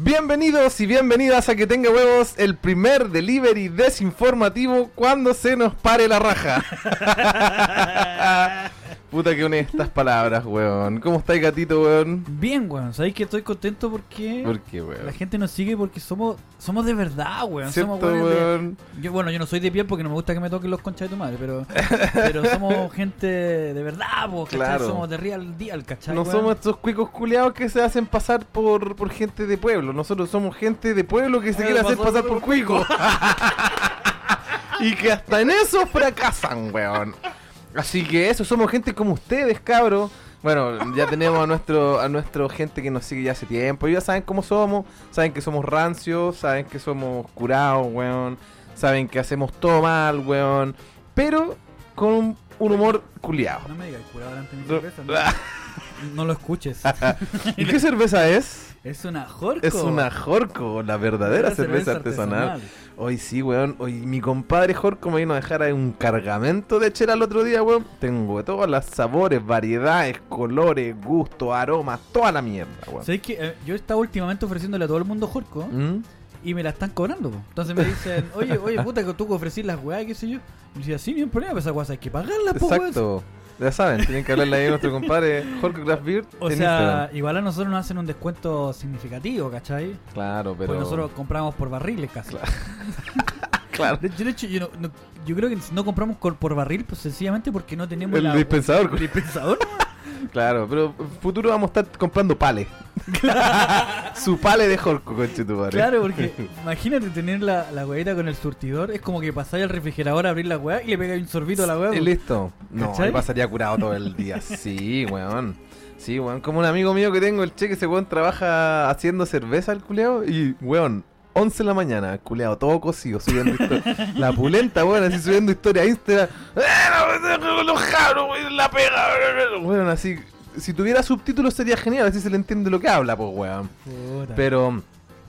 Bienvenidos y bienvenidas a Que Tenga Huevos, el primer delivery desinformativo cuando se nos pare la raja. Puta que une estas palabras, weón. ¿Cómo estáis, gatito, weón? Bien, weón. Sabéis que estoy contento porque ¿Por qué, weón? la gente nos sigue porque somos somos de verdad, weón. ¿Cierto, Somos weones de- weón? Yo, bueno, yo no soy de piel porque no me gusta que me toquen los conchas de tu madre, pero, pero somos gente de verdad, ¿cachai? Claro. Somos de real deal, ¿cachai? No weón? somos estos cuicos culiados que se hacen pasar por, por gente de pueblo. Nosotros somos gente de pueblo que se Eh, quiere hacer pasar pasar por por cuico. y que hasta en eso fracasan, weón. Así que eso, somos gente como ustedes, cabros. Bueno, ya tenemos a nuestro a nuestro gente que nos sigue ya hace tiempo. Ya saben cómo somos, saben que somos rancios, saben que somos curados, weón. Saben que hacemos todo mal, weón. Pero con un, un humor culiado. No me digas curado delante de mi No. cerveza, no, no lo escuches. ¿Y qué cerveza es? es una Jorco. Es una Jorco, la verdadera Una cerveza, artesanal. Hoy sí, weón. Hoy mi compadre Jorco me vino a dejar ahí un cargamento de chela el otro día, weón. Tengo todos los sabores, variedades, colores, gustos, aromas, toda la mierda, weón. ¿Sabéis que eh, yo estaba últimamente ofreciéndole a todo el mundo Jorco ¿Mm? y me la están cobrando? po. Entonces me dicen, oye, oye, puta, que tú que ofrecís las weas, qué sé yo. Y decía, sí, ni un problema, pues esa weas hay que pagarla, po, weón. Exacto. Ya saben, tienen que hablarle ahí a nuestro compadre Craft Beer O en sea, Instagram. igual a nosotros nos hacen un descuento significativo, ¿cachai? Claro, pero. Porque nosotros compramos por barriles casi. Claro. De, de hecho, yo, no- no- yo creo que no compramos por barril, pues sencillamente porque no tenemos El la- dispensador. el dispensador. Claro, pero en futuro vamos a estar comprando pales. Su pale de Jorco, conche tu madre. claro, porque imagínate tener la, la huevita con el surtidor. Es como que pasáis al refrigerador a abrir la hueá y le pegáis un sorbito a la hueá. ¿Y listo? No, ¿Cachai? pasaría curado todo el día. Sí, weón. Sí, weón. Como un amigo mío que tengo, el cheque, ese weón trabaja haciendo cerveza, el culeado. Y, weón, 11 de la mañana, culeado, todo cocido, subiendo historia. La pulenta, weón, así subiendo historia a Instagram. ¡Eh, la pega! Weón, así. Si tuviera subtítulos sería genial, así se le entiende lo que habla, pues, weón. Pero,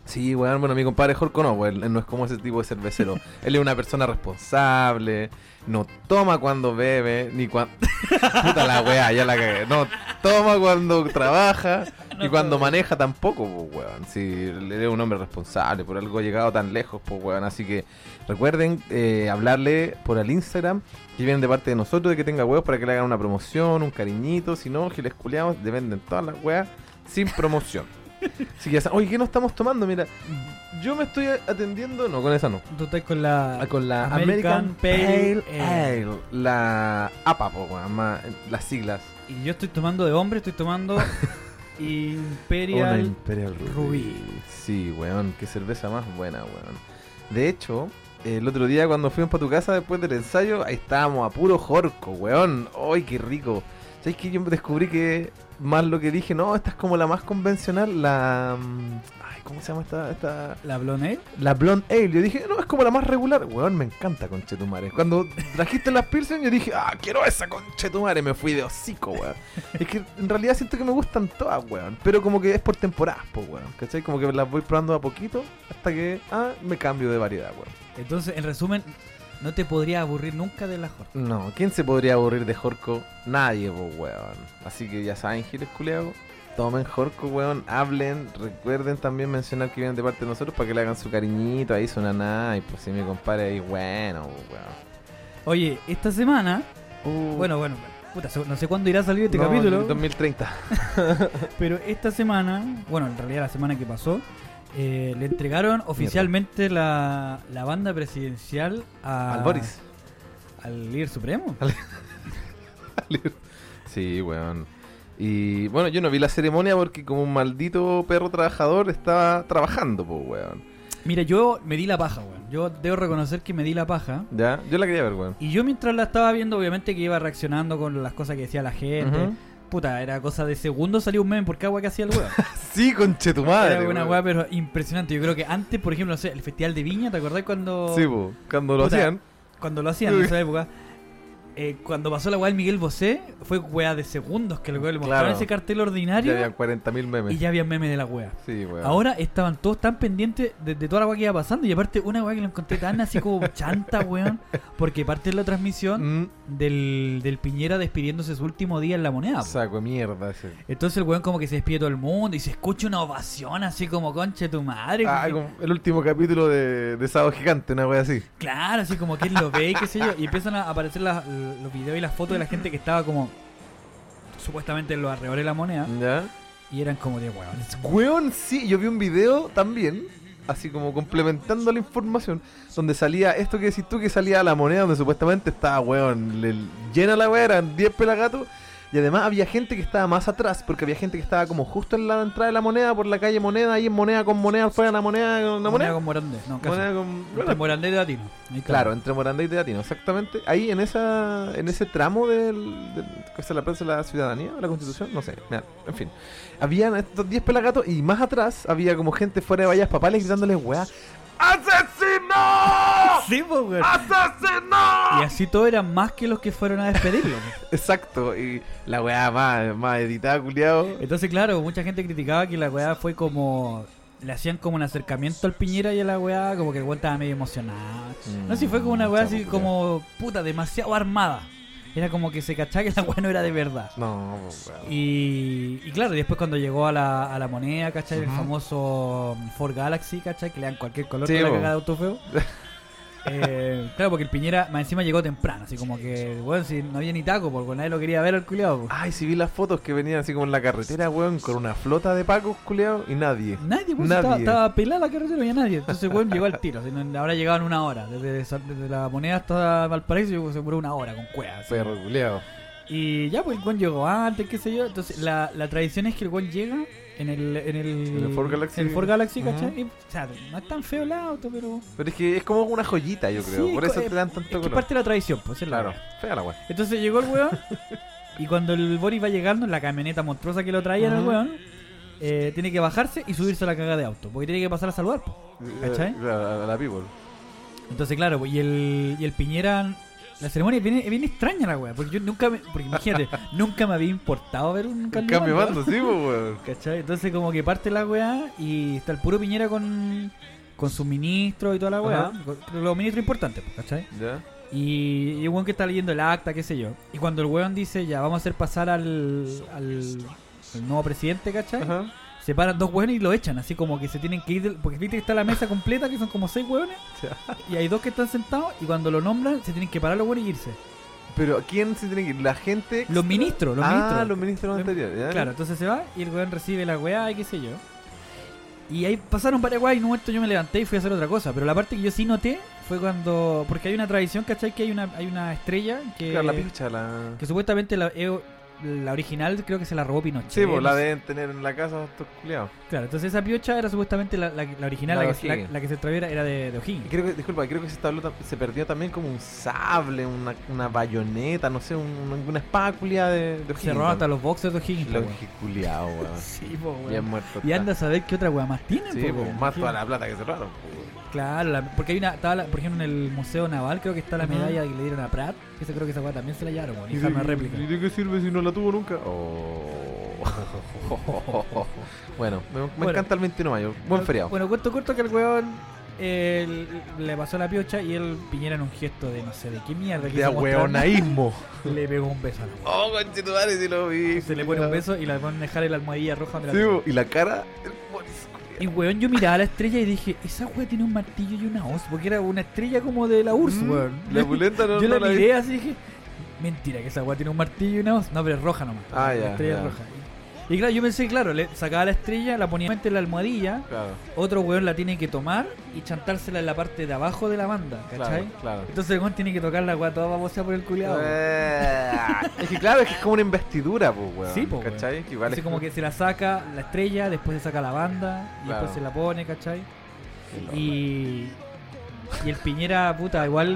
sí, weón, bueno, mi compadre Jorco no, weón, no es como ese tipo de cervecero. él es una persona responsable, no toma cuando bebe, ni cuando... Puta la weá, ya la cagué. No toma cuando trabaja, y No cuando toma. maneja tampoco, pues, weón. Si él es un hombre responsable, por algo ha llegado tan lejos, pues, weón. Así que recuerden eh, hablarle por el Instagram, que vienen de parte de nosotros, de que tenga huevos para que le hagan una promoción, un cariñito. Si no, que les culiamos, le venden todas las weas sin promoción. Que ya oye, ¿qué nos estamos tomando? Mira, yo me estoy atendiendo, no, con esa no. Tú estás con la. Ah, Con la American American, Pale Pale, Ale. Ale, la APA, po, más- las siglas. Y yo estoy tomando de hombre, estoy tomando Una Imperial. Ruby. Ruby. Sí, weón, qué cerveza más buena, weón. De hecho, el otro día cuando fuimos para tu casa después del ensayo, ahí estábamos a puro jorco, weón. ¡Ay, qué rico! ¿Sabes que yo descubrí que más lo que dije, no, esta es como la más convencional, la... mm, Ay, ¿cómo se llama esta...? esta... La Blonde Ale. La Blonde Ale, yo dije, no, es como la más regular. Weón, me encanta Conchetumare. Cuando trajiste las Pilsen, yo dije, ah, quiero esa Conchetumare. Me fui de hocico, weón. es que en realidad siento que me gustan todas, weón. Pero como que es por temporadas, pues, weón. ¿Cachai? Como que las voy probando a poquito hasta que, ah, me cambio de variedad, weón. Entonces, en resumen, no te podría aburrir nunca de la Jorge. No, ¿quién se podría aburrir de Jorco? Nadie, pues, weón. Así que ya saben, giles culeados. Tomen Jorco, weón, hablen, recuerden también mencionar que vienen de parte de nosotros para que le hagan su cariñito, ahí su naná, y pues si mi compadre ahí, bueno, weón. Oye, esta semana. Uh, Bueno, bueno, puta, no sé cuándo irá a salir este no, capítulo. 2030. Pero esta semana, bueno, en realidad la semana que pasó, eh, le entregaron oficialmente la, la banda presidencial a, Al Boris. al líder supremo. sí, weón. Y bueno, yo no vi la ceremonia porque como un maldito perro trabajador estaba trabajando, pues, weón. Mira, yo me di la paja, weón. Yo debo reconocer que me di la paja. Ya, yo la quería ver, weón. Y yo mientras la estaba viendo, obviamente que iba reaccionando con las cosas que decía la gente. Puta, era cosa de segundos, salió un meme por cada agua que hacía el weón. Sí, conche tu madre. era una weá, pero impresionante. Yo creo que antes, por ejemplo, no sé, el Festival de Viña, ¿te acordás cuando, Sí, po, cuando lo Puta, hacían. cuando lo hacían en esa época? eh, cuando pasó la weá del Miguel Bosé, fue weá de segundos que el weá le mostraron Claro. ese cartel Ya ordinario habían 40.000 memes. y ya había memes de la weá. Sí, weón. Ahora estaban todos tan pendientes de, de toda la weá que iba pasando y aparte una weá que lo encontré tan así como chanta, weón, porque parte de la transmisión Mm, del, del Piñera despidiéndose su último día en la moneda. Saco de mierda ese. Entonces el weón como que se despide todo el mundo y se escucha una ovación así como conche tu madre. Ah, como el último capítulo de, de Sábado Gigante, una wea así. Claro, así como que él lo ve y qué sé yo. Y empiezan a aparecer las- los videos y las fotos de la gente que estaba como supuestamente en los alrededores de la moneda. ¿Ya? Y eran como de weón. Weón, sí, yo vi un video también, así como complementando la información, donde salía esto que decís tú, que salía la moneda donde supuestamente estaba, weón, le- llena la weá, eran 10 pelagatos. Y además había gente que estaba más atrás, porque había gente que estaba como justo en la entrada de la moneda, por la calle moneda, ahí en moneda con moneda, fuera de la moneda con la moneda. con Morandé. No, casi. Moneda con. Entre bueno, Morandé y Latino. Está. Claro, entre Morandé y Teatino, exactamente. Ahí en esa en ese tramo del, del ¿qué es la Plaza de la Ciudadanía, la Constitución, no sé, mira, en fin. Habían estos 10 pelagatos y más atrás había como gente fuera de vallas papales gritándoles, weá, ¡Asesino! Sí, pues, weón. ¡Asesino! Y así todos eran más que los que fueron a despedirlo. Exacto, y la weá más, más editada, culiado. Entonces, claro, mucha gente criticaba que la weá fue como. Le hacían como un acercamiento al Piñera y a la weá, como que el weón estaba medio emocionado. No sé si fue como una weá así como, puta, demasiado armada. Era como que se cachaba que la weá no era de verdad. No, weón. Y, y claro, y después cuando llegó a la, a la moneda, ¿cachai? El famoso Ford Galaxy, ¿cachai? Que le dan cualquier color Sí, con la bo. cagada de auto feo. Eh, claro, porque el Piñera más encima llegó temprano, así como que, bueno, si no había ni taco, porque nadie lo quería ver al culiado. Ay, si vi las fotos que venían así como en la carretera, weón, con una flota de pacos, culiado, y nadie. Nadie, pues, Nadie. Estaba, estaba pelada la carretera, no había nadie. Entonces, bueno, llegó al tiro. ahora llegaban una hora. Desde, desde la moneda hasta Valparaíso, se murió una hora con cuevas. Perro, culiado. Y ya, pues el buen llegó antes, qué sé yo. Entonces, la, la tradición es que el buen llega en el, en el, En el Ford Galaxy. en el Ford Galaxy. ¿cachai? Y, o sea, no es tan feo el auto, pero. Pero es que es como una joyita, yo creo. Sí, Por eso es- te dan Es tanto que color. parte de la tradición, pues es la Claro, fea la weá. Entonces llegó el weón. y cuando el Boris va llegando en la camioneta monstruosa que lo traía el weón, eh, tiene que bajarse y subirse a la cagada de auto. Porque tiene que pasar a saludar, pues. ¿Cachai? Claro, a la people. Entonces, claro, y el, y el Piñera. La ceremonia es bien extraña la weá. Porque yo nunca me. Porque imagínate, nunca me había importado ver un Un cambio. mando. mando, sí, pues, weón. ¿Cachai? Entonces como que parte la weá y está el puro Piñera con, con sus ministros y toda la weá. Los ministros importantes, pues, ¿cachai? Ya. Y, y weón que está leyendo el acta, qué sé yo. Y cuando el weón dice, ya, vamos a hacer pasar al, al, al nuevo presidente, ¿cachai? Ajá. Se paran dos weones y lo echan, así como que se tienen que ir, del- porque viste que está la mesa completa, que son como seis weones, Ya. y hay dos que están sentados, y cuando lo nombran, se tienen que parar los weones y irse. Pero ¿quién se tiene que ir? La gente. Los ministros, los ah, ministros. los ministros anteriores. Claro, entonces se va y el weón recibe la weá y qué sé yo. Y ahí pasaron varias weas y en un momento yo me levanté y fui a hacer otra cosa. Pero la parte que yo sí noté fue cuando. Porque hay una tradición, ¿cachai? Que hay una, hay una estrella que, Claro, la picha, la. que supuestamente la, eh, la original creo que se la robó Pinochet. Sí, pues la deben tener en la casa estos culiados. Claro, entonces esa piocha era supuestamente la, la, la original, La que, la, que se traviera era de, de Y O'Higgins. creo que, disculpa, creo que se, tabló se perdió también como un sable, una, una bayoneta, no sé, un, una espada culiada de, de Se O'Higgins, robaron hasta ¿no? los boxers de O'Higgins. po, Lo weón. Sí, po, weón. Bien muerto. Y anda a saber qué otra wea más tienen. Sí, po, pues, weón. más toda la plata que se robaron. Claro, la- porque hay una, estaba la- por ejemplo en el Museo Naval creo que está la medalla que le dieron a Pratt, que creo que esa weá también se la llevaron, weón, y ¿Y dejaron de- una réplica. ¿Y de qué sirve si no la tuvo nunca? Oh. bueno, me, me Bueno. encanta el 21 de mayo. Buen feriado. Bueno, cuento corto que el weón eh, le pasó la piocha y él Piñera en un gesto de no sé de qué mierda de quiso mostrarnos, ahueonaísmo. le pegó un beso a la weá. oh, conchetumare, si lo vi. Se le pone un beso y la a dejar en la almohadilla roja donde la Sí, tengo. y la cara. el Boris, Y weón, yo miraba a la estrella y dije, esa weá tiene un martillo y una hoz, porque era una estrella como de la URSS, Mm, weón. La pulenta no, yo no la vi. miré así y dije, mentira, que esa weá tiene un martillo y una hoz. No, pero es roja nomás. Ah, La ya, estrella es ya. roja. Y, claro, yo pensé, claro, le sacaba la estrella, la ponía en la almohadilla, Claro, otro weón la tiene que tomar y chantársela en la parte de abajo de la banda, ¿cachai? claro, claro. Entonces el weón tiene que tocar la weá toda babosa por el culiado. Eh, es que claro, es que es como una investidura, pues, weón. Sí, weón. ¿Cachai? Que igual Así es como que se la saca la estrella, después se saca la banda y después se la pone, ¿cachai? Y, y el Piñera, puta, igual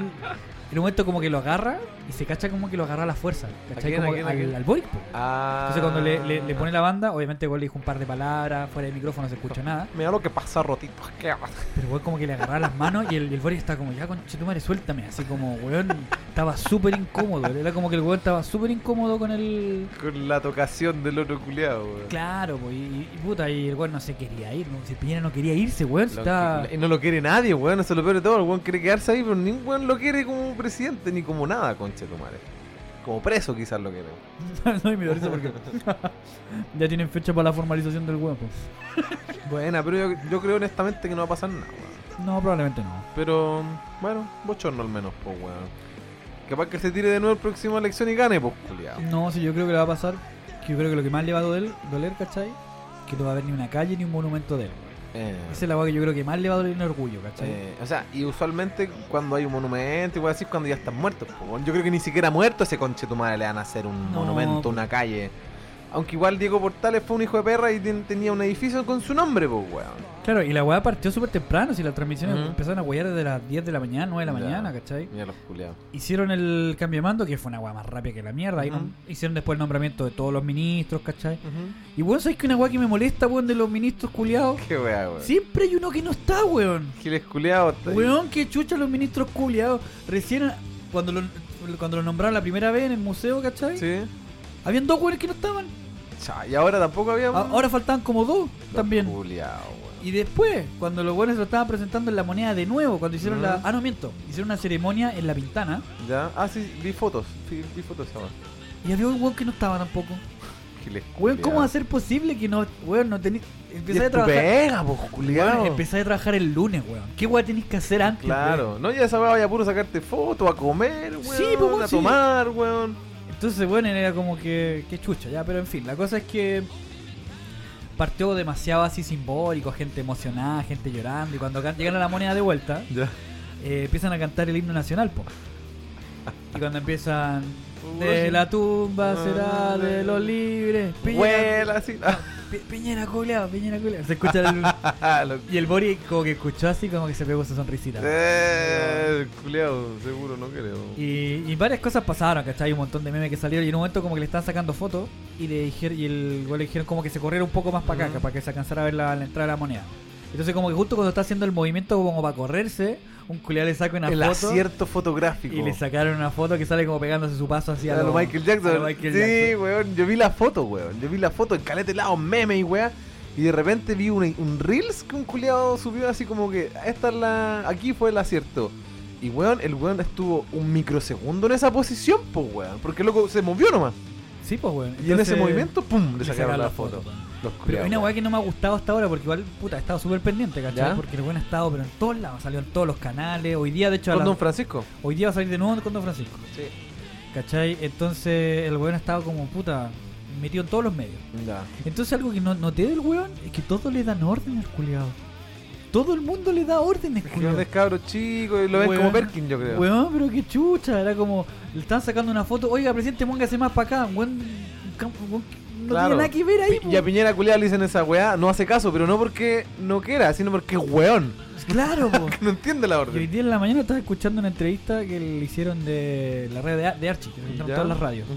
en un momento como que lo agarra y se cacha como que lo agarra a la fuerza, ¿cachai? como quién, al, al Boric. Ah. Entonces cuando le, le- le pone la banda, obviamente igual le dijo un par de palabras, fuera del micrófono no se escucha nada, Mira lo que pasa, Rotito. ¿Qué pero igual como que le agarraba las manos y el, el Boric está como, ya conchetumare, suéltame, así como, weón, estaba súper incómodo, era como que el weón estaba súper incómodo con el... Con la tocación del otro culiado, weón. Claro, pues, y, y puta, y el weón no se quería ir, si el Piñera no quería irse, weón, Lo estaba... que- Y no lo quiere nadie, weón. Eso es lo peor de todo. El weón quiere quedarse ahí, pero ningún weón lo quiere como presidente ni como nada, conche tu madre. Como preso quizás lo quiere. no, y me da risa porque ya tienen fecha para la formalización del huevo. Buena, pero yo, yo creo honestamente que no va a pasar nada, weón. No, probablemente no. Pero, bueno, bochorno al menos, pues, weón. Capaz que se tire de nuevo el próximo elección y gane, pues, culiao. No, sí, yo creo que le va a pasar. Que yo creo que lo que más le va a doler, doler ¿cachai? Que no va a haber ni una calle ni un monumento de él. Eh, Esa es la weá que yo creo que más le va a doler en orgullo, ¿cachai? eh, o sea, y usualmente cuando hay un monumento, igual así, cuando ya están muertos. Yo creo que ni siquiera muerto ese conche tu madre le van a hacer un No, monumento, una calle. Aunque igual Diego Portales fue un hijo de perra y ten- tenía un edificio con su nombre, pues, weón. Claro, y la weá partió súper temprano. Si las transmisiones empezaron a huear desde las 10 de la mañana, 9 de la Ya. mañana, ¿cachai? Mira los culiados. Hicieron el cambio de mando, que fue una weá más rápida que la mierda. Ahí Ujú. nom- hicieron después el nombramiento de todos los ministros, ¿cachai? Y weón, ¿sabes que una weá que me molesta, weón, de los ministros culiados? Qué weá, weón. Siempre hay uno que no está, weón. Giles culiados. ahí. Weón, que chucha los ministros culiados. Recién, cuando lo, cuando lo nombraron la primera vez en el museo, ¿cachai? Sí. Habían dos weones que no estaban. Cha, y ahora tampoco había. Ahora faltaban como dos también. Weón. Y después, cuando los buenos lo estaban presentando en la moneda de nuevo, cuando hicieron Ujú. la. Ah, no miento. Hicieron una ceremonia en la pintana. Ya. Ah, sí, vi fotos. Vi, vi fotos ahora. Y había un weón que no estaba tampoco. Giles Weón, ¿cómo va a ser posible que no. Weón, no tenéis. Y es a tu trabajar. pega, pues, Weón, a trabajar el lunes, weón. ¿Qué weón tenéis que hacer antes? Claro, no, ya esa weá vaya puro sacarte fotos, a comer, weón, Sí, pues, weón, a sí. tomar, weón. Entonces, bueno, era como que. Qué chucha, ya. Pero en fin, la cosa es que. Partió demasiado así simbólico, gente emocionada, gente llorando. Y cuando llegan a la moneda de vuelta, Ya. eh, empiezan a cantar el himno nacional, po. Y cuando empiezan. De la tumba será de los libres. Vuela así. Piñera culeado, Piñera culeado. Se escucha el. Y el Bori como que escuchó así, como que se pegó su sonrisita. Eh, culiado, seguro no creo. Y, y varias cosas pasaron, ¿cachai? Un montón de memes que salieron y en un momento como que le estaban sacando fotos y le dijeron, y el güey le dijeron como que se corriera un poco más para acá, para que se alcanzara a ver la, la entrada de la moneda. Entonces como que justo cuando está haciendo el movimiento como para correrse, un culiado le saca una El foto acierto fotográfico. y le sacaron una foto que sale como pegándose su paso así a, lo Michael Jackson. a lo Michael sí, Jackson. weón. Yo vi la foto, weón. Yo vi la foto en calete lado, meme y weón. Y de repente vi un, un Reels que un culiado subió así como que esta es la. Aquí fue el acierto. Y weón, el weón estuvo un microsegundo en esa posición, pues weón. Porque loco se movió nomás. Sí, pues bueno. Y en ese movimiento, pum, le sacaron la foto. Los Pero hay una weá que no me ha gustado hasta ahora porque igual, puta, he estado súper pendiente, ¿cachai? ¿Ya? Porque el weón ha estado, pero en todos lados, salió en todos los canales. Hoy día, de hecho, Con la- Don Francisco. hoy día va a salir de nuevo con Don Francisco. Sí. ¿Cachai? Entonces el weón ha estado como puta metido en todos los medios. Ya. Entonces algo que no noté del weón es que todos le dan órdenes, culiado. Todo el mundo le da órdenes, culiao. es cabro chico y lo ven como Perkin, yo creo. Weón, pero qué chucha. Era como, le están sacando una foto. Oiga, presidente, póngase más para acá. Weón, Claro. tiene nada que ver ahí. Y a. Piñera culiado le dicen esa weá, no hace caso, pero no porque no quiera, sino porque es weón. Claro, po. No entiende la Y hoy orden. día en la mañana estaba escuchando una entrevista que le hicieron de la red de, Ar- de Archie, que le hicieron Ya. todas las radios.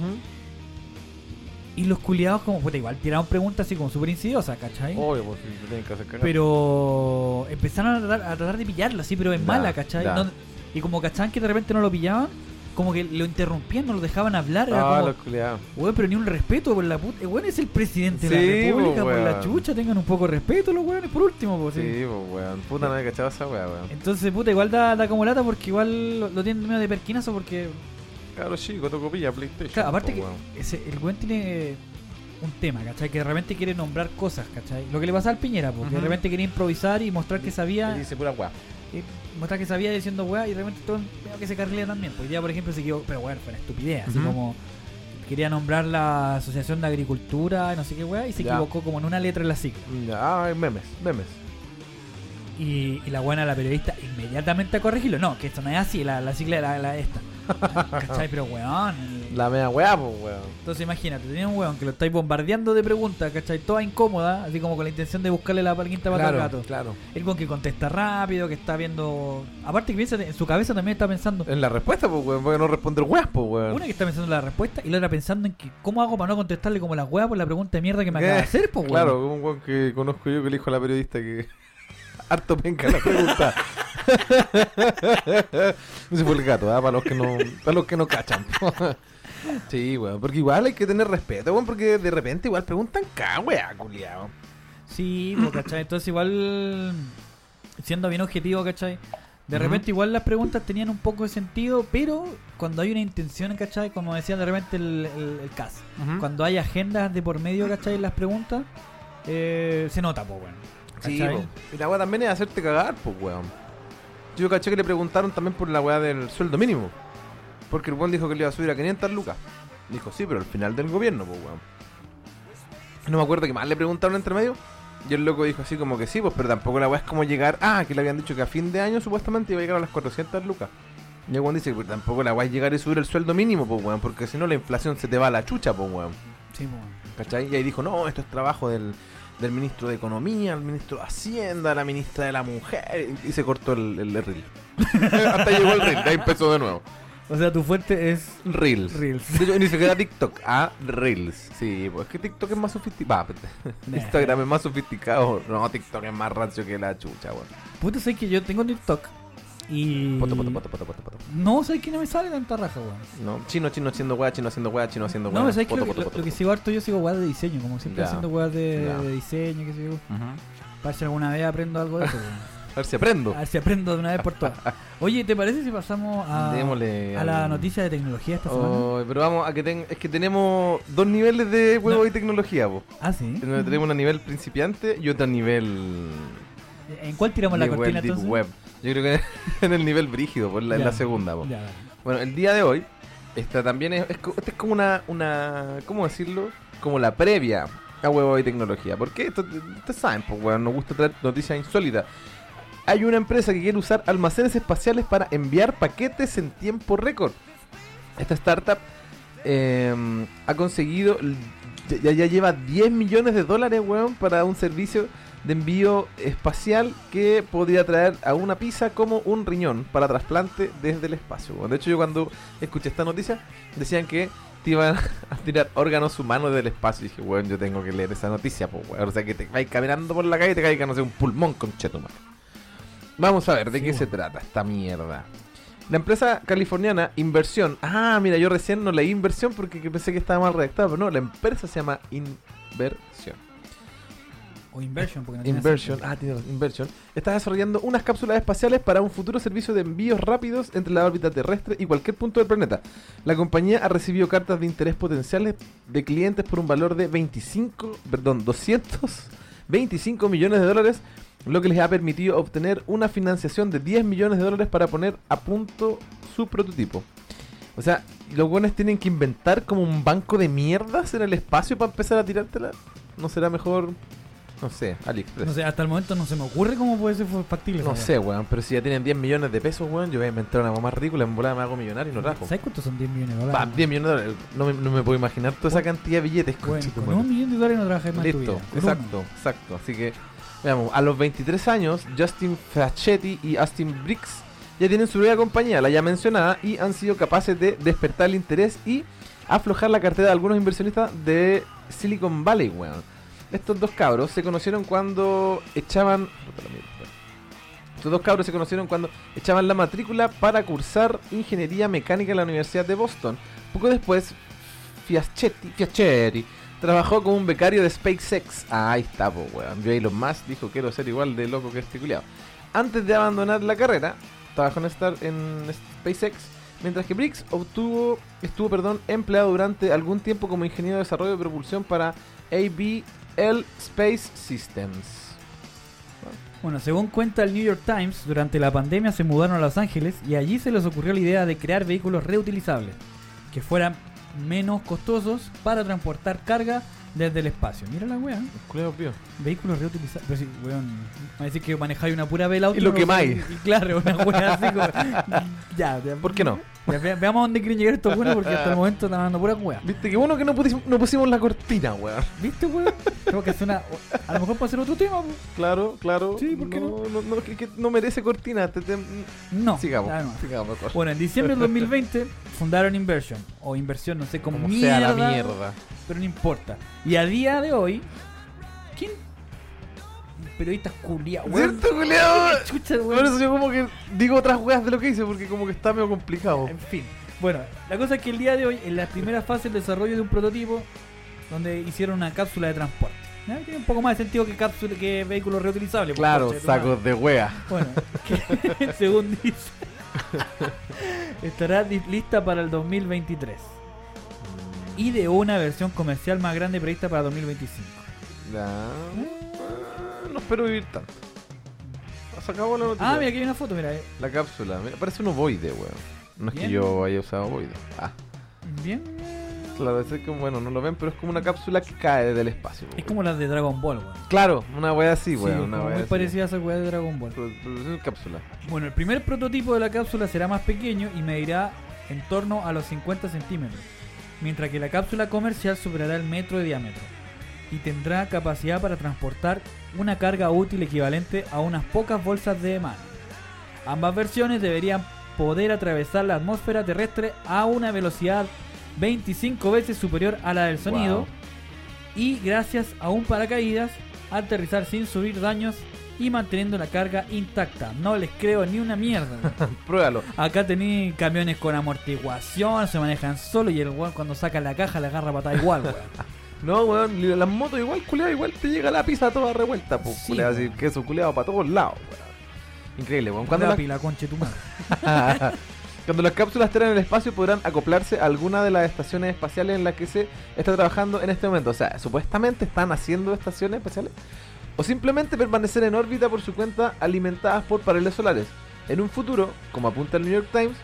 Y los culiados, como, puta, igual tiraron preguntas así como súper insidiosas, ¿cachai? Obvio, pues si te tienen que hacer cagar. Pero empezaron a tratar, a tratar de pillarlo así, pero en Ya, mala, ¿cachai? No- y como cachaban que de repente no lo pillaban, como que lo interrumpían, no lo dejaban hablar. Era Ah, como, weón, pero ni un respeto por la puta. Weón es el presidente de Sí, la República, po, por la chucha, tengan un poco de respeto los weones, por último, pues. Sí, pues weón. Puta, no cachado esa weá, weón. Entonces, puta, igual da, da como lata porque igual lo, lo tienen medio de perquinazo porque. Cabro chico, toco pilla PlayStation. Claro, aparte po, que ese, el weón tiene un tema, ¿cachai? Que de repente quiere nombrar cosas, ¿cachai? Lo que le pasa al Piñera, porque de Ujú. repente quería improvisar y mostrar que sabía. Y dice pura weá. Y mostrar que sabía diciendo weá y de repente todo veo que se carrilea también. Pues hoy día, por ejemplo, se equivocó, pero weón, fue una estupidez, así como quería nombrar la Asociación de Agricultura, no sé qué weá, y se Ya. equivocó como en una letra en la sigla. Ya, ah, memes, memes. Y, y la buena, la periodista, inmediatamente a corregirlo. No, que esto no es así, la, la sigla era la, esta. ¿Cachai? Pero weón. el- La media weá, pues weón. Entonces imagínate, tenés un weón que lo estáis bombardeando de preguntas, ¿cachai? Toda incómoda, así como con la intención de buscarle la quinta pata al gato. claro. El weón que contesta rápido, que está viendo. Aparte que piensa, en su cabeza también está pensando. En la respuesta, pues weón, porque no responder weas, pues weón. Una que está pensando en la respuesta y la otra pensando en que cómo hago para no contestarle como la weá por la pregunta de mierda que me ¿Qué? acaba de hacer, pues weón. Claro, como un weón que conozco yo que le dijo a la periodista que. Harto penca la pregunta. Ese fue el gato, ¿ah? para los que no, para los que no cachan. sí, weón, porque igual hay que tener respeto, weón, porque de repente igual preguntan ca, weá, culiao. Sí, pues, ¿cachai? Entonces igual, siendo bien objetivo, ¿cachai? De repente igual las preguntas tenían un poco de sentido, pero cuando hay una intención, ¿cachai? Como decía de repente el, el, el CAS. Cuando hay agendas de por medio, ¿cachai? En las preguntas, eh, se nota, pues, bueno. Sí, y la weá también es hacerte cagar, pues weón. Yo caché que le preguntaron también por la weá del sueldo mínimo. Porque el weón dijo que le iba a subir a 500 lucas. Dijo, sí, pero al final del gobierno, pues weón. No me acuerdo qué más le preguntaron entre medio. Y el loco dijo así como que sí, pues, pero tampoco la weá es como llegar. Ah, que le habían dicho que a fin de año supuestamente iba a llegar a las 400 lucas. Y el weón dice que pues, tampoco la weá es llegar y subir el sueldo mínimo, pues weón. Porque si no la inflación se te va a la chucha, pues weón. Sí, bueno. ¿Cachai? Y ahí dijo, no, esto es trabajo del, del ministro de Economía, el ministro de Hacienda, la ministra de la Mujer. Y, se cortó el, el, reel. Hasta llegó el reel, ahí empezó de nuevo. O sea, tu fuente es Reels. Reels. De hecho, ni siquiera TikTok, ah, Reels. Sí, pues es que TikTok es más sofisticado. Instagram es más sofisticado. No, TikTok es más rancio que la chucha, weón. Puta, sé que yo tengo TikTok y... Poto, poto, poto, poto, poto, poto. No, sé que no me sale tanta raja, weón. No, chino, chino haciendo weá, chino haciendo weá, chino haciendo weá. No, ¿sabes? Poto, Lo, poto, lo- poto, lo que sigo harto, yo sigo weas de diseño, como siempre Ya. haciendo weas de, diseño, que sé yo. Ujú. Para si alguna vez aprendo algo de eso, weón. A ver si aprendo. A ver si aprendo de una vez por todas. Oye, ¿te parece si pasamos a, Démosle a la al- noticia de tecnología esta semana? Oh, pero vamos a que ten- es que tenemos dos niveles de juego No. y tecnología, po. Ah, sí. Tenemos tenemos una nivel principiante y otra nivel ¿En cuál tiramos la cortina entonces? web. Yo creo que en el nivel brígido, por la, en la segunda, po. Ya, dale. Bueno, el día de hoy esta también es, es esta es como una una ¿cómo decirlo? Como la previa a huevo y tecnología. Porque esto ustedes saben, pues weón, nos gusta traer noticias insólitas. Hay una empresa que quiere usar almacenes espaciales para enviar paquetes en tiempo récord. Esta startup eh, ha conseguido, ya, ya lleva 10 millones de dólares, weón, para un servicio de envío espacial que podría traer a una pizza como un riñón para trasplante desde el espacio. De hecho, yo cuando escuché esta noticia, decían que te iban a tirar órganos humanos del espacio. Y dije, weón, yo tengo que leer esa noticia, pues, weón. O sea, que te vais caminando por la calle y te caiga, no sé, un pulmón con chetumar. Vamos a ver de Sí, qué se trata esta mierda. La empresa californiana Inversión. Ah, mira, yo recién no leí Inversión porque que pensé que estaba mal redactado, pero no, la empresa se llama Inversión. O inversion, porque no Inversion, ah, tiene Inversion, está desarrollando unas cápsulas espaciales para un futuro servicio de envíos rápidos entre la órbita terrestre y cualquier punto del planeta. La compañía ha recibido cartas de interés potenciales de clientes por un valor de 25, perdón, 225 millones de dólares, lo que les ha permitido obtener una financiación de 10 millones de dólares para poner a punto su prototipo. O sea, los buenos tienen que inventar como un banco de mierdas en el espacio para empezar a tirártela. ¿No será mejor, no sé, AliExpress? No sé, hasta el momento no se me ocurre cómo puede ser factible. No sé, weón, pero si ya tienen 10 millones de pesos, weón, yo voy a inventar una más ridícula, en volada me hago millonario y no rajo. ¿Sabes cuántos son 10 millones de Pa, dólares? 10 millones de dólares, no me, no me puedo imaginar toda esa cantidad de billetes. Bueno, con madre. un millón de dólares no trabajas más en tu Listo, vida. Exacto, exacto. Así que, veamos, a los 23 años, Justin Facchetti y Austin Briggs ya tienen su propia compañía, la ya mencionada, y han sido capaces de despertar el interés y aflojar la cartera de algunos inversionistas de Silicon Valley, weón. Estos dos cabros se conocieron cuando echaban... Estos dos cabros se conocieron cuando echaban la matrícula para cursar ingeniería mecánica en la Universidad de Boston. Poco después, Fiaschetti, Fiaschetti trabajó como un becario de SpaceX. Ah, ahí está, po, weón. Yo Elon Musk dijo quiero ser igual de loco que este. Antes de abandonar la carrera, trabajó en, Star, en SpaceX, mientras que Briggs obtuvo, estuvo perdón, empleado durante algún tiempo como ingeniero de desarrollo de propulsión para ABL Space Systems. Bueno, según cuenta el New York Times, durante la pandemia se mudaron a Los Ángeles y allí se les ocurrió la idea de crear vehículos reutilizables que fueran menos costosos para transportar carga desde el espacio. Mira la weá, El vehículos reutilizables. Pero sí, weón, va a decir que manejáis una pura vela auto. Y lo no- quemáis. y Claro, una weá así como. ya. ¿Por qué no? Ya, ve- veamos a dónde quieren llegar estos buenos porque hasta el momento están dando pura weá. Viste que bueno que no pusimos, no pusimos la cortina, weón. ¿Viste, weón? Tengo que hacer una. A lo mejor puede ser otro tema, po. Claro, claro. Sí, ¿por qué no? No, no, que, que no merece cortina. te- te- No. sigamos, sigamos mejor. Bueno, en diciembre del 2020 fundaron Inversion, o Inversión, no sé cómo mierda, sea la mierda. pero no importa. Y a día de hoy. Periodistas culiados, weón. ¿Cierto, culiao? Chucha, Por eso yo como que digo otras weas de lo que hice, porque como que está medio complicado. En fin. Bueno, la cosa es que el día de hoy, en la primera fase del desarrollo de un prototipo, donde hicieron una cápsula de transporte. Ya, Tiene un poco más de sentido que cápsula que vehículo reutilizable. pues, Claro, sacos de wea. Bueno, que, según dice, estará lista para el 2023. Y de una versión comercial más grande prevista para 2025. Ya. Ah, No espero vivir tanto. Se acabó la noticia. Ah, mira, aquí hay una foto, mira. eh. La cápsula. Mira, parece un ovoide, weón. No es que yo haya usado ovoide. Ah, Bien. claro, es que bueno, no lo ven, pero es como una cápsula que cae del espacio. Es weón. como las de Dragon Ball, weón. Claro, una wea así, Sí, weón. una como wea muy así. parecida a esa weá de Dragon Ball. Pero es una cápsula. Bueno, el primer prototipo de la cápsula será más pequeño y medirá en torno a los 50 centímetros, mientras que la cápsula comercial superará el metro de diámetro y tendrá capacidad para transportar una carga útil equivalente a unas pocas bolsas de mano. Ambas versiones deberían poder atravesar la atmósfera terrestre a una velocidad 25 veces superior a la del sonido Wow. y gracias a un paracaídas aterrizar sin subir daños y manteniendo la carga intacta. No les creo ni una mierda. Pruébalo. Acá tenéis camiones con amortiguación, se manejan solo y el weón cuando saca la caja la agarra patada igual, weón. No, weón, las motos igual, culeado, igual te llega la pizza toda revuelta, pues, Sí, culeado, así, queso culeado para todos lados, weón. Increíble, weón. Cuando la conche tu madre. cuando las cápsulas estén en el espacio podrán acoplarse a alguna de las estaciones espaciales en las que se está trabajando en este momento. O sea, supuestamente están haciendo estaciones espaciales. O simplemente permanecer en órbita por su cuenta alimentadas por paneles solares. En un futuro, como apunta el New York Times,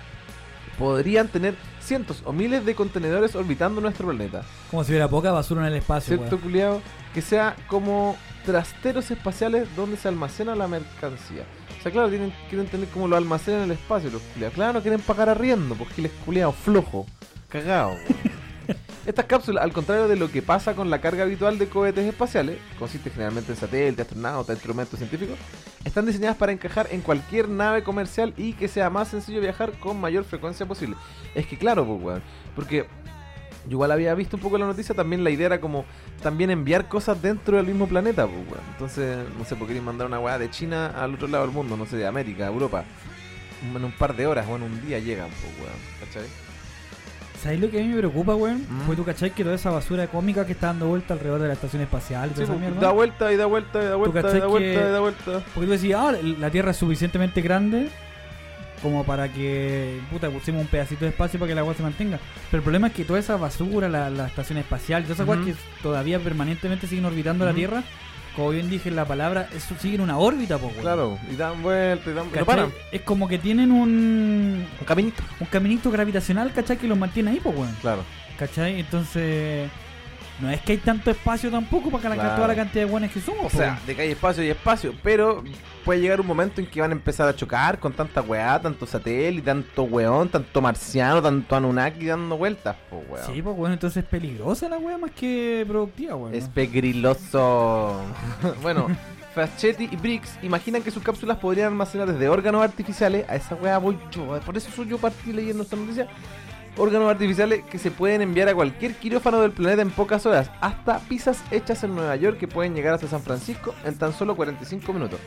podrían tener cientos o miles de contenedores orbitando nuestro planeta. Como si hubiera poca basura en el espacio, ¿Cierto, culiado? Que sea como trasteros espaciales donde se almacena la mercancía. O sea, claro, tienen, quieren tener como lo almacenan en el espacio los culiados. Claro, no quieren pagar arriendo porque les culiado flojo, cagado. Estas cápsulas, al contrario de lo que pasa con la carga habitual de cohetes espaciales, consiste generalmente en satélites, astronautas, instrumentos científicos, están diseñadas para encajar en cualquier nave comercial y que sea más sencillo viajar con mayor frecuencia posible. Es que claro, pues, weón, porque yo igual había visto un poco la noticia, también la idea era como también enviar cosas dentro del mismo planeta, pues, weón. Entonces, no sé, por qué mandar una weá de China al otro lado del mundo, no sé, de América, Europa. En un par de horas o en un día llegan, pues, weón. ¿Cachai? ¿Sabes lo que a mí me preocupa, weón? Mm. Fue tú, ¿cachai? Que toda esa basura cómica que está dando vuelta alrededor de la estación espacial y toda Sí, esa pues, mierda. da vuelta y da vuelta y da vuelta y da vuelta que- y da vuelta. Porque tú decías, ah, la Tierra es suficientemente grande como para que, puta, pusimos un pedacito de espacio para que la agua se mantenga. Pero el problema es que toda esa basura, la, la estación espacial, todas esas Ujú. cosas que todavía permanentemente siguen orbitando la. Tierra, como bien dije en la palabra, eso sigue en una órbita, pues, Claro, y dan vuelta y dan vuelta. No paran. Es como que tienen un, Un caminito. un caminito gravitacional, ¿cachai? Que los mantiene ahí, pues, weón. Claro. ¿Cachai? Entonces, no es que hay tanto espacio tampoco para que la- Claro. toda la cantidad de buenos que somos. O sea, de que hay espacio y espacio, pero puede llegar un momento en que van a empezar a chocar con tanta weá, tanto satélite, tanto weón, tanto marciano, tanto Anunnaki dando vueltas, pues weón. Sí, pues bueno, entonces es peligrosa la wea más que productiva, weón. Es pegriloso. bueno, Faschetti y Briggs imaginan que sus cápsulas podrían almacenar desde órganos artificiales, a esa weá voy yo, por eso soy yo partí leyendo esta noticia, órganos artificiales que se pueden enviar a cualquier quirófano del planeta en pocas horas, hasta pizzas hechas en Nueva York que pueden llegar hasta San Francisco en tan solo 45 minutos.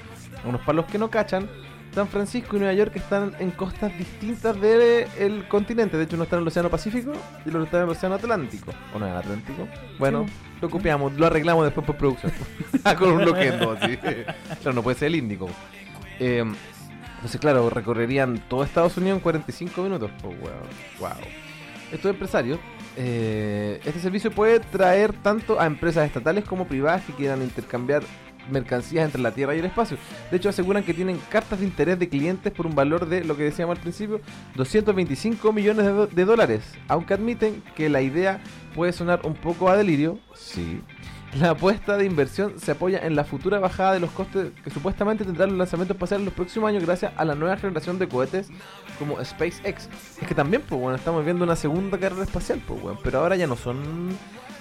Unos para los que no cachan, San Francisco y Nueva York están en costas distintas del continente. De hecho, uno está en el Océano Pacífico y el otro está en el Océano Atlántico. ¿O no en el Atlántico? Bueno, Sí. lo copiamos, lo arreglamos después por producción. Con un loquendo, así. Claro, no puede ser el Índico. Eh, entonces, claro, recorrerían todo Estados Unidos en 45 minutos. Oh, wow. wow. Estos empresarios, eh, este servicio puede traer tanto a empresas estatales como privadas que quieran intercambiar mercancías entre la Tierra y el espacio. De hecho, aseguran que tienen cartas de interés de clientes por un valor de, lo que decíamos al principio, 225 millones de, dólares. Aunque admiten que la idea puede sonar un poco a delirio, sí. La apuesta de inversión se apoya en la futura bajada de los costes que supuestamente tendrán los lanzamientos espaciales en los próximos años gracias a la nueva generación de cohetes como SpaceX. Es que también, pues bueno, estamos viendo una segunda carrera espacial, pues bueno, pero ahora ya no son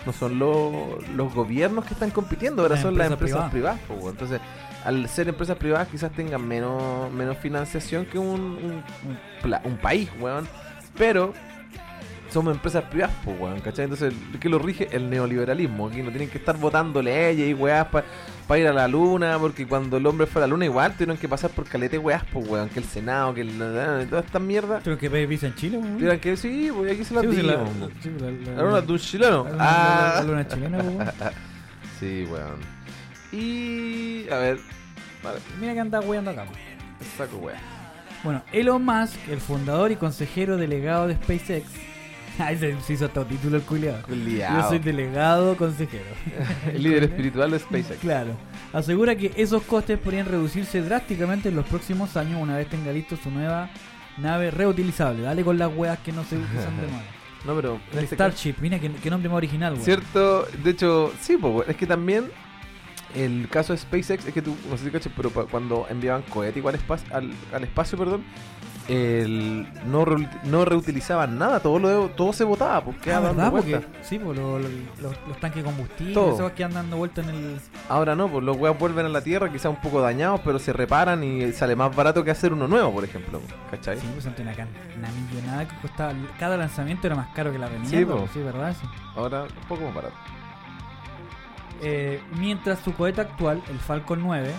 no son lo- los gobiernos que están compitiendo, ahora son las empresas empresas privadas, pues bueno. Entonces, al ser empresas privadas quizás tengan menos menos financiación que un, un, un pla- un país, weón. Pero somos empresas privadas, pues, weón, ¿cachai? Entonces, ¿qué lo rige? El neoliberalismo. Aquí no tienen que estar votando leyes y weás para ir a la luna, porque cuando el hombre fue a la luna igual tuvieron que pasar por calete weás, pues, weón, que el Senado, que el, toda esta mierda. Creo que pedir visa en Chile, weón. Tuvieron que sí, pues aquí se Sí, pues, la- sí, la- la- La luna de un chileno. la- la- Ah. la luna chilena, weón. Sí, weón. Y. A ver. Mira que anda weando acá. saco weón. Bueno, Elon Musk, el fundador y consejero delegado de SpaceX. Ay, se, hizo hasta título el culiado. Yo soy delegado consejero. El líder espiritual de SpaceX. Claro. Asegura que esos costes podrían reducirse drásticamente en los próximos años una vez tenga listo su nueva nave reutilizable. Dale con las weas que no se usan de nuevo. No, pero. El este Starship, mira qué, qué nombre más original, weón. Cierto, de hecho, sí, pues, es que también. El caso de SpaceX es que tú, no sé si cachas, pero cuando enviaban cohete igual espacio, al, al espacio, perdón, el, no, no reutilizaban nada, todo lo todo se botaba, pues Ah, quedaba ¿verdad? dando Porque, vueltas. sí, pues lo- lo- los, los tanques de combustible, Todo. esos que andan dando vueltas en el. Ahora no, pues los weas vuelven a la Tierra, quizás un poco dañados, pero se reparan y sale más barato que hacer uno nuevo, por ejemplo. ¿Cachai? Sí, pues una, una millonada que costaba. Cada lanzamiento era más caro que la venida. Sí, po. sí, ¿verdad? Sí. Ahora un poco más barato. Eh, mientras su cohete actual, el Falcon 9.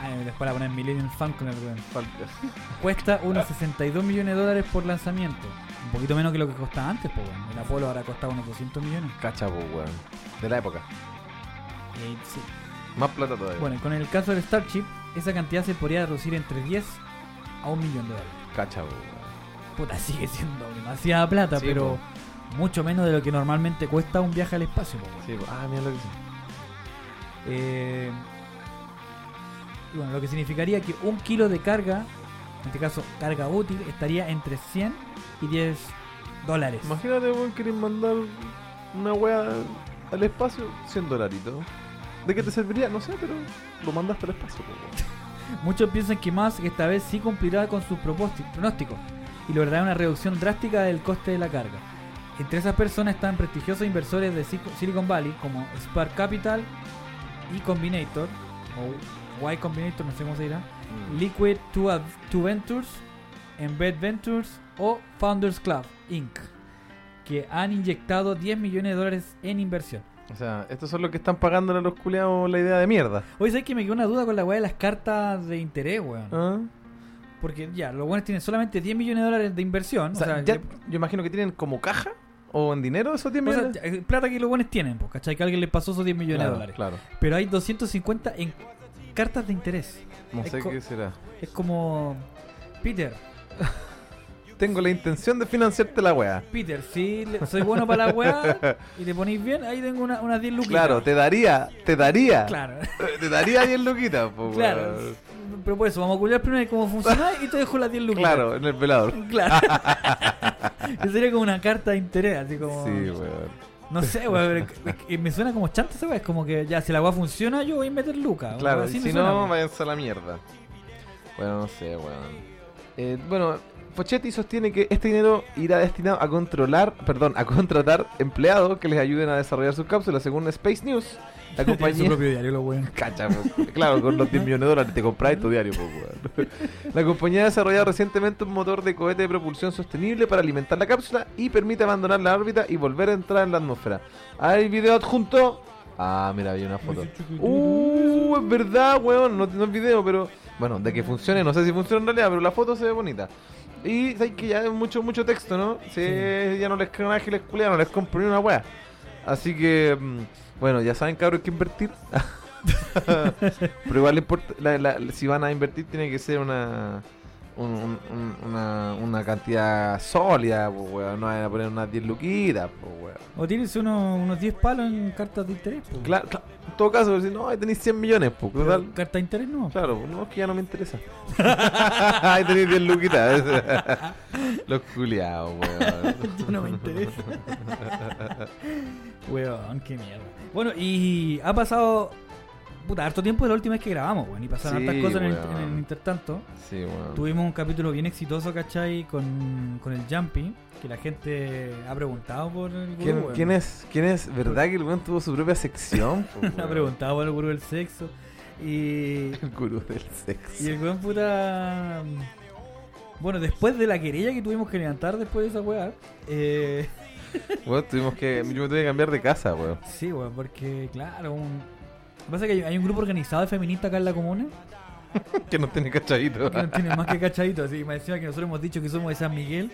Ah, después la poner Millennium Falcon, el. Cuesta unos 62 millones de dólares por lanzamiento. Un poquito menos que lo que costaba antes, pues bueno. El Apolo ahora costaba unos 200 millones. Cacha, pues, weón. De la época. Eh, sí. Más plata todavía. Bueno, con el caso del Starship, esa cantidad se podría reducir entre 10 a un millón de dólares. Cacha, pues, weón. Puta, sigue siendo demasiada plata, Sí, pero mucho menos de lo que normalmente cuesta un viaje al espacio. Sí, pues. Ah, mira lo que. Eh, y bueno, lo que significaría que un kilo de carga, en este caso carga útil, estaría entre 100 y 10 dólares. Imagínate, weón, querés mandar una wea al espacio, 100 dolaritos. ¿De qué te serviría? No sé, pero lo mandaste al espacio. Muchos piensan que Musk esta vez sí cumplirá con sus pronósticos y logrará una reducción drástica del coste de la carga. Entre esas personas están prestigiosos inversores de Silicon Valley como Spark Capital y Combinator, o Y Combinator, no sé cómo se dirá, Mm. Liquid to, Ventures, Embed Ventures o Founders Club Inc., que han inyectado 10 millones de dólares en inversión. O sea, estos son los que están pagándole a los culiados la idea de mierda. Oye, ¿sabes que me quedó una duda con la weá de las cartas de interés, weón? ¿Ah? Porque ya, los buenos tienen solamente 10 millones de dólares de inversión. O sea, ya- yo imagino que tienen como caja o en dinero esos 10 o sea, millones. ya, plata que los buenos tienen, pues, ¿cachai? Que alguien les pasó esos 10 millones claro, de dólares. Claro. Pero hay 250 en cartas de interés. No Es sé qué será. Es como... Peter, Tengo la intención de financiarte la wea. Peter, si soy bueno para la weá y te ponéis bien, ahí tengo una- unas 10 lucas. Claro, te daría, te daría. Claro, Te daría 10 luquitas, pues, claro. Pero por eso, vamos a culiar primero cómo funciona y te dejo las 10 lucas. Claro, en el velador. Claro. Que sería como una carta de interés, así como... Sí, weón. No sé, weón. Me suena como chanta esa. Es como que ya, si la weá funciona, yo voy a meter lucas. Claro, y si suena, no, váyanse a la mierda. Bueno, no sé, weón. Eh, bueno, Pochetti sostiene que este dinero irá destinado a controlar, perdón, a contratar empleados que les ayuden a desarrollar sus cápsulas. Según Space News, la Tiene su compañía... propio diario, lo weón. Cacha, po. claro, con los 10 millones de dólares te compráis tu diario, weón. La compañía ha desarrollado recientemente un motor de cohete de propulsión sostenible para alimentar la cápsula y permite abandonar la órbita y volver a entrar en la atmósfera. ¿Hay video adjunto? Ah, mira, había una foto. Uh, es verdad, weón. No, no es video, pero. Bueno, de que funcione, no sé si funciona en realidad, pero la foto se ve bonita. Y sabes que ya es mucho, mucho texto, ¿no? Si ya no les crean ángeles culiados, no les compro ni una wea. Así que, mm, bueno, ya saben, cabros, que invertir. pero igual importa, la- la- si van a invertir, tiene que ser una. un- un- un- una, una cantidad sólida, pues, weón. No van a poner unas 10 luquitas, pues, weón. O tienes unos, unos 10 palos en cartas de interés. po. Claro, claro, en todo caso, si no, ahí tenéis 100 millones, pues, total. Carta de interés no. Claro, pues, no, es que ya no me interesa. ahí tenéis 10 luquitas. Los culiados, weón. No me interesa. Weón, qué mierda. Bueno, y ha pasado. Puta, harto tiempo de la última vez que grabamos, weón. Y pasaron Sí, hartas cosas en el, en el intertanto. Sí, weón. Tuvimos un capítulo bien exitoso, ¿cachai? Con, con el Jumpy. Que la gente ha preguntado por el gurú, ¿Quién, quién es? ¿Quién es? ¿Verdad que el weón tuvo su propia sección? po, ha preguntado por el gurú del sexo. Y, El gurú del y sexo. el weón puta. Bueno, después de la querella que tuvimos que levantar después de esa weá. Eh, Tuvimos que. Yo me tuve que cambiar de casa, weón. sí, weón, porque, claro, un. Lo que pasa es que hay, un grupo organizado de feministas acá en la comuna que no tiene cachadito. que no tiene más que cachadito. Así, me decía que nosotros hemos dicho que somos de San Miguel.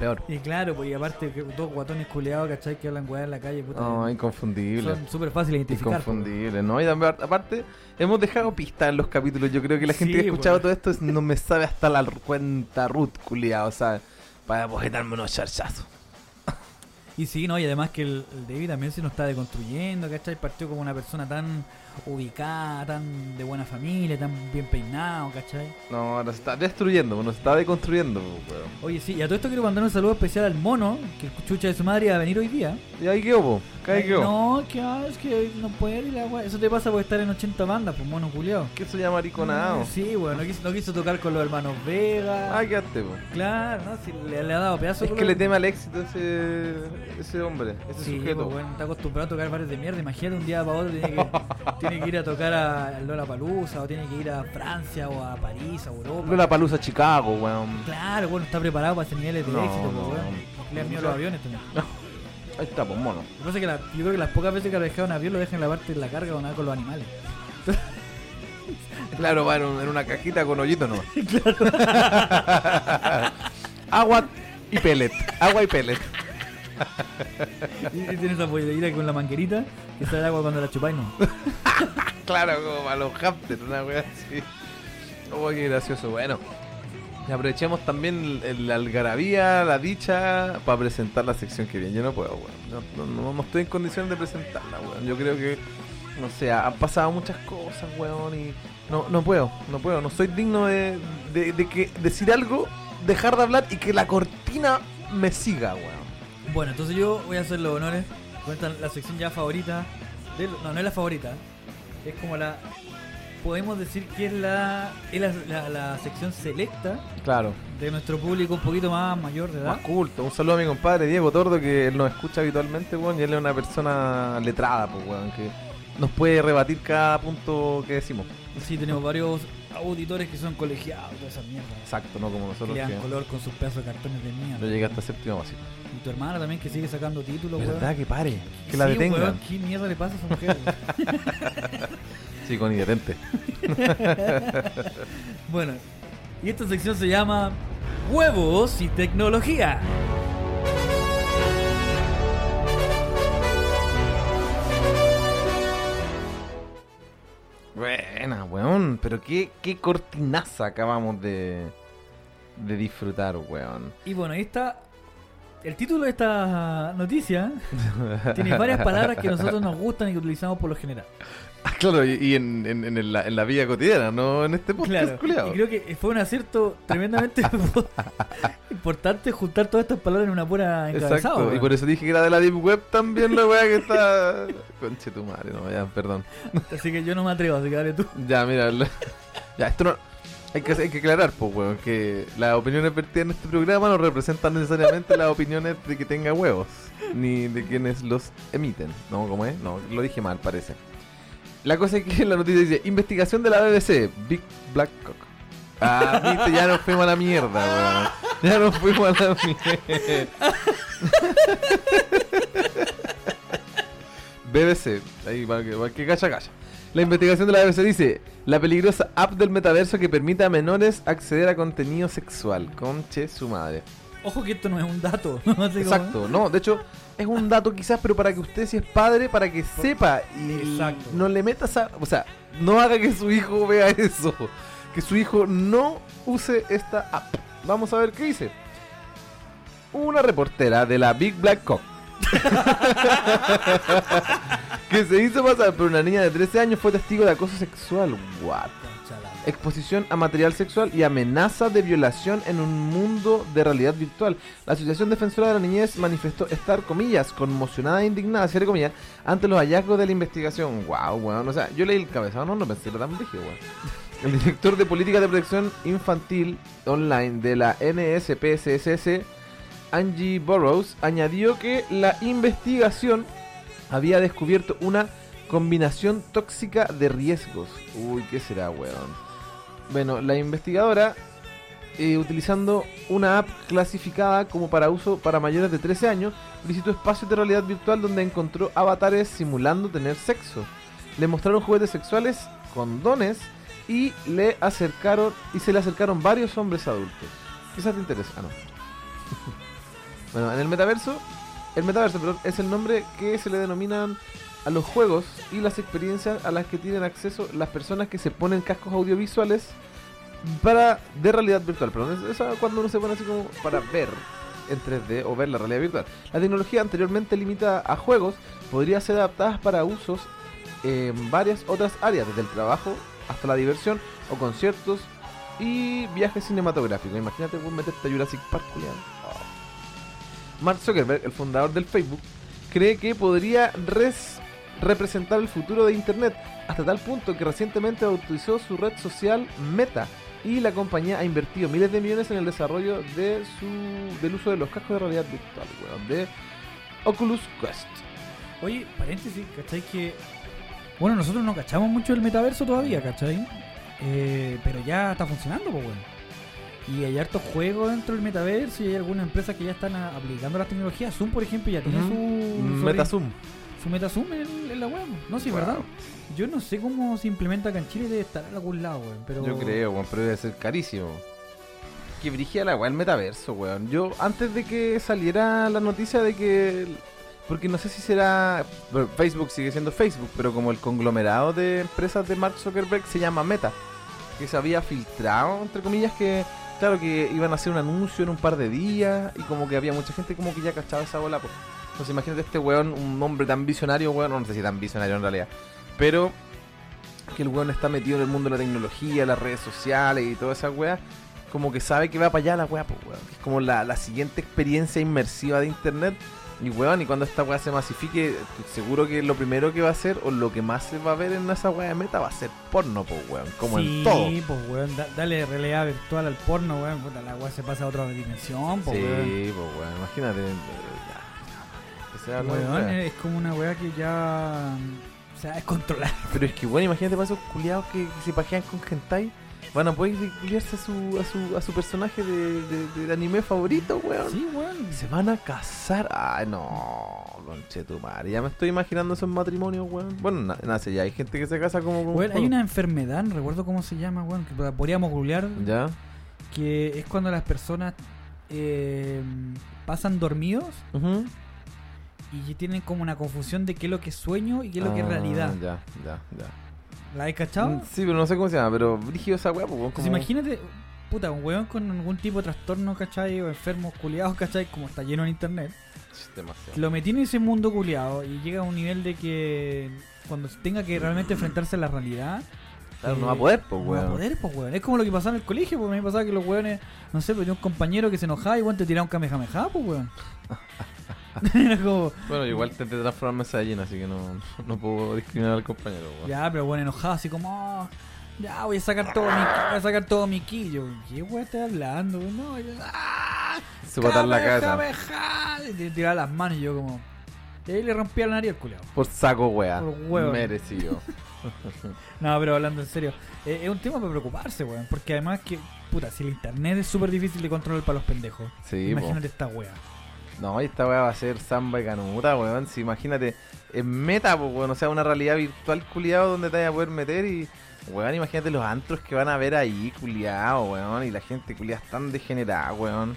Peor. Y claro, pues y aparte que dos guatones culeados, ¿cachai? Que hablan weá en la calle, puta. No, inconfundible. son súper fáciles de identificar. pues. Inconfundible, ¿no? Y también, aparte, hemos dejado pistas en los capítulos. Yo creo que la gente Sí, que ha escuchado pues. todo esto es- no me sabe hasta la cuenta Ruth, culiado, o sea, para darme unos charchazos. Y sí, no, y además que el, el David también se nos está deconstruyendo, ¿cachai? Partió como una persona tan ubicada, tan de buena familia, tan bien peinado, ¿cachai? No, nos está destruyendo, nos está deconstruyendo, weón. Oye, sí, y a todo esto quiero mandar un saludo especial al mono, que el chucha de su madre iba a venir hoy día. Y ahí quedó, po. No, que, ah, es que no puede ir wea. Eso te pasa por estar en 80 bandas, pues mono culiao. Que eso ya mariconado. Sí, bueno, no quiso, no quiso tocar con los hermanos Vega. Ah, quedaste, po. Claro, ¿no? Sí, le, le ha dado pedazo Es que los- le teme al éxito ese, ese hombre, ese Sí, sujeto. pues, bueno, está acostumbrado a tocar bares de mierda. Imagínate un día para otro tiene que, tiene que ir a tocar a Lola Palusa o tiene que ir a Francia o a París, a Europa. Lola Palusa Chicago, weón. Claro, bueno, está preparado para ese niveles de No, éxito, pues, no, weón. no. Le han miedo los aviones también. Ahí está, pues mono. Lo que pasa es que la- yo creo que las pocas veces que lo dejaron avión lo dejan en la parte de la carga o nada con los animales. Claro, va en, un- en una cajita con hoyito nomás. Agua y pellet. Agua y pellet. Y, y tiene esa pollerita con la manguerita que sale agua cuando la chupáis, ¿no? Claro, como para los hamsters, una wea así. Oh, qué gracioso. Bueno, y aprovechemos también la algarabía, la dicha, para presentar la sección que viene. Yo no puedo, weón. No, no, no- estoy en condiciones de presentarla, weón. Yo creo que, no sé, han pasado muchas cosas, weón, y no, no puedo, no puedo. No soy digno de, de, de que decir algo, dejar de hablar y que la cortina me siga, weón. Bueno, entonces yo voy a hacer los honores. Cuentan la sección ya favorita. de- no, no es la favorita. Es como la. Podemos decir que es la, es la, la- la sección selecta Claro. de nuestro público un poquito más mayor de edad. Más culto. Un saludo a mi compadre Diego Tordo, que él nos escucha habitualmente, weón, y él es una persona letrada, pues, weón, que nos puede rebatir cada punto que decimos. Sí, tenemos varios auditores que son colegiados, toda esa mierda. Exacto, no como Que nosotros le dan que color con sus pedazos de cartones de mierda. llega hasta séptimo básico. Y tu hermana también que sigue sacando títulos, weón. ¿Verdad? Que pare, que la Sí, detengan. weón, ¿Qué mierda le pasa a esa mujer? Sí, con inherente. bueno, y esta sección se llama Huevos y Tecnología. Buena, weón. Pero qué, qué cortinaza acabamos de, de disfrutar, weón. Y bueno, ahí está. El título de esta noticia tiene varias palabras que nosotros nos gustan y que utilizamos por lo general. Ah, claro, y, y en, en, en, el- en la vida cotidiana, no en este podcast, Claro. Y creo que fue un acierto tremendamente importante juntar todas estas palabras en una pura encabezado. Exacto, y por eso dije que era de la Deep Web también la weá que está. Conche tu madre, no, ya, perdón. Así que yo no me atrevo, así que dale tú. Ya, mira. la- Ya, esto no. Hay que, hay que aclarar, pues, weón, que las opiniones vertidas en este programa no representan necesariamente las opiniones de que tenga huevos, ni de quienes los emiten. ¿No? ¿Cómo es? No, lo dije mal, parece. La cosa es que la noticia dice: Investigación de la BBC, Big Black Cock. Ah, viste, ya nos fuimos a la mierda, weón. Ya nos fuimos a la mierda. BBC, ahí para que, para que calla, calla. La investigación de la BBC dice, la peligrosa app del metaverso que permite a menores acceder a contenido sexual. Conche su madre. Ojo que esto no es un dato. Como- Exacto, no, de hecho es un dato quizás, pero para que usted si es padre, para que sepa y Exacto. no le metas a... O sea, no haga que su hijo vea eso. Que su hijo no use esta app. Vamos a ver qué dice. Una reportera de la Big Black Cock que se hizo pasar por una niña de 13 años fue testigo de acoso sexual. What? Exposición a material sexual y amenaza de violación en un mundo de realidad virtual. La Asociación Defensora de la Niñez manifestó estar, comillas, conmocionada e indignada, cierre comillas, ante los hallazgos de la investigación. Wow, weón. O sea, yo leí el cabezado, no, no pensé era tan rígido, weón. El director de Política de Protección Infantil Online de la NSPSSS, Angie Burroughs, añadió que la investigación había descubierto una combinación tóxica de riesgos. Uy, ¿qué será, weón? Bueno, la investigadora, eh, utilizando una app clasificada como para uso para mayores de 13 años, visitó espacios de realidad virtual donde encontró avatares simulando tener sexo. Le mostraron juguetes sexuales, condones y le acercaron y se le acercaron varios hombres adultos. Quizás te interesa, ah, no. Bueno, en el metaverso, el metaverso perdón, es el nombre que se le denominan a los juegos y las experiencias a las que tienen acceso las personas que se ponen cascos audiovisuales para de realidad virtual. Perdón, es- eso cuando uno se pone así como para ver en 3D o ver la realidad virtual. La tecnología anteriormente limitada a juegos podría ser adaptada para usos en varias otras áreas, desde el trabajo hasta la diversión o conciertos y viajes cinematográficos. Imagínate vos meterte a Jurassic Park, culiao. Oh. Mark Zuckerberg, el fundador del Facebook, cree que podría res- representar el futuro de Internet hasta tal punto que recientemente bautizó su red social Meta y la compañía ha invertido miles de millones en el desarrollo de su del uso de los cascos de realidad virtual, weón, de Oculus Quest. Oye, paréntesis, ¿cachai? Que. Bueno, nosotros no cachamos mucho el metaverso todavía, ¿cachai? Eh, pero ya está funcionando, pues, bueno. Y hay hartos juegos dentro del metaverso y hay algunas empresas que ya están aplicando las tecnologías. Zoom, por ejemplo, ya tiene su, su, MetaZoom. Su MetaZoom en, en la web. No, sí, Wow. verdad. Yo no sé cómo se implementa acá en Chile, debe estar en algún lado, weón. Pero... Yo creo, weón, pero debe ser carísimo. Que brigia la weá, el metaverso, weón. Yo, antes de que saliera la noticia de que. Porque no sé si será. Facebook sigue siendo Facebook, pero como el conglomerado de empresas de Mark Zuckerberg se llama Meta. Que se había filtrado, entre comillas, que. Claro, que iban a hacer un anuncio en un par de días. Y como que había mucha gente como que ya cachaba esa bola, pues. Entonces imagínate este weón, un hombre tan visionario, weón. No sé si tan visionario en realidad. Pero que el weón está metido en el mundo de la tecnología, las redes sociales y toda esa weá, como que sabe que va para allá la weá, pues weón. Es como la, la siguiente experiencia inmersiva de internet. Y weón, y cuando esta weá se masifique, seguro que lo primero que va a hacer, o lo que más se va a ver en esa weá de meta, va a ser porno, pues weón. Como sí, en todo. pues, weón. da- dale realidad virtual al porno, weón. Puta, la weá se pasa a otra dimensión, pues, sí, weón. pues weón, imagínate. eh, ya. Que sea la Weón, es como una weá que ya. O sea, es controlar. Pero es que bueno, imagínate para esos culiados que, que se pajean con hentai. Van a poder culiarse a su, a su, a su personaje de, de- anime favorito, weón. Sí, weón. Se van a casar. Ay, no, conche tu madre. Ya me estoy imaginando esos matrimonios, weón. Bueno, na- nace ya. Hay gente que se casa como. como- Weón, hay una enfermedad, no recuerdo cómo se llama, weón, que podríamos googlear, Ya. que es cuando las personas eh, pasan dormidos Ujú. Y tienen como una confusión de qué es lo que es sueño y qué es lo que es Ah, realidad. Ya, ya, ya. ¿La has cachado? Mm, Sí, pero no sé cómo se llama. Pero brígido esa weá, pues, weón. Pues como- imagínate, puta, un weón con algún tipo de trastorno, ¿cachai? O enfermos culiados, ¿cachai? Como está lleno en internet. Ch, Demasiado. Lo metí en ese mundo culiado y llega a un nivel de que cuando tenga que realmente enfrentarse a la realidad. Claro, no eh, va a poder, pues, no va a weón. poder, pues, weón. Es como lo que pasaba en el colegio, pues a mí me pasaba que los weones, no sé, pues tenía un compañero que se enojaba y weón te tiraba un kamehameha, pues, weón. Era como, Bueno, igual intenté transformarme en Saiyajin, así que no, no puedo discriminar al compañero, ya, pero bueno, enojado, así como, "Oh, ya voy a sacar todo mi, voy a sacar todo mi ki. Yo, ¿qué weón estás hablando? weón? No, yo, ¡ah! Se botar la. Kamehameha. Y te tiraba las manos y yo como, y ahí le rompía la nariz al culiao. Por saco, weá. Por huevo. Merecido. No, pero hablando en serio, eh, es un tema para preocuparse, weón. Porque además que, puta, si el internet es súper difícil de controlar para los pendejos. Sí, po. imagínate esta wea. No, y esta weá va a ser samba y canuta, weón. Si imagínate, en meta, pues, weón, o sea, una realidad virtual culiado donde te vayas a poder meter y, weón, imagínate los antros que van a ver ahí, culiado, weón, y la gente culiada es tan degenerada, weón.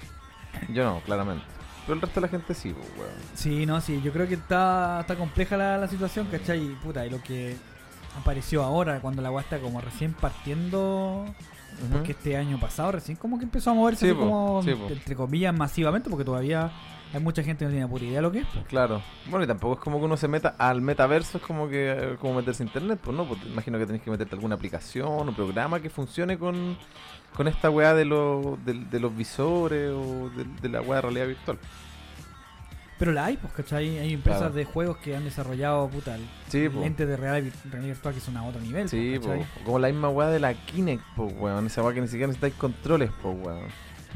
Yo no, claramente. Pero el resto de la gente sí, pues, weón. Sí, no, sí, yo creo que está, está compleja la, la situación, ¿cachai? Y, puta, y lo que apareció ahora, cuando la weá está como recién partiendo, porque este año pasado recién como que empezó a moverse Sí, así po, como, sí, entre comillas, masivamente, porque todavía hay mucha gente que no tiene puta idea de lo que es. Claro. Bueno, y tampoco es como que uno se meta al metaverso, es como que como meterse a internet, pues no, pues imagino que tenés que meterte alguna aplicación o programa que funcione con, con esta weá de, los de, de los visores o de, de la weá de realidad virtual. Pero la hay, pues, ¿cachai? Hay empresas Claro. de juegos que han desarrollado, puta, Sí, lentes de realidad, vir- realidad virtual que son a otro nivel. Sí, pues, po. como la misma weá de la Kinect, pues weón, esa weá que ni siquiera necesitáis controles, pues weón.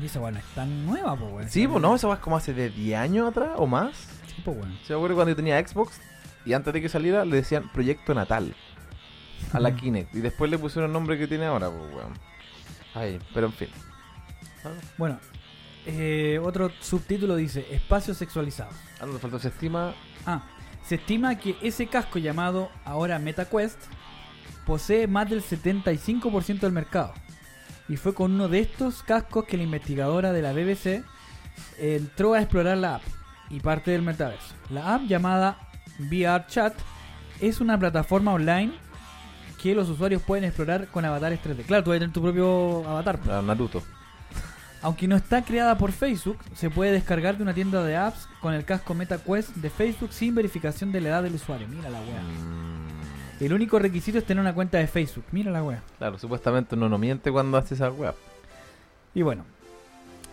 Y esa weá no es tan nueva, pues, weón. Sí, pues no, esa weá es como hace de 10 años atrás o más. Sí, pues, weón. Yo me acuerdo cuando yo tenía Xbox y antes de que saliera le decían Proyecto Natal a la Kinect y después le pusieron el nombre que tiene ahora, pues weón. Ay, pero en fin. Bueno, eh, otro subtítulo dice Espacios sexualizados. Ah, no faltó, se estima. Ah, se estima que ese casco llamado ahora MetaQuest posee más del 75% del mercado. Y fue con uno de estos cascos que la investigadora de la BBC, entró a explorar la app y parte del metaverso. La app llamada VR Chat es una plataforma online que los usuarios pueden explorar con avatares 3D. Claro, tú vas a tener tu propio avatar. Ah, Naruto. Aunque no está creada por Facebook, se puede descargar de una tienda de apps con el casco MetaQuest de Facebook sin verificación de la edad del usuario. Mira la wea. El único requisito es tener una cuenta de Facebook. Mira la wea. claro, supuestamente uno no miente cuando hace esa web. Y bueno,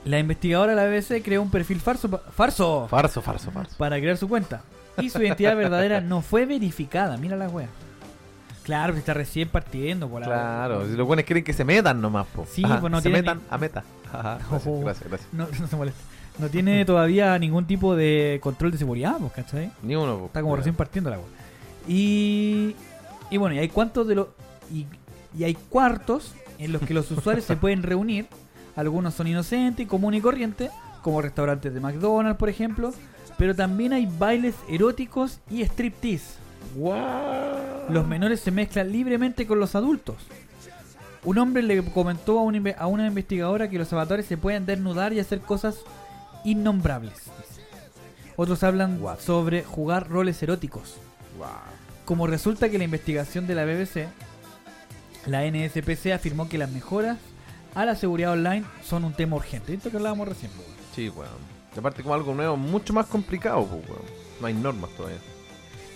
la investigadora de la BBC creó un perfil falso, pa- farso Farso, farso, farso. para crear su cuenta. Y su identidad verdadera no fue verificada. Mira la wea. Claro, que está recién partiendo por la Claro, si los buenos quieren que se metan nomás, po. Sí, pues no se metan ni- a meta. Ajá, gracias, Ojo. gracias, gracias. No, no se molesta. No tiene todavía ningún tipo de control de seguridad, pues, ¿cachai? Ni uno, po. Está como recién partiendo la agua. Y, y bueno, y hay cuantos de los. Y, y hay cuartos en los que los usuarios se pueden reunir. Algunos son inocentes y comunes y corrientes, como restaurantes de McDonald's, por ejemplo. Pero también hay bailes eróticos y striptease. Guau. Los menores se mezclan libremente con los adultos. Un hombre le comentó a a una investigadora que los avatares se pueden desnudar y hacer cosas innombrables. Otros hablan sobre jugar roles eróticos. Guau. Como resulta que la investigación de la BBC, la NSPC afirmó que las mejoras a la seguridad online son un tema urgente. Esto que hablábamos recién. weón. Sí, weón. Y aparte como algo nuevo, mucho más complicado, weón. No hay normas todavía.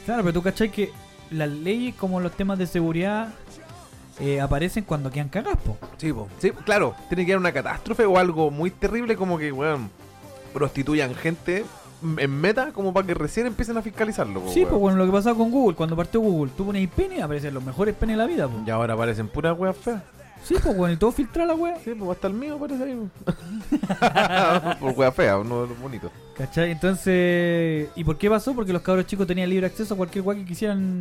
Claro, pero tú cachai que las leyes como los temas de seguridad eh, aparecen cuando quedan cagadas, po. Sí, po. Sí, claro. Tiene que haber una catástrofe o algo muy terrible como que, weón, prostituyan gente en meta como para que recién empiecen a fiscalizarlo, po, Sí, pues bueno, lo que pasaba con Google, cuando partió Google, tú pones pene, aparecen los mejores penes de la vida, pues. Y ahora aparecen puras weas feas. Sí, pues bueno, y todo filtra la wea. Sí, pues hasta el mío parece ahí. Por wea fea, uno de los bonitos. ¿Cachai? Entonces, ¿y por qué pasó? Porque los cabros chicos tenían libre acceso a cualquier wea que quisieran.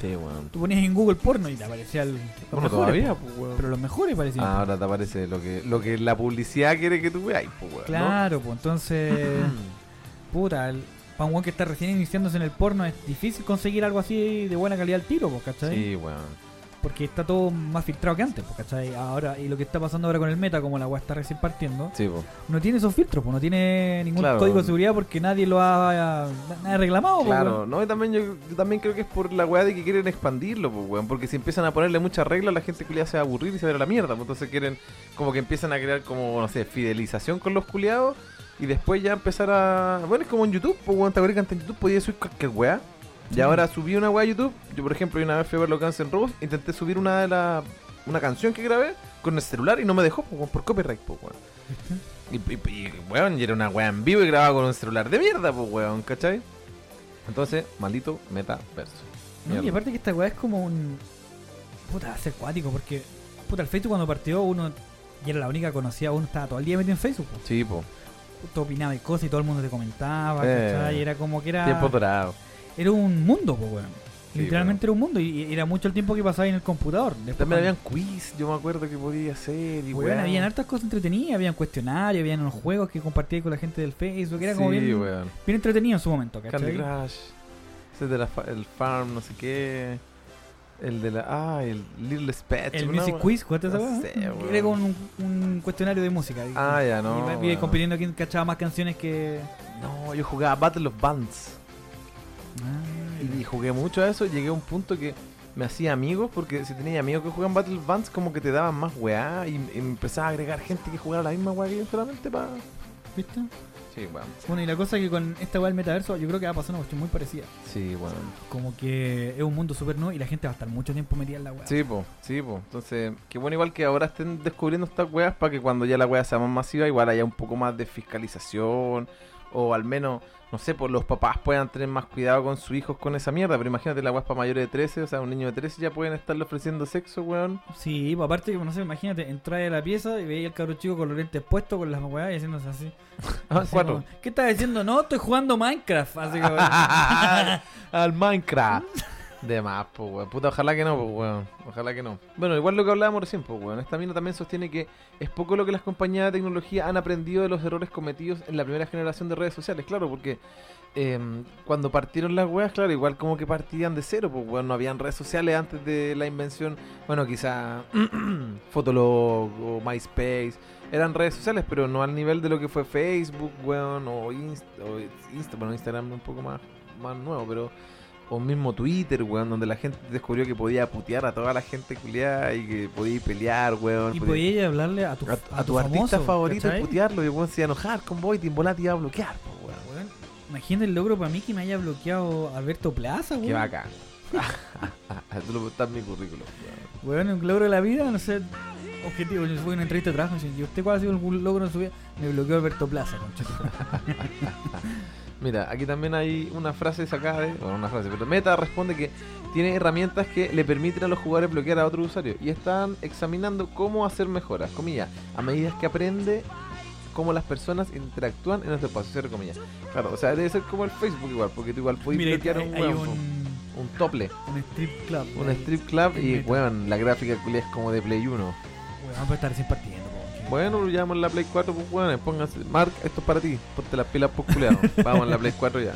Sí, weón. Tú ponías en Google porno y te aparecía el, los Bueno, mejores, todavía, po. pues, weón. Pero los mejores parecían. Ah, ahora te aparece lo que, lo que la publicidad quiere que tú veas, pues, claro, pues entonces, puta, el, para un weón que está recién iniciándose en el porno es difícil conseguir algo así de buena calidad al tiro, pues, ¿cachai? Sí, weón. Porque está todo más filtrado que antes, pues, ¿cachai? Ahora, y lo que está pasando ahora con el meta, como la weá está recién partiendo, Sí, pues. no tiene esos filtros, pues no tiene ningún Claro. código de seguridad porque nadie lo ha, nadie ha reclamado. Claro, no, y también yo, yo también creo que es por la weá de que quieren expandirlo, pues, weón. Porque si empiezan a ponerle muchas reglas, la gente culiada se va a aburrir y se va a ir a la mierda. pues, entonces quieren como que empiezan a crear como, no sé, fidelización con los culiados. Y después ya empezar a... Bueno, es como en YouTube, pues, weón. ¿Te acuerdas que antes en YouTube podías subir cualquier weá? Y ahora subí una weá a YouTube. Yo, por ejemplo, una vez fui a ver los Guns N' Roses. Intenté subir una de las... Una canción que grabé con el celular y no me dejó, pues, weón, por copyright, pues, weón. Y, y, y, weón, y era una weá en vivo y grababa con un celular de mierda, pues, weón, ¿cachai? Entonces, maldito metaverso. No, y aparte que esta weá es como un. Puta, ser cuático porque. Puta, el Facebook cuando partió uno. Y era la única conocida, uno estaba todo el día metido en Facebook. po. Sí, po. Tú opinabas y cosas y todo el mundo te comentaba, Eh. Y era como que era. Tiempo dorado. Era un mundo, pues, weón. Sí, Literalmente era un mundo y, y era mucho el tiempo que pasaba ahí en el computador. Después También habían quiz, yo me acuerdo que podía hacer y weón. habían hartas cosas entretenidas, habían cuestionarios, habían unos juegos que compartía con la gente del Facebook, era como bien, weón. bien entretenido en su momento, ¿cachai? Candy Crush. Ese de la fa- el farm, no sé qué. El de la. Ah, el Little Spetch. El Music Quiz, ¿cuánto no sé. Era como un, un cuestionario de música. y- Ah, ya, no. y iba weón. compitiendo quién cachaba más canciones que. No, yo jugaba Battle of Bands. Ah, Y jugué mucho a eso. Llegué a un punto que me hacía amigos. Porque si tenía amigos que juegan Battle of Bands, como que te daban más weá. Y, y me empezaba a agregar gente que jugara la misma weá que yo solamente para. ¿Viste? Sí. Bueno, y la cosa es que con esta weá del metaverso, yo creo que va a pasar una cuestión muy parecida. Sí, weón. Como que es un mundo súper nuevo y la gente va a estar mucho tiempo metida en la weá. Sí, po, sí, po. Entonces, qué bueno igual que ahora estén descubriendo estas weas para que cuando ya la wea sea más masiva, igual haya un poco más de fiscalización. O al menos, no sé, pues los papás puedan tener más cuidado con sus hijos con esa mierda. Pero imagínate la wea para mayores de 13, o sea, un niño de 13 ya pueden estarle ofreciendo sexo, weón. Sí, pues aparte que, no sé, imagínate, entrar a la pieza y veía al cabro chico con los lentes puestos, con las weas y haciéndose así. Ah, Así cuatro. como, ¿Qué estás diciendo? No, estoy jugando Minecraft. Así como, Al Minecraft. De más, pues, weón. Puta, ojalá que no, pues, weón. Ojalá que no. Bueno, igual lo que hablábamos recién, pues, weón. Esta mina también sostiene que es poco lo que las compañías de tecnología han aprendido de los errores cometidos en la primera generación de redes sociales. Claro, porque em, cuando partieron las weas, claro, igual como que partían de cero, pues weón, no habían redes sociales antes de la invención. Bueno, quizá Fotolog o MySpace eran redes sociales, pero no al nivel de lo que fue Facebook, weón, o, Inst o Insta, bueno, Instagram un poco más, más nuevo, pero o mismo Twitter, weón, donde la gente descubrió que podía putear a toda la gente culiada y que podía pelear, weón. Y podía- hablarle a tu, a, a a tu, artista favorito y putearlo y weón se iba a enojar con vos y te iba a bloquear, weón. Weón, Imagina el logro para mí que me haya bloqueado Alberto Plaza, weón. Qué bacán. Tú lo estás en mi currículum, weón. Weón, un logro de la vida, no sé. Objetivo, yo fui a una entrevista de trabajo y dicen, ¿y usted cuál ha sido algún logro en su vida? Me bloqueó Alberto Plaza, conchetumare. Mira, aquí también hay una frase sacada de. Bueno, una frase, pero Meta responde que tiene herramientas que le permiten a los jugadores bloquear a otro usuario y están examinando cómo hacer mejoras, comillas, a medida que aprende cómo las personas interactúan en nuestro espacio, cierre comillas. Claro, o sea, debe ser como el Facebook igual, porque tú igual puedes Mira, bloquear hay, un po. un, un tople, un strip club. un strip club y, weón, la gráfica es como de Play 1. Weón, puede estar recién partiendo, po, Bueno, lo llamamos en la Play 4, pues weón, pónganse. Mark, esto es para ti, ponte las pilas por culiado. Vamos en la Play 4 ya.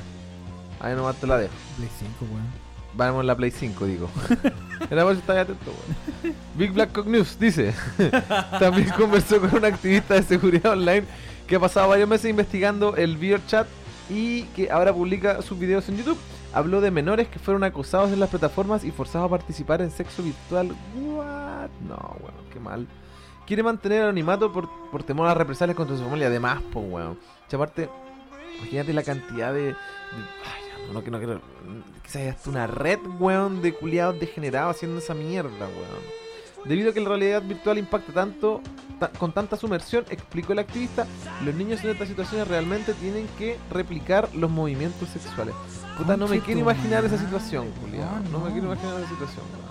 Ahí nomás te la dejo. Play 5, weón. Vamos en la Play 5, digo. Era por si estás atento, weón. Big Black Cock News dice: También conversó con un activista de seguridad online que ha pasado varios meses investigando el VRChat y que ahora publica sus videos en YouTube. Habló de menores que fueron acosados en las plataformas y forzados a participar en sexo virtual. What? No, weón, qué mal. Quiere mantener el anonimato por, por temor a represalias contra su familia. Además, pues, weón. Y aparte, imagínate la cantidad de. de- ay, no, no, no quiero. Quizás hasta una red, weón, de culiados degenerados haciendo esa mierda, weón. Debido a que la realidad virtual impacta tanto, ta- con tanta sumersión, explicó el activista, los niños en estas situaciones realmente tienen que replicar los movimientos sexuales. Puta, no me quiero imaginar esa situación, culiado. weón, No me quiero imaginar esa situación, weón.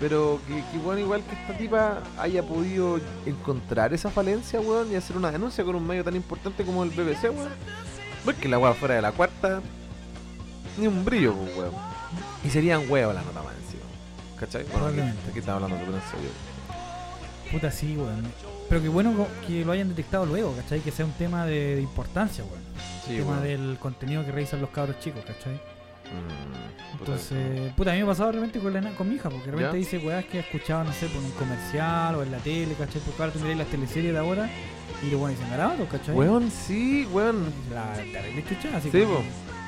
Pero que, que bueno, igual que esta tipa haya podido encontrar esa falencia, weón, y hacer una denuncia con un medio tan importante como el BBC, weón. Porque la weá fuera de la cuarta, ni un brillo, pues, weón. Y serían huevos la nota más encima. ¿Cachai? Bueno, aquí, aquí estamos hablando súper en serio. Puta, sí, weón. Pero que bueno que lo hayan detectado luego, ¿cachai? Que sea un tema de, de importancia, weón. Sí, el tema weón. del contenido que revisan los cabros chicos, ¿cachai? Mm, Entonces, puta, a mí me ha pasado de repente con, la, con mi hija, porque ¿Ya? dice weas que ha escuchado, no sé, por un comercial o en la tele, ¿cachai? Porque ahora tú miras las teleseries de ahora y lo bueno dicen garabatos, ¿cachai? Weón, sí, weón. La terrible chucha, así Sí, como- po.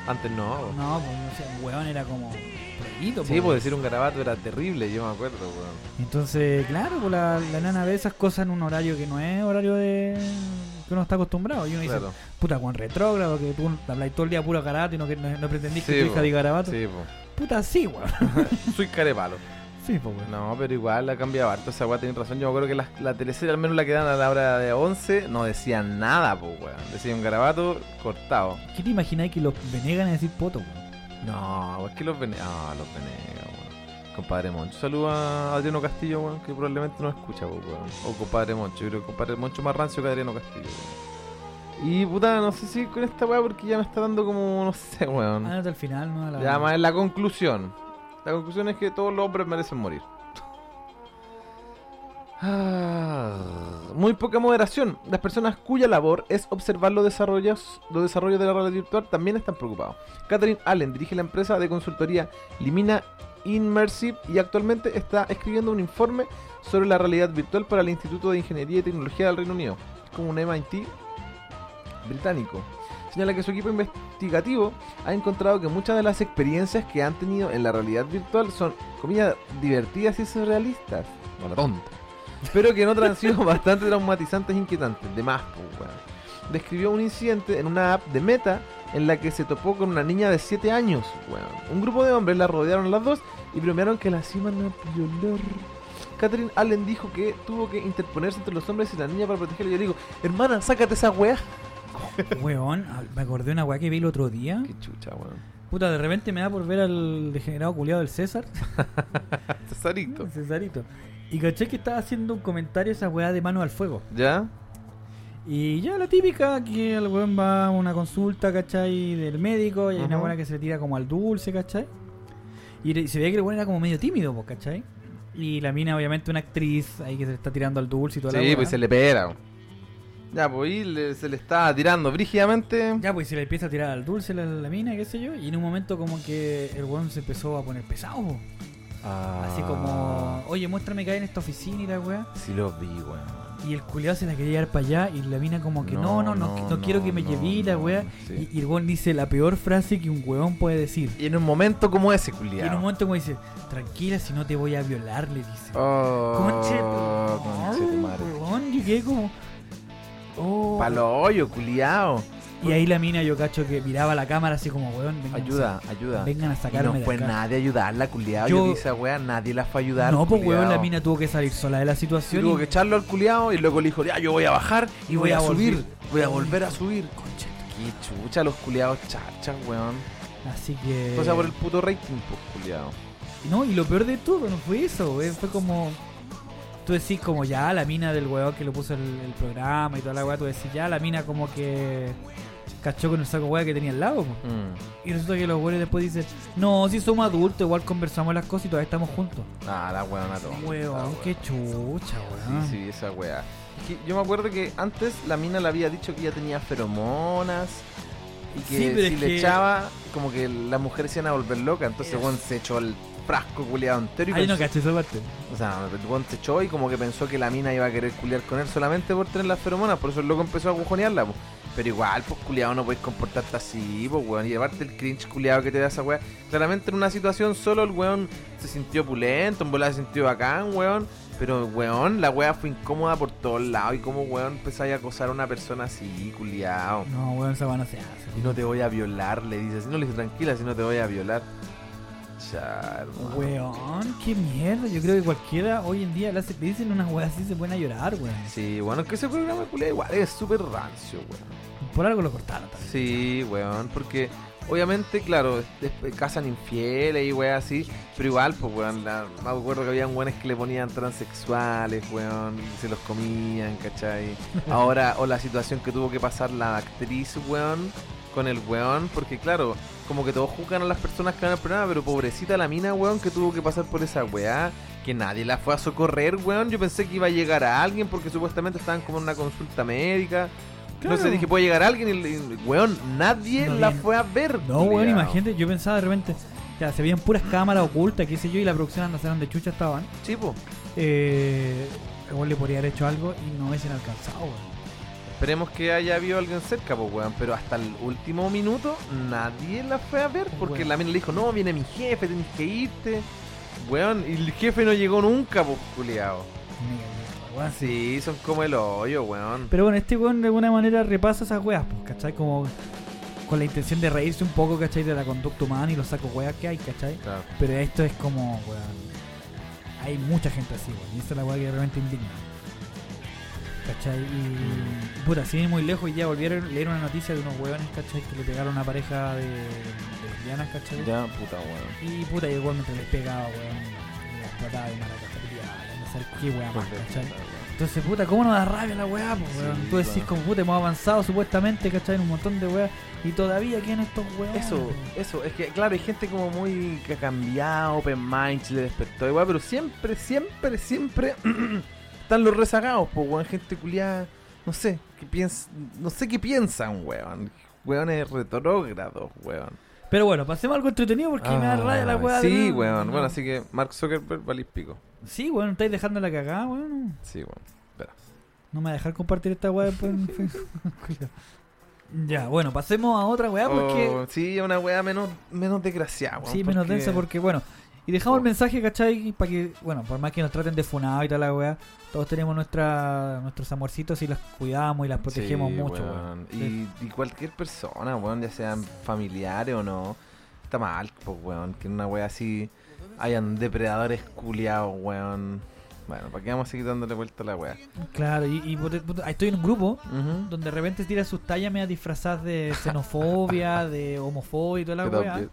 Antes no, po. No, pues no sé, weón era como prohibido, Sí, po, pues decir un garabato era terrible, yo me acuerdo, weón. Entonces, claro, pues la, la nana ve esas cosas en un horario que no es horario de que uno está acostumbrado. Y uno dice, Claro. puta, con retrógrado, que tú habláis todo el día puro garabato y no, no, no pretendís que tu hija po. diga garabato. Sí, po. Puta, sí, weón. Soy carepalo. Sí, pues, weón. No, pero igual ha cambiado harto. Esa weá tiene razón. Yo acuerdo que la, la teleserie, al menos la que dan a la hora de 11, no decían nada, pues, weón. Decía un garabato cortado. ¿Qué te imagináis que los venegan a decir poto, weón? No, es que los Venegas. Ah, los Venegas, weón. Compadre Moncho. Saludo a Adriano Castillo, weón, que probablemente no escucha, weón. O compadre Moncho. Yo creo que compadre Moncho más rancio que Adriano Castillo, weón. Y puta, no sé si con esta weá porque ya me está dando como, no sé, weón. Ándate al final, ¿no? La- Ya más en la conclusión. La conclusión es que todos los hombres merecen morir. Ah, muy poca moderación. Las personas cuya labor es observar los desarrollos, los desarrollos de la realidad virtual también están preocupados. Catherine Allen dirige la empresa de consultoría Limina Immersive y actualmente está escribiendo un informe sobre la realidad virtual para el Instituto de Ingeniería y Tecnología del Reino Unido. Es como un MIT británico. Señala que su equipo investigativo ha encontrado que muchas de las experiencias que han tenido en la realidad virtual son, comillas, divertidas y surrealistas. No la tonta. Pero que en otras han sido bastante traumatizantes e inquietantes. De más, pues. Describió un incidente en una app de Meta en la que se topó con una niña de 7 años, weón. Un grupo de hombres la rodearon las dos y bromearon que la iban a violar. Catherine Allen dijo que tuvo que interponerse entre los hombres y la niña para protegerla. Yo le digo, hermana, sácate esa weá. Weón, ah, me acordé de una weá que vi el otro día. Qué chucha, weón. Puta, de repente me da por ver al degenerado culiado del César. Cesarito. Cesarito. Y caché que estaba haciendo un comentario esa weá de mano al fuego. ¿Ya? Y ya la típica, que el weón va a una consulta, ¿cachai? Del médico, y hay una buena que se le tira como al dulce, ¿cachai? Y se veía que el weón era como medio tímido, pues, ¿cachai? Y la mina, obviamente, una actriz ahí que se le está tirando al dulce y toda la Sí, pues se le pega. Ya, pues le- se le está tirando brígidamente. Ya, pues se le empieza a tirar al dulce la, la mina, qué sé yo. Y en un momento como que el weón se empezó a poner pesado. po. Ah, Así como, oye, muéstrame que hay en esta oficina y la weá. Sí lo vi, weón. Y el culiado se la quería llevar para allá y la mina como que no, no, no, no, no, quiero que me no, lleve la weá. sí. Y, y el weón dice la peor frase que un weón puede decir. Y en un momento como ese, Y en culiado. un momento como dice, tranquila si no te voy a violar, le dice. Oh, Conche, conche tu madre. weón, quedé como... Oh. Palo hoyo, culiao. Y ahí la mina yo cacho que miraba la cámara así como, weón, vengan, Ayuda, a, ayuda. vengan a Y sacarme no de fue acá. nadie a ayudarla, culiao. Yo- Yo, esa weá, nadie la fue a ayudar. No, pues weón, la mina tuvo que salir sola de la situación. tuvo y- que echarlo al culiao y luego le dijo, ya, yo voy a bajar y voy a subir. volver. Voy a volver a subir. Conche. Qué chucha los culiados chachas, weón. Así que... O sea, por el puto rating, pues, culiao. No, y lo peor de todo no fue eso, güey. Fue como. Tú decís, como ya la mina del weón que lo puso el, el programa y toda la weá. Tú decís, ya la mina como que. Cachó con el saco weá que tenía al lado. Mm. Y resulta que los güeyes después dicen, no, si somos adultos, igual conversamos las cosas y todavía estamos juntos. Ah, la weona tonta. Weón, qué chucha, weón. Sí, sí, esa weá. Yo me acuerdo que antes la mina le había dicho que ya tenía feromonas y que Sí, si le que- echaba, como que las mujeres se iban a volver locas. Entonces, Es- weón, se echó el frasco culiado entero y Ahí no caché esa parte. O sea, el weón se echó y como que pensó que la mina iba a querer culiar con él solamente por tener las feromonas. Por eso el loco empezó a agujonearla, po. Pero igual, pues culiado, no podéis comportarte así, pues weón. Y llevarte el cringe culiado que te da esa weá. Claramente en una situación solo el weón se sintió opulento, en bola se sintió bacán, weón. Pero weón, la weá fue incómoda por todos lados. Y como weón empezáis a acosar a una persona así, culiado. No, weón, esa weá no se hace. Y no te voy a violar, le dice. Si no le dice tranquila, si no te voy a violar. Weón, qué mierda. Yo creo que cualquiera hoy en día le, hace- le dicen unas weas así se pueden a llorar, weón. Sí, bueno, es que ese programa culiado igual es súper rancio, weón. Por algo lo cortaron también. Sí, weón, porque obviamente, claro, casan infieles y weón así, pero igual, pues weón, la- me acuerdo que habían weones que le ponían transexuales, weón, y se los comían, ¿cachai? Ahora, o la situación que tuvo que pasar la actriz, weón, con el weón, porque claro, como que todos juzgan a las personas que van al programa, pero pobrecita la mina, weón, que tuvo que pasar por esa weá, que nadie la fue a socorrer, weón. Yo pensé que iba a llegar a alguien porque supuestamente estaban como en una consulta médica. No sé, dije, puede llegar alguien y, y- weón, nadie No la fue a ver. No, weón, imagínate, yo pensaba de repente, ya, se veían puras cámaras ocultas, qué sé yo, y la producción anda de chucha estaban. Sí, po. Eh, le podría haber hecho algo y no hubiesen alcanzado, weón. Esperemos que haya habido alguien cerca, pues, weón. Pero hasta el último minuto nadie la fue a ver porque Weón. la mina le dijo, no, viene mi jefe, tenés que irte. Weón, y el jefe no llegó nunca, pues, culiao. Weón. Sí, son como el hoyo, weón. Pero bueno, este weón de alguna manera repasa esas weas, pues, ¿cachai? Como con la intención de reírse un poco, ¿cachai? De la conducta humana y los sacos weas que hay, ¿cachai? Claro. Pero esto es como, weón. Hay mucha gente así, weón. Y esa es la wea que realmente indigna. ¿Cachai? Y. Puta, si viene muy lejos y ya volvieron a leer una noticia de unos weones, ¿cachai? Que le pegaron a una pareja de, de lesbianas, ¿cachai? Ya, puta, weón. Y puta, igual mientras les pegaba, weón. y Las trataba de maraca, no sé qué wea más, ¿cachai? Entonces, puta, ¿cómo nos da rabia la weá, pues, weón? Sí, Tú decís weón. como, puta, hemos avanzado supuestamente, ¿cachai? En un montón de weas. Y todavía quedan estos weones. Eso, eso, es que claro, hay gente como muy que ha cambiado, open mind, se le despertó igual, pero siempre, siempre, siempre están los rezagados, pues weón, gente culiada, no sé, que piens no sé qué piensan, weón. Weones retrógrados, weón. Pero bueno, pasemos a algo entretenido porque me da rabia la Ah, weá. Sí, de- weón. no. Bueno, así que Mark Zuckerberg valís pico. Sí, weón, estáis dejando la cagada, weón. Sí, weón. Espera. No me va a dejar compartir esta weá después en Facebook. Cuidado. Ya, bueno, pasemos a otra weá porque. Oh, sí, una weá menos, menos desgraciada, weón. sí, menos porque- densa porque, bueno. Y dejamos el mensaje, ¿cachai? Para que, bueno, por más que nos traten de funado y tal la weá, todos tenemos nuestra, nuestros amorcitos y las cuidamos y las protegemos Sí, mucho, weón. Y, y cualquier persona, weón, ya sean familiares o no, está mal, pues, weón, que en una wea así hayan depredadores culiados, weón. Bueno, ¿para qué vamos a seguir dándole vuelta a la wea? Claro, y, y estoy en un grupo Ujú. donde de repente tira sus tallas medio disfrazadas de xenofobia, de homofobia y toda la weá.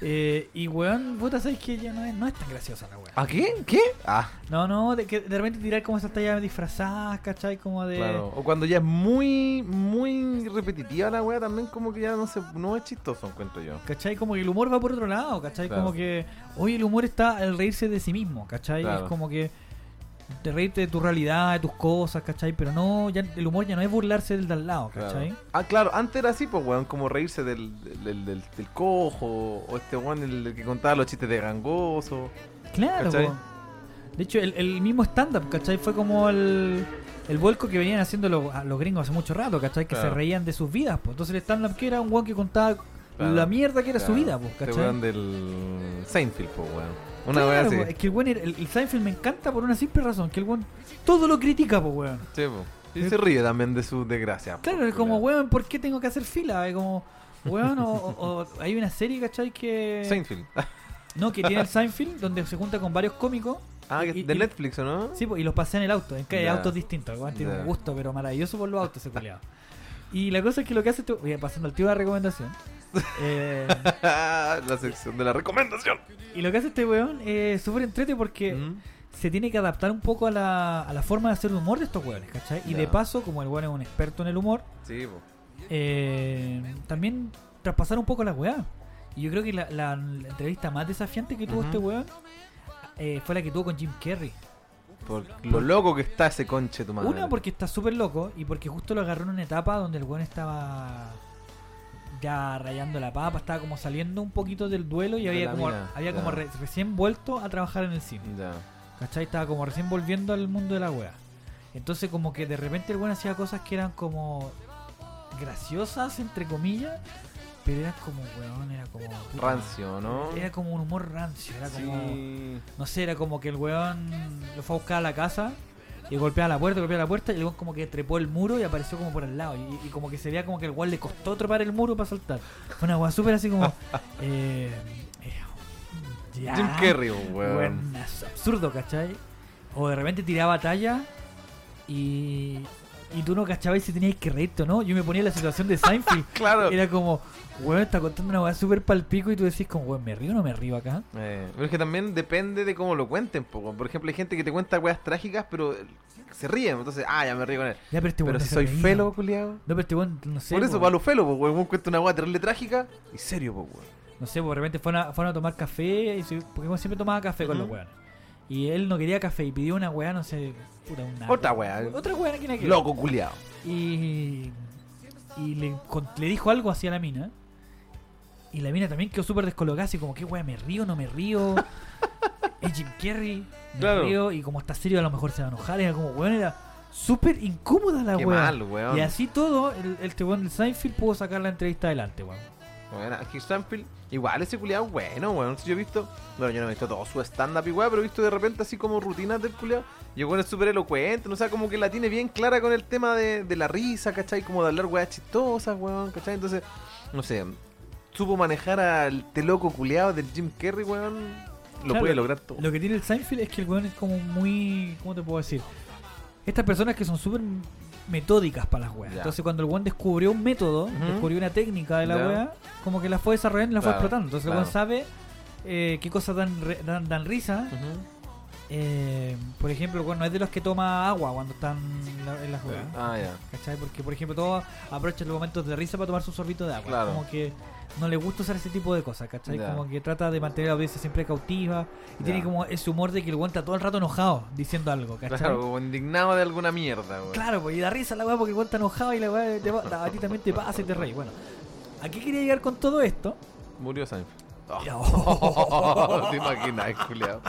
Eh, y weón, puta, sabes que ya no es, no es tan graciosa la weá. ¿A qué? ¿Qué? Ah, No, no, de que de repente tirar como esas tallas disfrazadas, ¿cachai? Como de. claro. O cuando ya es muy, muy repetitiva la wea, también como que ya no se, no es chistoso, encuentro yo. ¿Cachai? Como que el humor va por otro lado, ¿cachai? Claro. Como que, hoy el humor está al reírse de sí mismo, ¿cachai? Claro. Es como que de reírte de tu realidad, de tus cosas, ¿cachai? Pero no, ya, el humor ya no es burlarse del de al lado, ¿cachai? Claro. Ah, claro, antes era así, pues, weón, como reírse del, del, del, del cojo, o este weón el, que contaba los chistes de gangoso. Claro, po. De hecho, el, el mismo stand-up, ¿cachai? Fue como el, el vuelco que venían haciendo los, los gringos hace mucho rato, ¿cachai? Que Claro. se reían de sus vidas, pues. Entonces el stand-up que era un weón que contaba Claro. la mierda que era su vida, pues, Este ¿cachai? weón del Seinfeld, pues, weón. Una Claro, po, así. Es que el weón, el, el Seinfeld me encanta por una simple razón, que el weón todo lo critica, pues, weón. Sí, po. Y se ríe también de sus desgracias. po, Claro, es como, weón, ¿por qué tengo que hacer fila? Es como, weón, o, o- o- hay una serie, ¿cachai? Que... Seinfeld. No, que tiene el Seinfeld, donde se junta con varios cómicos. Ah, que- Y- de y- Netflix, ¿o no? Sí, pues, y los pasé en el auto, en que hay Ya. autos distintos. El weón tiene Ya. un gusto, pero maravilloso por los autos, ese culiado. Y la cosa es que lo que hace, este- oye, pasando al tío de la recomendación. Eh, la sección de la recomendación. y lo que hace este weón es súper entrete porque Mm. se tiene que adaptar un poco a la, a la forma de hacer humor de estos weones, ¿cachai? Y Ya. de paso, como el weón es un experto en el humor, Sí, eh, también traspasar un poco la weá. Y yo creo que la, la- la entrevista más desafiante que tuvo este weón eh, fue la que tuvo con Jim Carrey. Por lo loco que está ese conche tu madre. Una porque está súper loco y porque justo lo agarró en una etapa donde el weón estaba ya rayando la papa, estaba como saliendo un poquito del duelo y De había como, mina, había como re- recién vuelto a trabajar en el cine. Ya. ¿Cachai? Estaba como recién volviendo al mundo de la wea. Entonces como que de repente el weón hacía cosas que eran como graciosas, entre comillas, pero era como, weón, era como... puta, Rancio, ¿no? Era como un humor rancio, era como... Sí. No sé, era como que el weón lo fue a buscar a la casa y golpeaba la puerta, golpeaba la puerta y el weón como que trepó el muro y apareció como por al lado. Y, y como que se veía como que el weón le costó trepar el muro para saltar. Fue una weá súper así como... eh, eh, ya. Jim Carrey, weón. Absurdo, ¿cachai? O de repente tiraba talla y, y tú no cachabas si tenías que reírte o no. Yo me ponía en la situación de Seinfeld. Claro. Era como, weón, está contando una weá súper palpico y tú decís como, weón, ¿me río o no me río acá? Eh, pero es que también depende de cómo lo cuenten. po. Por ejemplo, hay gente que te cuenta weas trágicas, pero se ríen. Entonces, ah, ya me río con él. Ya, pero este Pero si soy reía. felo, culiado. No, pero este weón, no sé. Por eso, para los felos, pues, weón, cuenta una wea terrible trágica y serio, pues, weón. No sé, po, de repente fueron a, fueron a tomar café, y se- porque weón siempre tomaba café con los weones. Y él no quería café y pidió una weá, no sé, puta, una. Otra wea. Otra weá que ver. Loco, culiado. Y, y le, con- le dijo algo así a la mina. Y la mina también quedó súper descolocada, así como, ¿qué weá? ¿Me río? ¿No me río? es Jim Carrey, me Claro. río. Y como está serio, a lo mejor se va a enojar. Era como, weón, era súper incómoda la Qué weá. mal, weón. Y así todo, el, el weón del Seinfeld pudo sacar la entrevista adelante, weón. Bueno, aquí Stanfield, igual ese culiado bueno, bueno. Si yo he visto, bueno, yo no he visto todo su stand-up igual, pero he visto de repente así como rutinas del culiado. Y bueno es súper elocuente, no o sea, como que la tiene bien clara con el tema de, de la risa, ¿cachai? Como de hablar weas chistosas, weón, ¿cachai? Entonces, no sé, supo manejar al te loco culiado del Jim Carrey, weón. Lo Claro, puede lograr todo. Lo que tiene el Seinfeld es que el weón es como muy. ¿Cómo te puedo decir? Estas personas que son súper metódicas para las weas. Ya. Entonces, cuando el weón descubrió un método, descubrió una técnica de la Ya. wea, como que la fue desarrollando y la fue explotando. Entonces, claro. el weón sabe eh, qué cosas dan, dan, dan risa. Ujú. Eh, por ejemplo, el weón no es de los que toma agua cuando están en la- en weas. Ah, ya. ¿Cachai? Porque, por ejemplo, todos aprovechan los momentos de risa para tomar su sorbito de agua. Claro. Como que no le gusta usar ese tipo de cosas, ¿cachai? Ya. Como que trata de mantener a la audiencia siempre cautiva. Y Ya. tiene como ese humor de que el está todo el rato enojado diciendo algo, ¿cachai? Claro, como indignado de alguna mierda, weón. Claro, pues y da risa la weá porque el está enojado y la weá te va- a ti también te pasa y te reí. Bueno, ¿a qué quería llegar con todo esto? Murió Seinfeld. Oh. ¿Te imaginas, culiado?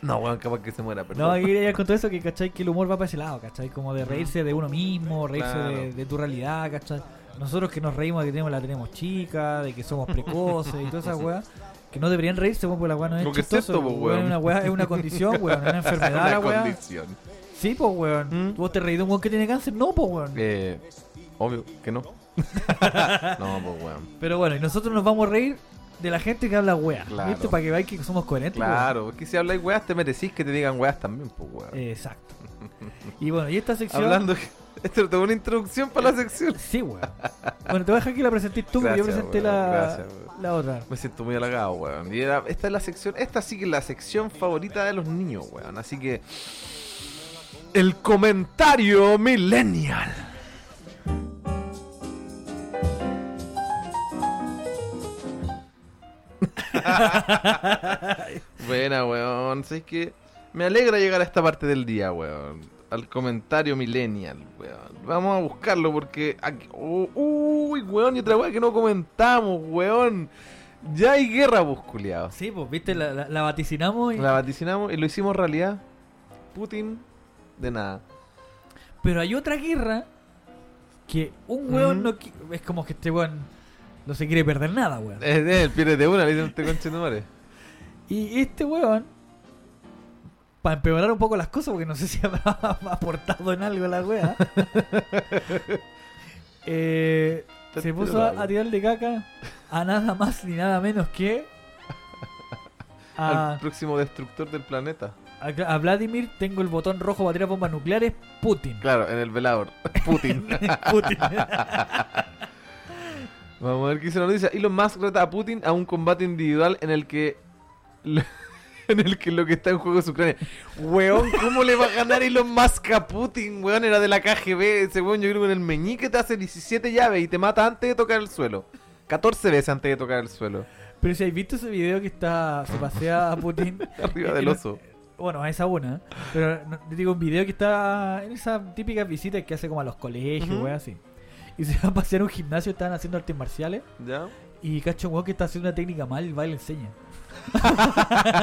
No, weón, capaz que se muera, perdón. No, quería llegar con todo eso que, ¿cachai? Que el humor va para ese lado, ¿cachai? Como de reírse de uno mismo, reírse Claro. de, de tu realidad, ¿cachai? Nosotros que nos reímos de que tenemos, la tenemos chica, de que somos precoces y todas esas weas, que no deberían reírse, porque la weá no es Lo que es chistoso. esto, po, weón. Es una weá, es una condición, weón, es una enfermedad la weá. condición. Sí, pues weón. ¿Mm? ¿Vos te reís de un weón que tiene cáncer? No, pues weón. Eh, obvio que no. no, pues weón. Pero bueno, y nosotros nos vamos a reír de la gente que habla weá. Claro. ¿Viste? Para que veáis que somos coherentes. Claro, es que si habláis weas te merecís que te digan weas también, pues weón. Exacto. Y bueno, y esta sección. Hablando, esto es una introducción para la sección. Sí, weón. Bueno, te voy a dejar que la presenté tú, porque yo Gracias, presenté weón, la, gracias, la otra. Me siento muy halagado, weón. Y era- esta es la sección, esta sí que es la sección favorita de los niños, weón. Así que. El comentario millennial. Buena, weón. ¿Sabes qué? Me alegra llegar a esta parte del día, weón. Al comentario millennial, weón. Vamos a buscarlo porque... aquí- oh, uy, weón, y otra weón que no comentamos, weón. Ya hay guerra, culiao. Sí, pues, viste, la, la- la vaticinamos y... La vaticinamos y lo hicimos realidad. Putin, de nada. Pero hay otra guerra que un weón Ujú. no... Es como que este weón no se quiere perder nada, weón. Es de él, pierde de una, le dicen este conche. Y este weón, para empeorar un poco las cosas, porque no sé si habrá aportado en algo la wea, eh, se puso a, a tirar de caca a nada más ni nada menos que a, Al próximo destructor del planeta. a- a Vladimir. Tengo el botón rojo para tirar bombas nucleares. Putin. Claro, en el velador. Putin. Putin. Vamos a ver qué dice la noticia. Elon Musk reta a Putin a un combate individual en el que. En el que lo que está en juego es Ucrania. Weón, ¿cómo le va a ganar Elon Musk a Putin? Weón, era de la KGB. Ese weón, yo creo que en el meñique te hace 17 llaves y te mata antes de tocar el suelo. 14 veces antes de tocar el suelo. Pero si habéis visto ese video que está se pasea a Putin Arriba del El- oso. Bueno, a esa una. Pero digo un video que está en esas típicas visitas que hace como a los colegios, wey, así. Y se va a pasear a un gimnasio, estaban haciendo artes marciales. ¿Ya? Y cacho un weón que está haciendo una técnica mal va y le enseña.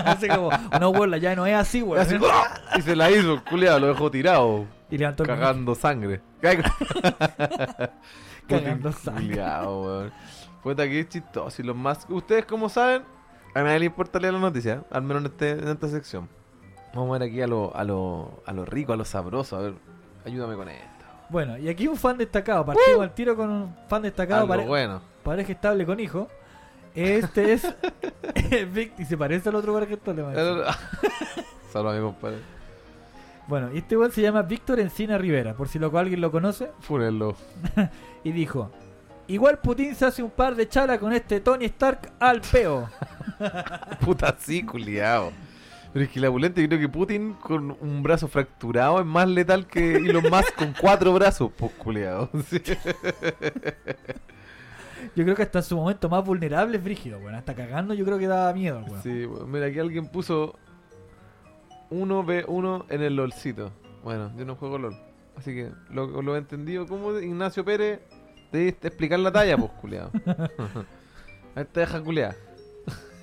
Así como, no, weón, la llave no es así, weón. Así, y se la hizo, culiado, lo dejó tirado. Y levantó Cagando sangre. Cagando sangre. Culiao, weón. Puta que chistoso. Y los más. Ustedes, como saben, a nadie le importa leer la noticia, al menos en, este, en esta sección. Vamos a ver aquí a lo, a lo, a lo rico, a lo sabroso. A ver, ayúdame con esto. Bueno, y aquí un fan destacado. Partimos al tiro con un fan destacado. pare- bueno. Pareja estable con hijo. Este es. Y se parece al otro me parece. Saludos a mi compadre. Bueno, y este weón se llama Víctor Encina Rivera, por si lo, alguien lo conoce. Fúrenlo. Y dijo: Igual Putin se hace un par de chalas con este Tony Stark al peo. Puta, sí, culiao. Pero es que la pulente, yo creo que Putin con un brazo fracturado es más letal que Elon Musk con cuatro brazos, pues, culiao. Sí. Yo creo que hasta en su momento más vulnerable es brígido, weón. Hasta cagando yo creo que daba miedo, weón. Sí, mira, aquí alguien puso 1v1 en el LOLcito. Bueno, yo no juego LOL. Así que lo, lo he entendido como Ignacio Pérez debiste explicar la talla, pues, culiado. Ahí está deja culiada.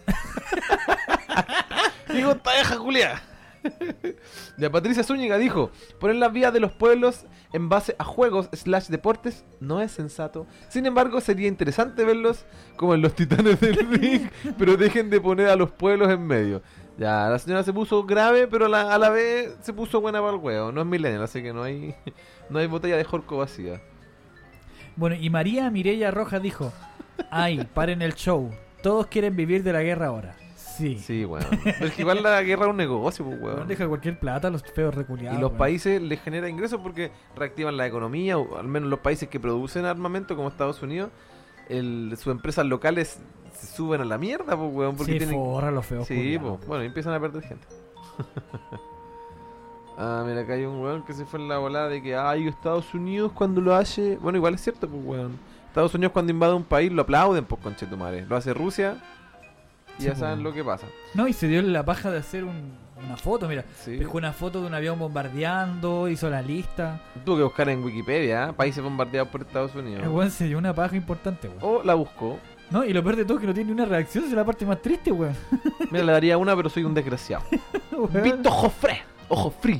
Digo, está deja culiada. Ya Patricia Zúñiga dijo, poner las vías de los pueblos en base a juegos slash deportes no es sensato. Sin embargo, sería interesante verlos como en los titanes del ring, pero dejen de poner a los pueblos en medio. Ya, la señora se puso grave, pero a la, a la vez se puso buena para el huevo. No es millennial, así que no hay, no hay botella de Jorco vacía. Bueno, y María Mireya Rojas dijo: Ay, paren el show. Todos quieren vivir de la guerra ahora. Sí. Sí, weón. Pero es que igual la guerra es un negocio, pues, Weón, deja cualquier plata a los feos reculiados. Y los weón. países les genera ingresos porque reactivan la economía, o al menos los países que producen armamento como Estados Unidos, el, sus empresas locales se suben a la mierda, pues, weón, porque Sí, tienen... forra los feos. Sí, pues, bueno, y empiezan a perder gente. ah, mira, acá hay un weón que se fue en la volada de que, ay, Estados Unidos cuando lo hace... Bueno, igual es cierto, pues, weón. Estados Unidos cuando invade un país lo aplauden, pues, conchetumare. Lo hace Rusia y Sí, ya saben lo que pasa. No, y se dio la paja de hacer un- una foto, mira. Sí. Dejó una foto de un avión bombardeando, hizo la lista. Tuvo que buscar en Wikipedia, ¿eh? países bombardeados por Estados Unidos. El weón se dio una paja importante, weón. O la buscó. No, y lo peor de todo es que no tiene ni una reacción, esa es la parte más triste, weón. Mira, le daría una, pero soy un desgraciado. Vito Jofre. O Jofri.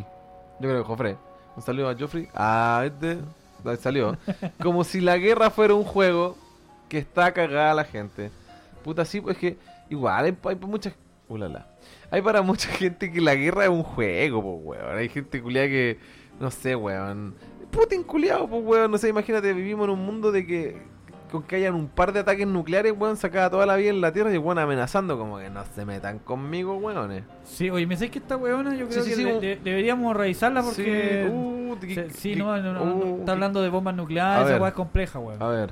Yo creo que Jofre. Un saludo a Joffrey. Ah, este. Salió. Como si la guerra fuera un juego que está cagada la gente. Puta, sí, pues es que igual hay, hay muchas. Ulala. Hay para mucha gente que la guerra es un juego, pues, weón. Hay gente culiada que. No sé, weón. Putin culiado, pues, weón. No sé, imagínate, vivimos en un mundo de que. Con que hayan un par de ataques nucleares, weón, sacada toda la vida en la Tierra y weón amenazando como que no se metan conmigo, weones. Sí, oye, me sé que esta weona yo creo Sí, sí, que sí, de- un- de- deberíamos revisarla porque... Sí, uh, que- que- no, no, no, no, uh, está hablando de bombas nucleares, esa weá es compleja, weón. A ver.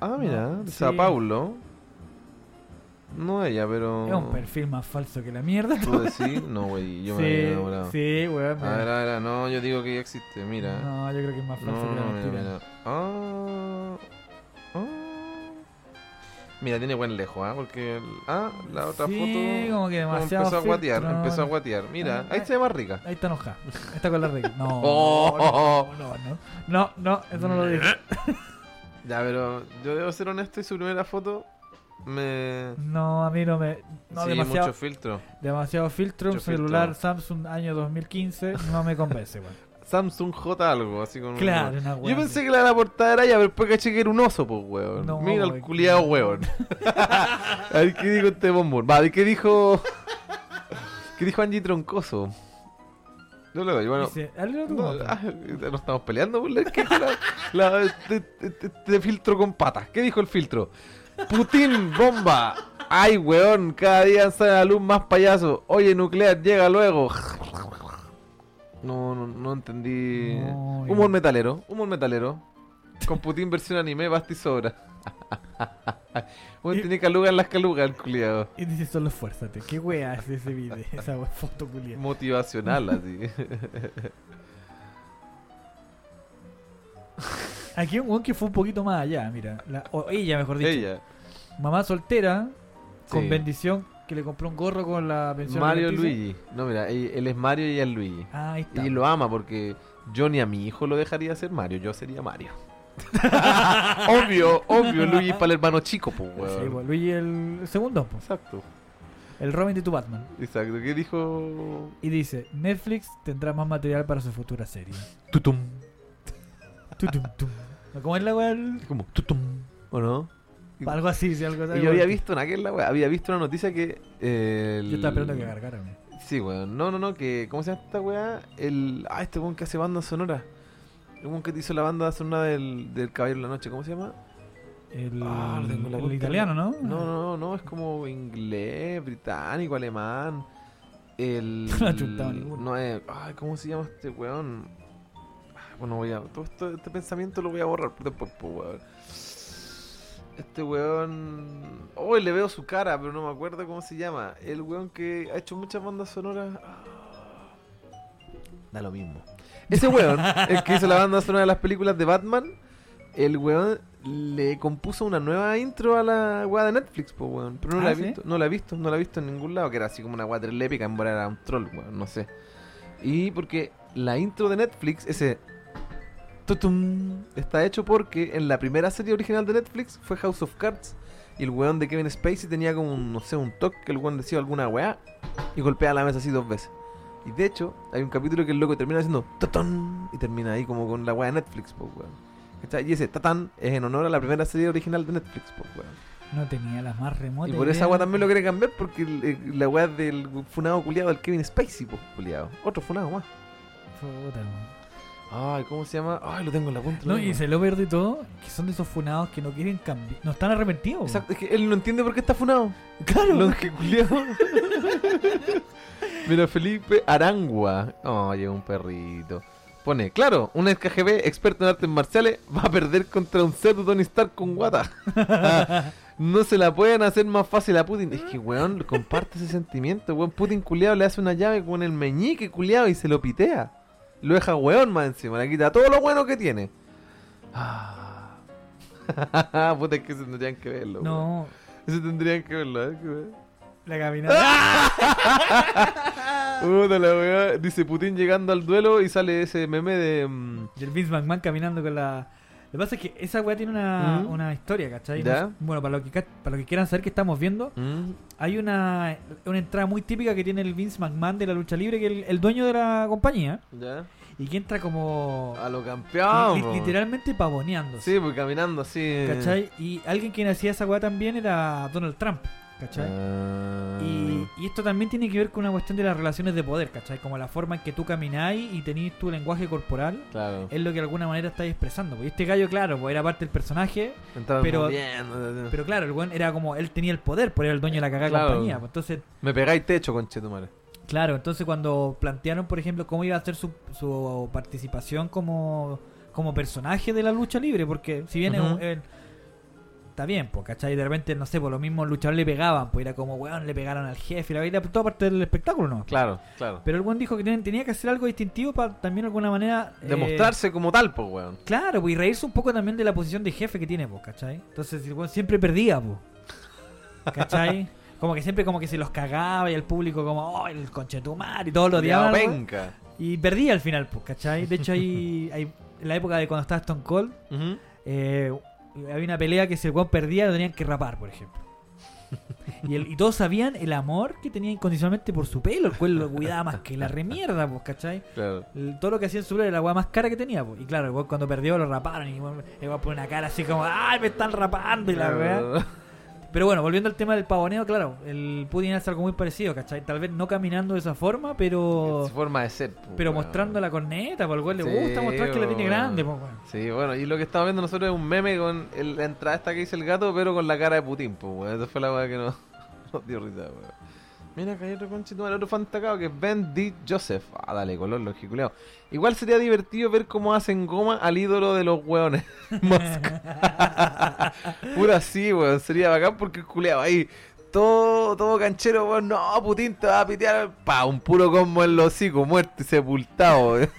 Ah, mira, de. Sao Paulo. No ella, pero. Es un perfil más falso que la mierda. ¿Tú decís? No, güey, yo me sí, había enamorado. sí, weón. A ver, a ver, no, yo digo que ya existe, mira. No, yo creo que es más No, falso que la mira, mentira. mira. Ah. Ah. Mira, tiene buen lejos, ¿ah? Porque. el- ah, la otra Sí, foto. como que demasiado empezó a guatear, empezó a guatear. Mira, Ah, ahí ah. se ve más rica. Ahí está enojada. Está con la regla. No, Oh. no, no, no. No, no, eso no lo dije. Ya, pero yo debo ser honesto y su primera foto me. No, a mí no me. No, sí, demasiado, mucho filtro. demasiado filtro. Un Mucho celular filtro. Samsung año 2015 no me convence, weón. Samsung J algo, así con. Claro, una Yo weá pensé así. que la de la portada era ella, pero después caché que era un oso, pues, weón. No, Mira el culiado, weón. a ver qué dijo este bombón. Va, qué dijo. ¿Qué dijo Angie Troncoso? Yo le doy, bueno. Dice, No, ah, no estamos peleando por la, la- la- este, este- este filtro con patas. ¿Qué dijo el filtro? Putin, bomba. Ay, weón, cada día sale la luz más payaso. Oye, nuclear, llega luego. No, no, no entendí. No, humor metalero, humor metalero. Con Putin versión anime, basta y sobra. Bueno, tiene caluga en las calugas, el culiado. Y dice solo esfuérzate. ¿Qué wea es ese video? Esa foto culia. Motivacional, así. Aquí un que fue un poquito más allá, mira. La- o ella, mejor dicho. Ella. Mamá soltera, con Sí. bendición, que le compró un gorro con la pensión. Mario. Luigi. No, mira, él es Mario y ella es Luigi. Ah, ahí está. Y lo ama porque yo ni a mi hijo lo dejaría ser Mario, yo sería Mario. obvio, obvio, Luigi para el hermano chico, pues, Sí, weón. pues, Luigi el segundo, pues, Exacto, el Robin de tu Batman. exacto. ¿Qué dijo? Y dice, Netflix tendrá más material para su futura serie. Tutum. Tutum, tum. ¿Cómo es la? El- Como tutum, ¿o no? Algo así, sí, algo así. Y yo había visto una, que es la wea, había visto una noticia que. eh, el- Yo estaba esperando que cargara. weón. Sí, weón. No, no, no, que. ¿Cómo se llama esta weá? El. Ah, este weón que hace banda sonora. El weón que te hizo la banda sonora del, del Caballero de la Noche, ¿cómo se llama? El, Ah, en el italiano, ¿no? No, no, no, es como inglés, británico, alemán. El. No ha ninguno. No es. Ay, ¿cómo se llama este weón? Ah, Bueno, voy a. Todo esto, este pensamiento lo voy a borrar por después, po, weón. Este weón. Hoy le veo su cara, pero no me acuerdo cómo se llama. El weón que ha hecho muchas bandas sonoras. Ah, Da lo mismo. Ese weón, el que hizo la banda sonora de las películas de Batman, el weón le compuso una nueva intro a la weá de Netflix, pues weón. Pero no la Ah, he ¿sí? visto, no la he visto, no la he visto en ningún lado, que era así como una weá épica, en volar era un troll, weón, no sé. Y porque la intro de Netflix, ese tutum, está hecho porque en la primera serie original de Netflix fue House of Cards. Y el weón de Kevin Spacey tenía como un, no sé, un toque que el weón decía alguna weá y golpea la mesa así dos veces. Y de hecho, hay un capítulo que el loco termina haciendo tatán y termina ahí como con la weá de Netflix, pues weón. Y ese tatán es en honor a la primera serie original de Netflix, pues weón. No tenía las más remotas. Y por esa weá también lo quiere cambiar porque el- el- la weá del funado culiado del Kevin Spacey, pues culiado. Otro funado más. Puta, weón. Ay, ¿cómo se llama? Ay, lo tengo en la punta. No, y se lo peor de todo, que son de esos funados que no quieren cambiar. No están arrepentidos. Exacto, es que él no entiende por qué está funado. Claro. Longe culiado. Mira, Felipe Arangua. Oye, un perrito. Pone, claro, un ex KGB experto en artes marciales va a perder contra un pseudo Tony Stark con guata. no se la pueden hacer más fácil a Putin. Es que, weón, comparte ese sentimiento, weón. Putin culiado le hace una llave con el meñique culiado y se lo pitea. Lo deja weón más encima, le quita todo lo bueno que tiene. Ah. Puta, es que se tendrían que verlo. No, Eso tendrían que verlo, ¿eh? La caminata. Puta la weá. Dice Putin llegando al duelo y sale ese meme de. mm, y el Vince McMahon caminando con la. Lo que pasa es que esa weá tiene una, Ujú. una historia, ¿cachai? Ya. Bueno, para lo, que, para lo que quieran saber que estamos viendo, mm, hay una, una entrada muy típica que tiene el Vince McMahon de la lucha libre, que es el, el dueño de la compañía, ya. y que entra como. A lo campeón. li- literalmente pavoneándose. Sí, pues caminando así. ¿Cachai? Y alguien quien hacía esa weá también era Donald Trump, ¿cachai? Ah. Y, y esto también tiene que ver con una cuestión de las relaciones de poder, ¿cachai? Como la forma en que tú camináis y tenés tu lenguaje corporal Claro. es lo que de alguna manera estáis expresando. Porque este gallo, claro, pues era parte del personaje, pero- pero claro, el buen era como, él tenía el poder, por era el dueño de la cagada Claro. compañía. pues entonces, Me pegáis techo, conchetumare. claro, entonces cuando plantearon, por ejemplo, cómo iba a ser su, su participación como, como personaje de la lucha libre, porque si bien es un-. Está bien, pues, ¿cachai? De repente, no sé, por los mismos luchadores le pegaban, pues era como, weón, le pegaron al jefe, y la vida, toda parte del espectáculo, ¿no? Claro, claro. Pero el buen dijo que ten- tenía que hacer algo distintivo para también de alguna manera... eh, Demostrarse como tal, pues, weón. Claro, pues, y reírse un poco también de la posición de jefe que tiene, pues, ¿cachai? Entonces el buen siempre perdía, pues. ¿cachai? Como que siempre como que se los cagaba y el público como, oh, el conchetumar y todos los Culeado días. penca. Y perdía al final, pues, ¿cachai? De hecho, hay, hay en la época de cuando estaba Stone Cold, eh, había una pelea que si el weón perdía lo tenían que rapar, por ejemplo. Y, el- y todos sabían el amor que tenía incondicionalmente por su pelo, el cual lo cuidaba más que la remierda, pues, ¿cachai? Claro. El- todo lo que hacía en su pelo era la weá más cara que tenía, pues. Y claro, el weón cuando perdió lo raparon y el weón el weón pone una cara así como, ¡ay, me están rapando! Y la weá. Pero bueno, volviendo al tema del pavoneo, claro, el Putin hace algo muy parecido, ¿cachai? Tal vez no caminando de esa forma, pero. Su forma de ser. po, Pero mostrando la corneta, por el cual le Sí, gusta mostrar que la tiene grande, pues. Sí, bueno, y lo que estamos viendo nosotros es un meme con el- la entrada esta que dice el gato, pero con la cara de Putin, pues, weón. Esa fue la weá que nos, nos dio risa, weón. Mira, acá hay otro conchito, otro fantacado que es Ben D. Joseph. Ah, dale, color, los giculeados. Igual sería divertido ver cómo hacen goma al ídolo de los. Musk. Pura así, weón. Sería bacán porque el culeado ahí. Todo, todo canchero, weón. No, Putin te va a pitear. Pa, un puro combo en los hocico, muerto y sepultado, weón.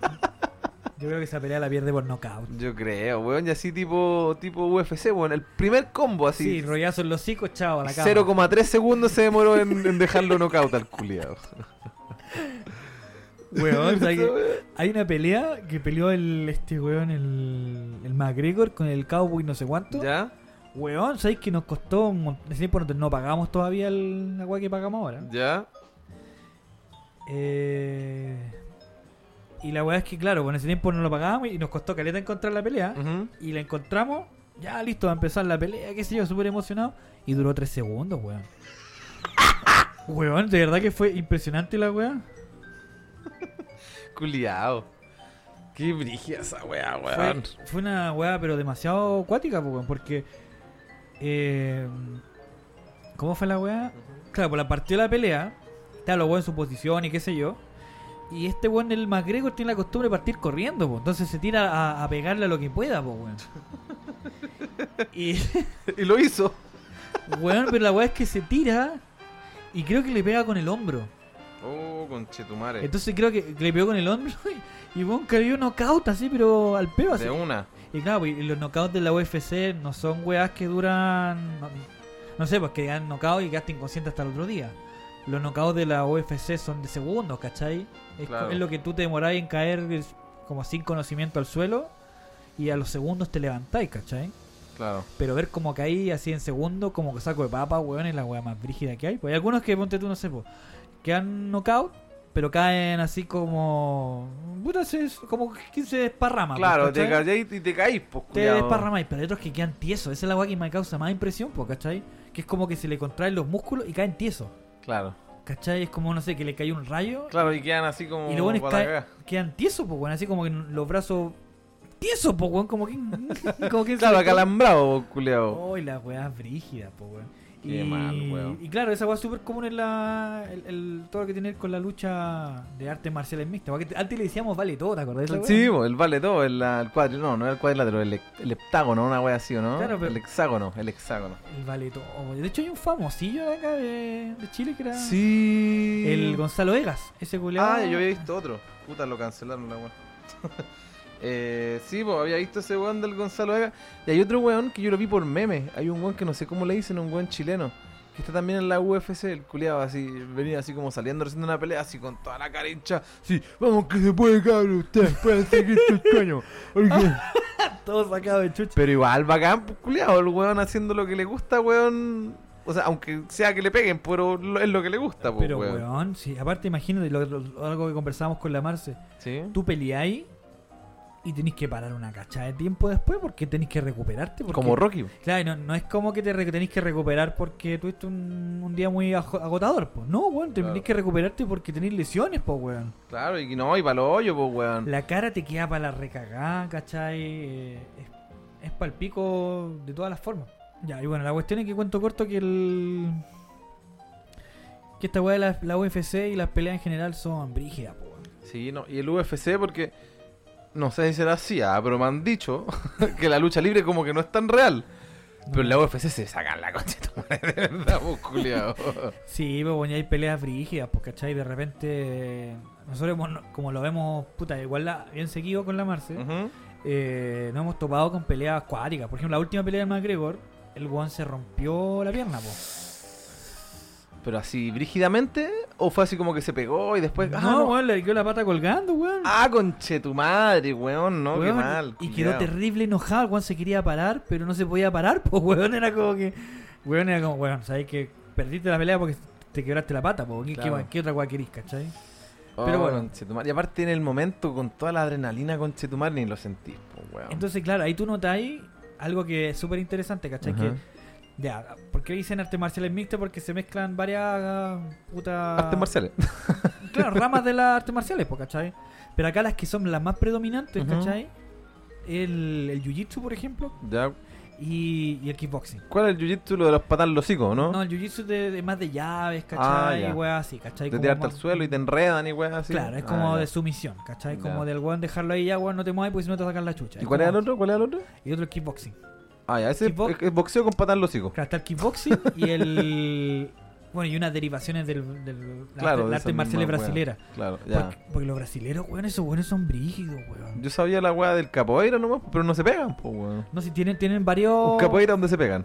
Yo creo que esa pelea la pierde por nocaut. Yo creo, weón, y así tipo, tipo UFC, weón. El primer combo así. Sí, rollazo en los hocicos, chao, a la cama. 0,3 segundos se demoró en, en dejarlo knockout al culiado. Weón, ¿sabes qué? Hay una pelea que peleó el este weón, el, el McGregor con el Cowboy no sé cuánto. ¿Ya? Weón, ¿sabes que nos costó un mon- ese tiempo no, pagamos todavía el, la weá que pagamos ahora? ¿Ya? Eh, y la weá es que, claro, en ese tiempo no lo pagábamos y nos costó caleta encontrar la pelea. Y la encontramos, ya listo, va a empezar la pelea, qué sé yo, súper emocionado. Y duró tres segundos, weón. weón, de verdad que fue impresionante la weá. Culiado. Qué brigia esa weá, weón. fue una weá, pero demasiado acuática, weón, porque. Eh, ¿Cómo fue la weá? Claro, pues la partió la pelea. Está los weón en su posición y qué sé yo. Y este weón, el McGregor, tiene la costumbre de partir corriendo, po. Entonces se tira a, a pegarle a lo que pueda, po, weón. Y, Y lo hizo. weón, pero la weá es que se tira y creo que le pega con el hombro. Oh, conchetumare. Entonces creo que le pegó con el hombro y, weón cayó knockout así, pero al peo así. De una. Y claro, pues, y los knockouts de la UFC no son weas que duran. No, no sé, pues que dan knockout y quedaste inconsciente hasta el otro día. Los knockouts de la UFC son de segundos, ¿cachai? Es, Claro. es lo que tú te demorás en caer como sin conocimiento al suelo y a los segundos te levantáis, ¿cachai? Claro. Pero ver cómo caí así en segundos, como que saco de papa, weón, es la wea más brígida que hay. Pues hay algunos que, ponte tú, no sé, pues, quedan knockout, pero caen así como. Puta, como que se desparrama. pues, Claro, te ¿cachai? calláis y te caís, pues, Te desparramáis, pero hay otros que quedan tiesos. Esa es la weá que me causa más impresión, po, ¿cachai? Que es como que se le contraen los músculos y caen tiesos. Claro. ¿Cachai? Es como, no sé, que le cayó un rayo Claro, y quedan así como. y luego para cagar. quedan tiesos, pues, weón. Así como que los brazos tiesos, pues, weón. Como que. como que Claro, acalambrado, culiao. Oh, la weá brígida, pues, weón. Qué y, mal, weón. y claro, esa weá es súper común en la. El, el- todo lo que tiene con la lucha de artes marciales mixtas. weá, Antes le decíamos vale todo, ¿te acordás de esa weá? Sí, el vale todo, el, el cuadro, no, no era el cuadrilátero, el, el heptágono, una wea así, ¿o ¿no? Claro, pero- El hexágono, el hexágono. El vale todo. De hecho, hay un famosillo de acá de, de Chile que era. Sí. El Gonzalo Vegas, ese culiado. Ah, yo había visto otro. Puta, lo cancelaron la weón. eh, sí, pues había visto ese weón del Gonzalo Vega. Y hay otro weón que yo lo vi por meme. Hay un weón que no sé cómo le dicen, un weón chileno. Que está también en la UFC, el culiado así, venía así como saliendo recién de una pelea, así con toda la cara hincha. Sí, vamos que se puede, cabrón, ustedes pueden seguir sus porque-". Todo sacado de chucha. Pero igual, bacán, pues, culiado, el weón haciendo lo que le gusta, weón. O sea, aunque sea que le peguen, pero lo- es lo que le gusta, pues, Pero, weón. weón, sí. Aparte, imagínate lo- lo- algo que conversábamos con la Marce. Sí. Tú peleáis y tenés que parar una cachada de tiempo después porque tenés que recuperarte. Porque, Como Rocky. Claro, y no, no es como que te tenés que recuperar porque tuviste un, un día muy agotador, pues. No, weón, Claro. tenés que recuperarte porque tenés lesiones, pues, weón. Claro, y no, y para los hoyos, pues, weón. La cara te queda para la recagada, ¿cachai? Eh, es, es para el pico de todas las formas. Ya, y bueno, la cuestión es que cuento corto que el. Que esta weá de la, la UFC y las peleas en general son brígidas, po, weón. Sí, no, y el UFC porque no sé si será así, ah, pero me han dicho que la lucha libre como que no es tan real. Pero en la UFC se sacan la concha de verdad, pues, culiao. Sí, pues bueno, y hay peleas brígidas, pues, ¿cachai? De repente. Nosotros, hemos- como lo vemos, puta, igual la, bien seguido con la Marce, Ujú. eh, nos hemos topado con peleas acuáticas. Por ejemplo, la última pelea de McGregor el weón se rompió la pierna, po. Pero así, brígidamente, o fue así como que se pegó y después. ah, no, no. weón, le quedó la pata colgando, weón. Ah, conche tu madre, weón, no, qué mal. y quedó terrible enojado, weón se quería parar, pero no se podía parar, pues weón era como que. Weón era como, weón, sabes que perdiste la pelea porque te quebraste la pata, po. ¿Qué, qué- Claro. qué otra weá querís, cachai? Oh, pero bueno. Y aparte en el momento, con toda la adrenalina, conchetumar, ni lo sentís, pues, weón. Entonces, claro, ahí tú notas ahí algo que es súper interesante, ¿cachai? Que, ya, ¿por qué dicen artes marciales mixtas? Porque se mezclan varias ah, puta, Artes marciales. Claro, ramas de las artes marciales, po, ¿cachai? Pero acá las que son las más predominantes, Ujú. ¿cachai? El, el jiu-jitsu, por ejemplo, ya. y, y el kickboxing. ¿Cuál es el jiu-jitsu? Lo de los patas los hocicos, ¿no? No, el jiu-jitsu es de, de más de llaves, Ah, ¿cachai? y weas así, ¿cachai? de tirarte al suelo y te enredan y weas así. Claro, es Ah, como de sumisión, ¿cachai? Como del weón dejarlo ahí ya, weón, no te mueves porque si no te sacan la chucha. ¿Y Es cuál es el otro? ¿Cuál es el otro? Y otro es kickboxing. Ah, ya, ese Kickbox- es, boxeo con patas en los hocicos. Claro, está el kickboxing y el... Bueno, y unas derivaciones del, del la Claro, arte, de weas. brasileras. Claro, ya. Porque, porque los brasileros, weón, esos weones son brígidos, weón. Yo sabía la wea del capoeira nomás, pero no se pegan, pues, weón. No, si tienen, tienen varios... Un capoeira donde se pegan.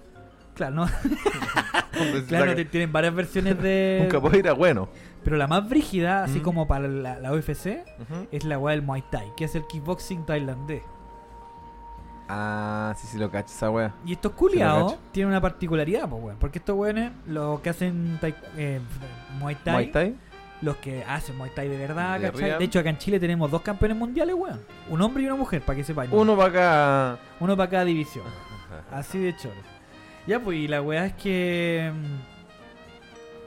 Claro, no, claro, tienen varias versiones de... Un capoeira bueno. Pero la más brígida, así Ujú. como para la, la UFC, es la weá del Muay Thai, que es el kickboxing tailandés. Ah, sí, sí, lo cacho esa wea. Y estos culiados tienen una particularidad, pues, weón. Porque estos weones, los que hacen tai- eh, Muay Thai, Muay Thai. los que hacen Muay Thai de verdad, De ¿cachai? real. De hecho, acá en Chile tenemos dos campeones mundiales, weón. Un hombre y una mujer, para que sepáis. ¿no? Uno para acá. Uno para cada división. Así de choro. Ya, pues, y la weá es que.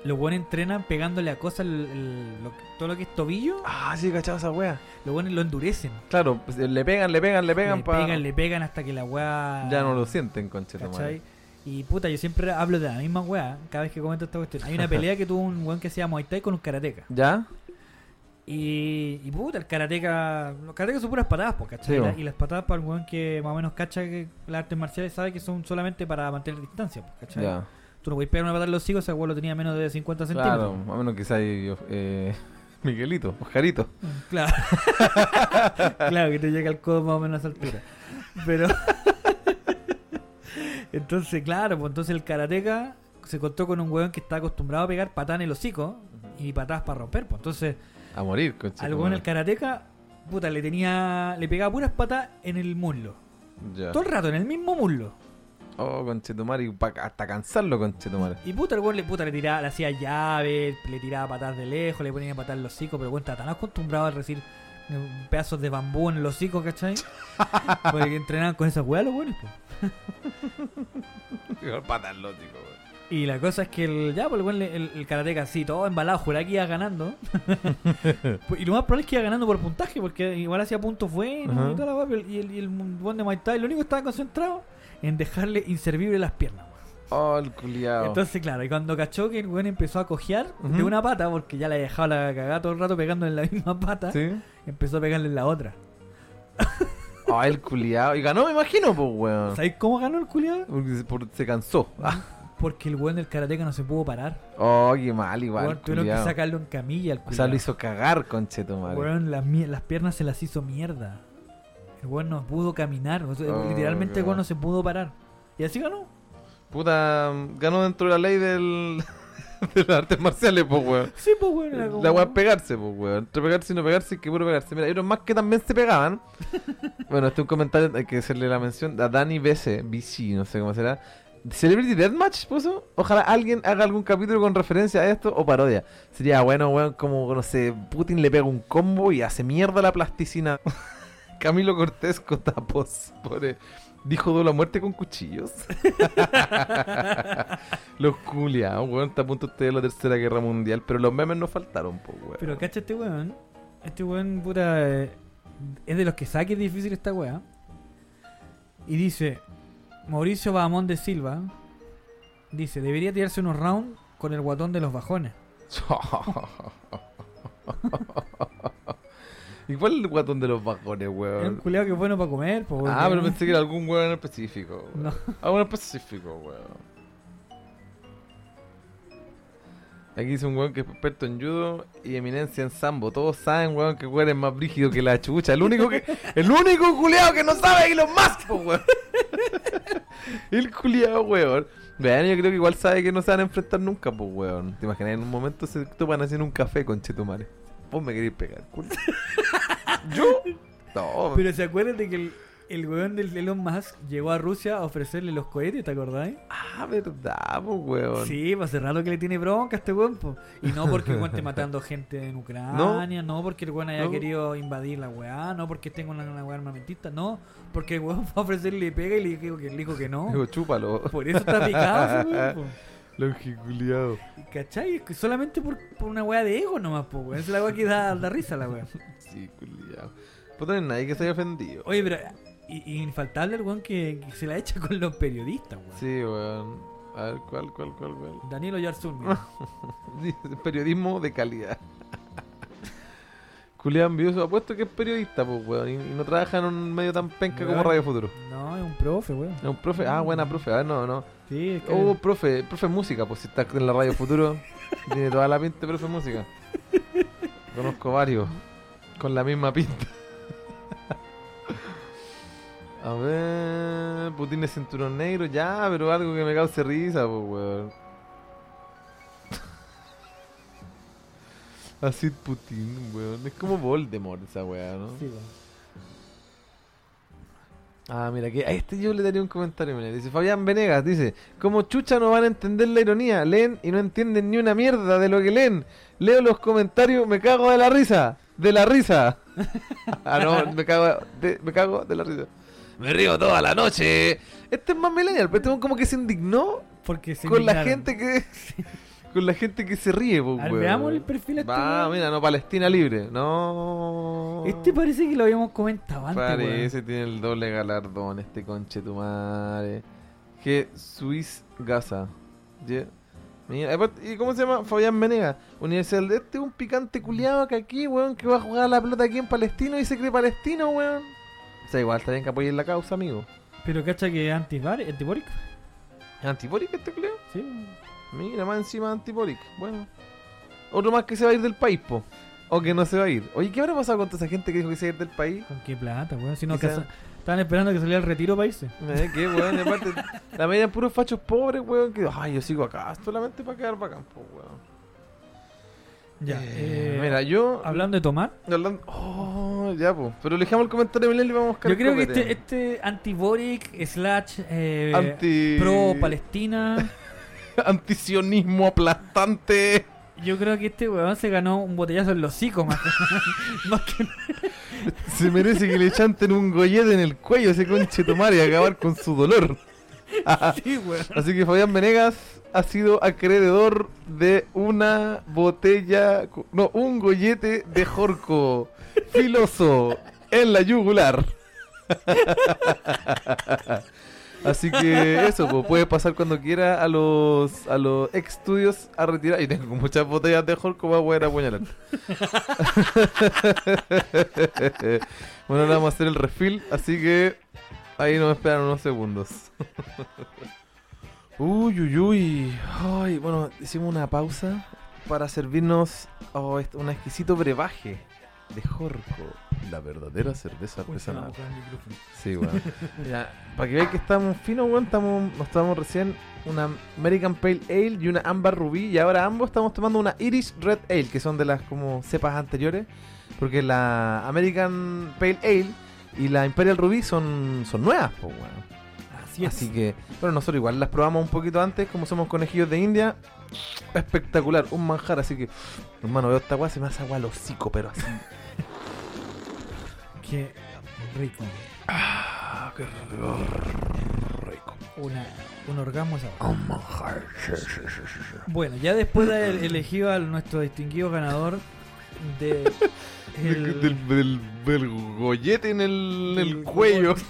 Los buenos entrenan pegándole a cosas, el- el- lo- todo lo que es tobillo, Ah, sí, cachado esa wea. los buenos lo endurecen. Claro, pues, le pegan, le pegan, le pegan le para. pegan, le pegan hasta que la weá. Ya no lo sienten, concheta ¿Cachai? Y puta, yo siempre hablo de la misma weá cada vez que comento esta cuestión. Hay una pelea que tuvo un weón que se llama Muay Thai con un karateca. ¿Ya? Y, y puta, el karateca. Los karatecas son puras patadas, pues, ¿cachai? Sí, Y la- bo. y las patadas para el weón que más o menos cacha que las artes marciales sabe que son solamente para mantener distancia, pues, ¿cachai? Ya. Tú no puedes pegar una patada en los higos, ese weón lo tenía menos de 50 centímetros. Claro, más o menos quizá hay eh, Miguelito, Oscarito. Claro. claro, que te llega al codo más o menos a esa altura. Pero. entonces, claro, pues entonces el karateca se contó con un weón que está acostumbrado a pegar patadas en el hocico y patadas para romper. Pues entonces, A morir, concheta. al weón el karateca, puta, le tenía. le pegaba puras patas en el muslo. Ya. Todo el rato, en el mismo muslo. Oh, conchetumare, hasta cansarlo, conchetumare. Y puta, el weón le, puta, le tiraba, le hacía llave, le tiraba patadas de lejos, le ponía patadas en los hocicos, pero el weón estaba tan acostumbrado a recibir eh, pedazos de bambú en los hocicos, ¿cachai? Porque entrenaban con esas weas los pues. Patas lógico, weón. Y la cosa es que el, ya, pues el, el, el karateca así, todo embalado, juraba que iba ganando. Pues, y lo más probable es que iba ganando por puntaje, porque igual hacía puntos buenos y toda la wea, Y el, y el buen de Muay Thai, lo único que estaba concentrado en dejarle inservible las piernas. weón. Oh, el culiao. Entonces, claro, y cuando cachó que el weón empezó a cojear de una pata, porque ya le dejaba la cagada todo el rato pegando en la misma pata, ¿Sí? empezó a pegarle en la otra. Oh, el culiao. Y ganó, me imagino, pues, weón. ¿Sabéis cómo ganó el culiado? Porque se, por- se cansó. Porque el weón del karateca no se pudo parar. Oh, qué mal, igual. Weón, tuvieron que culiao. sacarlo en camilla O culiao. sea, lo hizo cagar, conchetumare. Weón, las, mie- las piernas se las hizo mierda. El weón no pudo caminar. o sea, Oh, literalmente el weón no se pudo parar. Y así ganó. Puta, ganó dentro de la ley del. de las artes marciales, pues, weón. Sí, pues weón. era como- La es pegarse, pues, weón. Entre pegarse y no pegarse, que puro pegarse. Mira, hay unos más que también se pegaban. bueno, este es un comentario, hay que hacerle la mención a Dani BC, BC, no sé cómo será. Celebrity Deathmatch puso. Ojalá alguien haga algún capítulo con referencia a esto o parodia. Sería bueno, weón, como, no sé, Putin le pega un combo y hace mierda la plasticina. Camilo Cortés Cotapos, pobre. Dijo duelo a muerte con cuchillos. los culiados, weón, está a punto usted de la tercera guerra mundial, pero los memes no faltaron, pues, weón. Pero cacha este weón. Este weón, puta. eh, es de los que saque difícil esta weá. Y dice: Mauricio Bahamón de Silva. Dice: Debería tirarse unos rounds con el guatón de los bajones. ¿Y cuál es el guatón de los bajones, Es un weón? culeado que es bueno para comer, pues Ah, pero pensé que era algún weón en específico. weón. No. Algo en específico, weón. Aquí dice un weón que es experto en judo y eminencia en sambo. Todos saben, weón, que weón es más brígido que la chucha. El único que, el único culeado que no sabe es Elon Musk, po, weón. el culiado, weón. Vean, yo creo que igual sabe que no se van a enfrentar nunca, pues, weón. ¿Te imaginas? En un momento se topan haciendo un café con Chetumare. Vos me querés pegar, culo. ¿Yo? No, Pero se acuerdan de que el, el weón del Elon Musk llegó a Rusia a ofrecerle los cohetes, ¿te acordáis? Ah, verdad, pues, weón. Sí, pues hace rato que le tiene bronca a este weón, po. Y no porque el weón esté matando gente en Ucrania, no, porque el weón haya No. querido invadir la weá, no porque tenga una, una weá armamentista, no, porque el weón fue a ofrecerle pega y le dijo que, le dijo que no. Digo, chúpalo. Por eso está picado ese weón, po. Longiculiado. ¿Cachai? Es que Solamente por, por una weá de ego nomás, po, weón. Es la weá que da, da risa la weá. Sí, culiado. Pues no hay nadie que se haya ofendido. Oye, pero y, y infaltable el weón que, que se la echa con los periodistas, weón. Sí, weón. A ver, ¿cuál, cuál, cuál, cuál? Danilo mira. Dice, Periodismo de calidad. Julián envió apuesto que es periodista, pues, weón. Y, y no trabaja en un medio tan penca como. Radio Futuro. No, es un profe, weón. Es un profe. Ah, buena profe. A ver, no, no. Sí, es que... Oh, profe, profe música, pues si está en la Radio Futuro. tiene toda la pinta de profe música. Conozco varios. Con la misma pinta. A ver. Putin de cinturón negro, ya, pero algo que me cause risa, pues, weón. Así Putin, weón. Es como Voldemort esa weá, ¿no? Sí, weón. Ah, mira, que a este yo le daría un comentario. Mira, dice Fabián Venegas, dice, como chucha no van a entender la ironía, leen y no entienden ni una mierda de lo que leen. Leo los comentarios, me cago de la risa, de la risa. ah, no, me cago de, me cago de la risa. Me río toda la noche. Este es más millennial, pero este es como que se indignó Porque se con la gente que con la gente que se ríe, pues, weón. veamos el perfil este weón. mira, no, Palestina libre. No. Este parece que lo habíamos comentado antes, weón. Parece, tiene el doble galardón este conche tu madre. Que Swiss Gaza. Ye- Mira, aparte, ¿y cómo se llama? Fabián Menega. Universidad de este es un picante culiado que aquí, weón, que va a jugar la pelota aquí en Palestino y se cree palestino, weón. O sea, igual está bien que apoyen la causa, amigo. Pero cacha que es antibórico. ¿Es antibórico este culiado? Sí. Mira, más encima antibórico. Bueno. Otro más que se va a ir del país, po. O que no se va a ir. Oye, ¿qué habrá pasado con toda esa gente que dijo que se iba a ir del país? ¿Con qué plata, weón? Si no, casa- estaban esperando que saliera el retiro irse. Eh, qué weón, aparte, la media puros fachos pobres, weón, que ay, yo sigo acá solamente para quedar bacán, po, weón. Ya. Eh, eh, mira, yo Hablando de tomar, hablando, oh, ya, pues, pero le dejamos el comentario de y vamos a buscar yo creo que este, este antiboric slash eh, Anti- pro Palestina, antisionismo aplastante. yo creo que este weón se ganó un botellazo en los hocico más, más que Se merece que le chanten un gollete en el cuello a ese conche tomar y acabar con su dolor. sí, weón. Así que Fabián Venegas ha sido acreedor de una botella, no, un gollete de Jorco filoso en la yugular. Así que eso, pues, puede pasar cuando quiera a los a los estudios a retirar. Y tengo muchas botellas de Jorco para poder apuñalar. bueno, ahora vamos a hacer el refill, así que ahí nos esperan unos segundos. Uy, uy, uy. Ay, bueno, hicimos una pausa para servirnos oh, est- un exquisito brebaje de Jorco. La verdadera cerveza artesanal. Sí. Ya, para que vean que estamos finos, weón, estamos, nos tomamos recién una American Pale Ale y una Amber Ruby. Y ahora ambos estamos tomando una Irish Red Ale, que son de las como cepas anteriores. Porque la American Pale Ale y la Imperial Ruby son, son nuevas, pues, weón. Así es. Así que, bueno, nosotros igual las probamos un poquito antes, como somos conejillos de India. Espectacular, un manjar, así que, hermano, veo esta weá, se me hace agua al hocico, pero así. Qué rico. Ah, qué rico. Una, un orgasmo esa. Bueno, ya después de haber elegido a nuestro distinguido ganador de el- Del, del, del gollete en el, el cuello.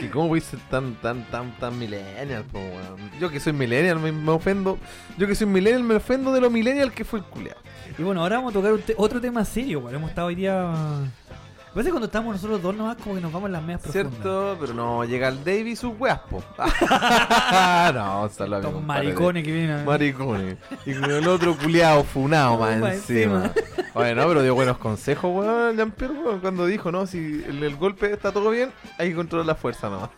que cómo voy a ser tan, tan, tan, tan millennial, po, weón. Yo que soy millennial me, me ofendo. Yo que soy millennial me ofendo de lo millennial que fue el culeado. Y bueno, ahora vamos a tocar un te- otro tema serio, weón. Hemos estado hoy día. Parece cuando estamos nosotros dos nomás como que nos vamos en las medias profundas. ¿Cierto? Pero no, llega el Davey y sus weas, po. no, solo Estos maricones que vienen a... Maricones. Y con el otro culeado funado más Más encima. Oye, no, pero dio buenos consejos, weón, Jean-Pierre, cuando dijo, no, si el, el golpe está todo bien, hay que controlar la fuerza nomás.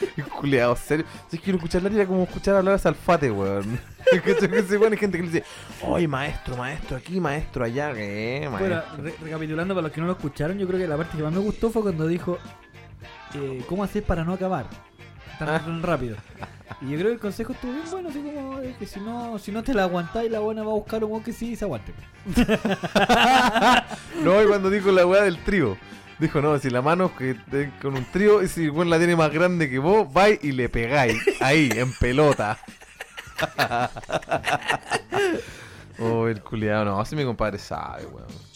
Y Culeado, serio. Si quiero escuchar la era como escuchar hablar a Salfate, weón. Que hay gente que le dice, oye, maestro, maestro aquí, maestro allá, ¿qué? Bueno, Maestro. re- recapitulando para los que no lo escucharon, yo creo que la parte que más me gustó fue cuando dijo eh, cómo hacer para no acabar tan, Ah. tan rápido. Y yo creo que el consejo estuvo bien bueno, así como de que si no, si no te la aguantáis, la buena va a buscar un que sí se aguante. No, y cuando dijo la weá del trío. Dijo, no, si la mano que con un trío, y si la tiene más grande que vos, vais y le pegáis. Ahí, en pelota. oh, el culiado, no, así mi compadre sabe, weón.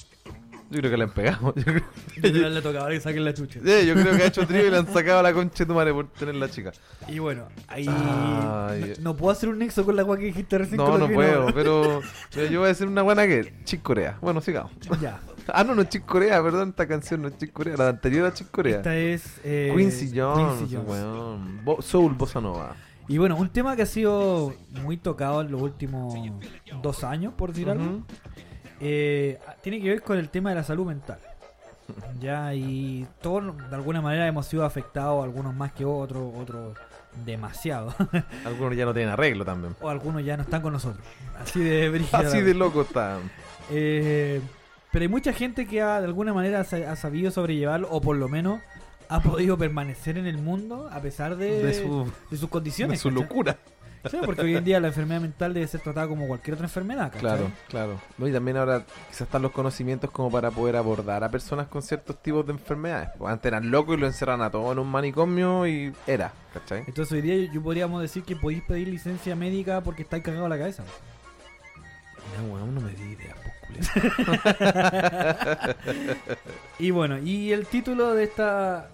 Yo creo que le han pegado. Yo creo, Yo creo que le tocaba que saquen la chucha. Eh, yo creo que ha hecho trío y le han sacado la concha de tu madre por tener la chica. Y bueno, ahí Ay. no, no puedo hacer un nexo con la weá que dijiste recién. No, con no puedo, pero, pero yo voy a decir una buena que Chick Corea. Bueno, sigamos. Ya. Ah, no, no es Chick Corea, perdón, esta canción no es Chick Corea, la anterior a Chick Corea. Esta es eh, Quincy Jones, Quincy Jones. weón. Bo- Soul Bossa Nova. Y bueno, un tema que ha sido muy tocado en los últimos dos años, por decir algo, Ujú. Eh, tiene que ver con el tema de la salud mental. Ya, y todos de alguna manera hemos sido afectados, algunos más que otros, otros demasiado. Algunos ya no tienen arreglo también. o algunos ya no están con nosotros. Así de brígida la Así de loco están. Eh, pero hay mucha gente que ha, de alguna manera ha sabido sobrellevarlo, o por lo menos ha podido permanecer en el mundo a pesar de, De su, de sus de condiciones. su ¿cachai? locura. Sí, porque hoy en día la enfermedad mental debe ser tratada como cualquier otra enfermedad. ¿cachai? Claro, claro. No, y también ahora quizás están los conocimientos como para poder abordar a personas con ciertos tipos de enfermedades. Pues antes eran locos y lo encerran a todos en un manicomio y era, ¿cachai? Entonces hoy día yo, podríamos decir que podéis pedir licencia médica porque estáis cagados la cabeza. No, weón, no me di idea, pues. Y bueno, y el título de esta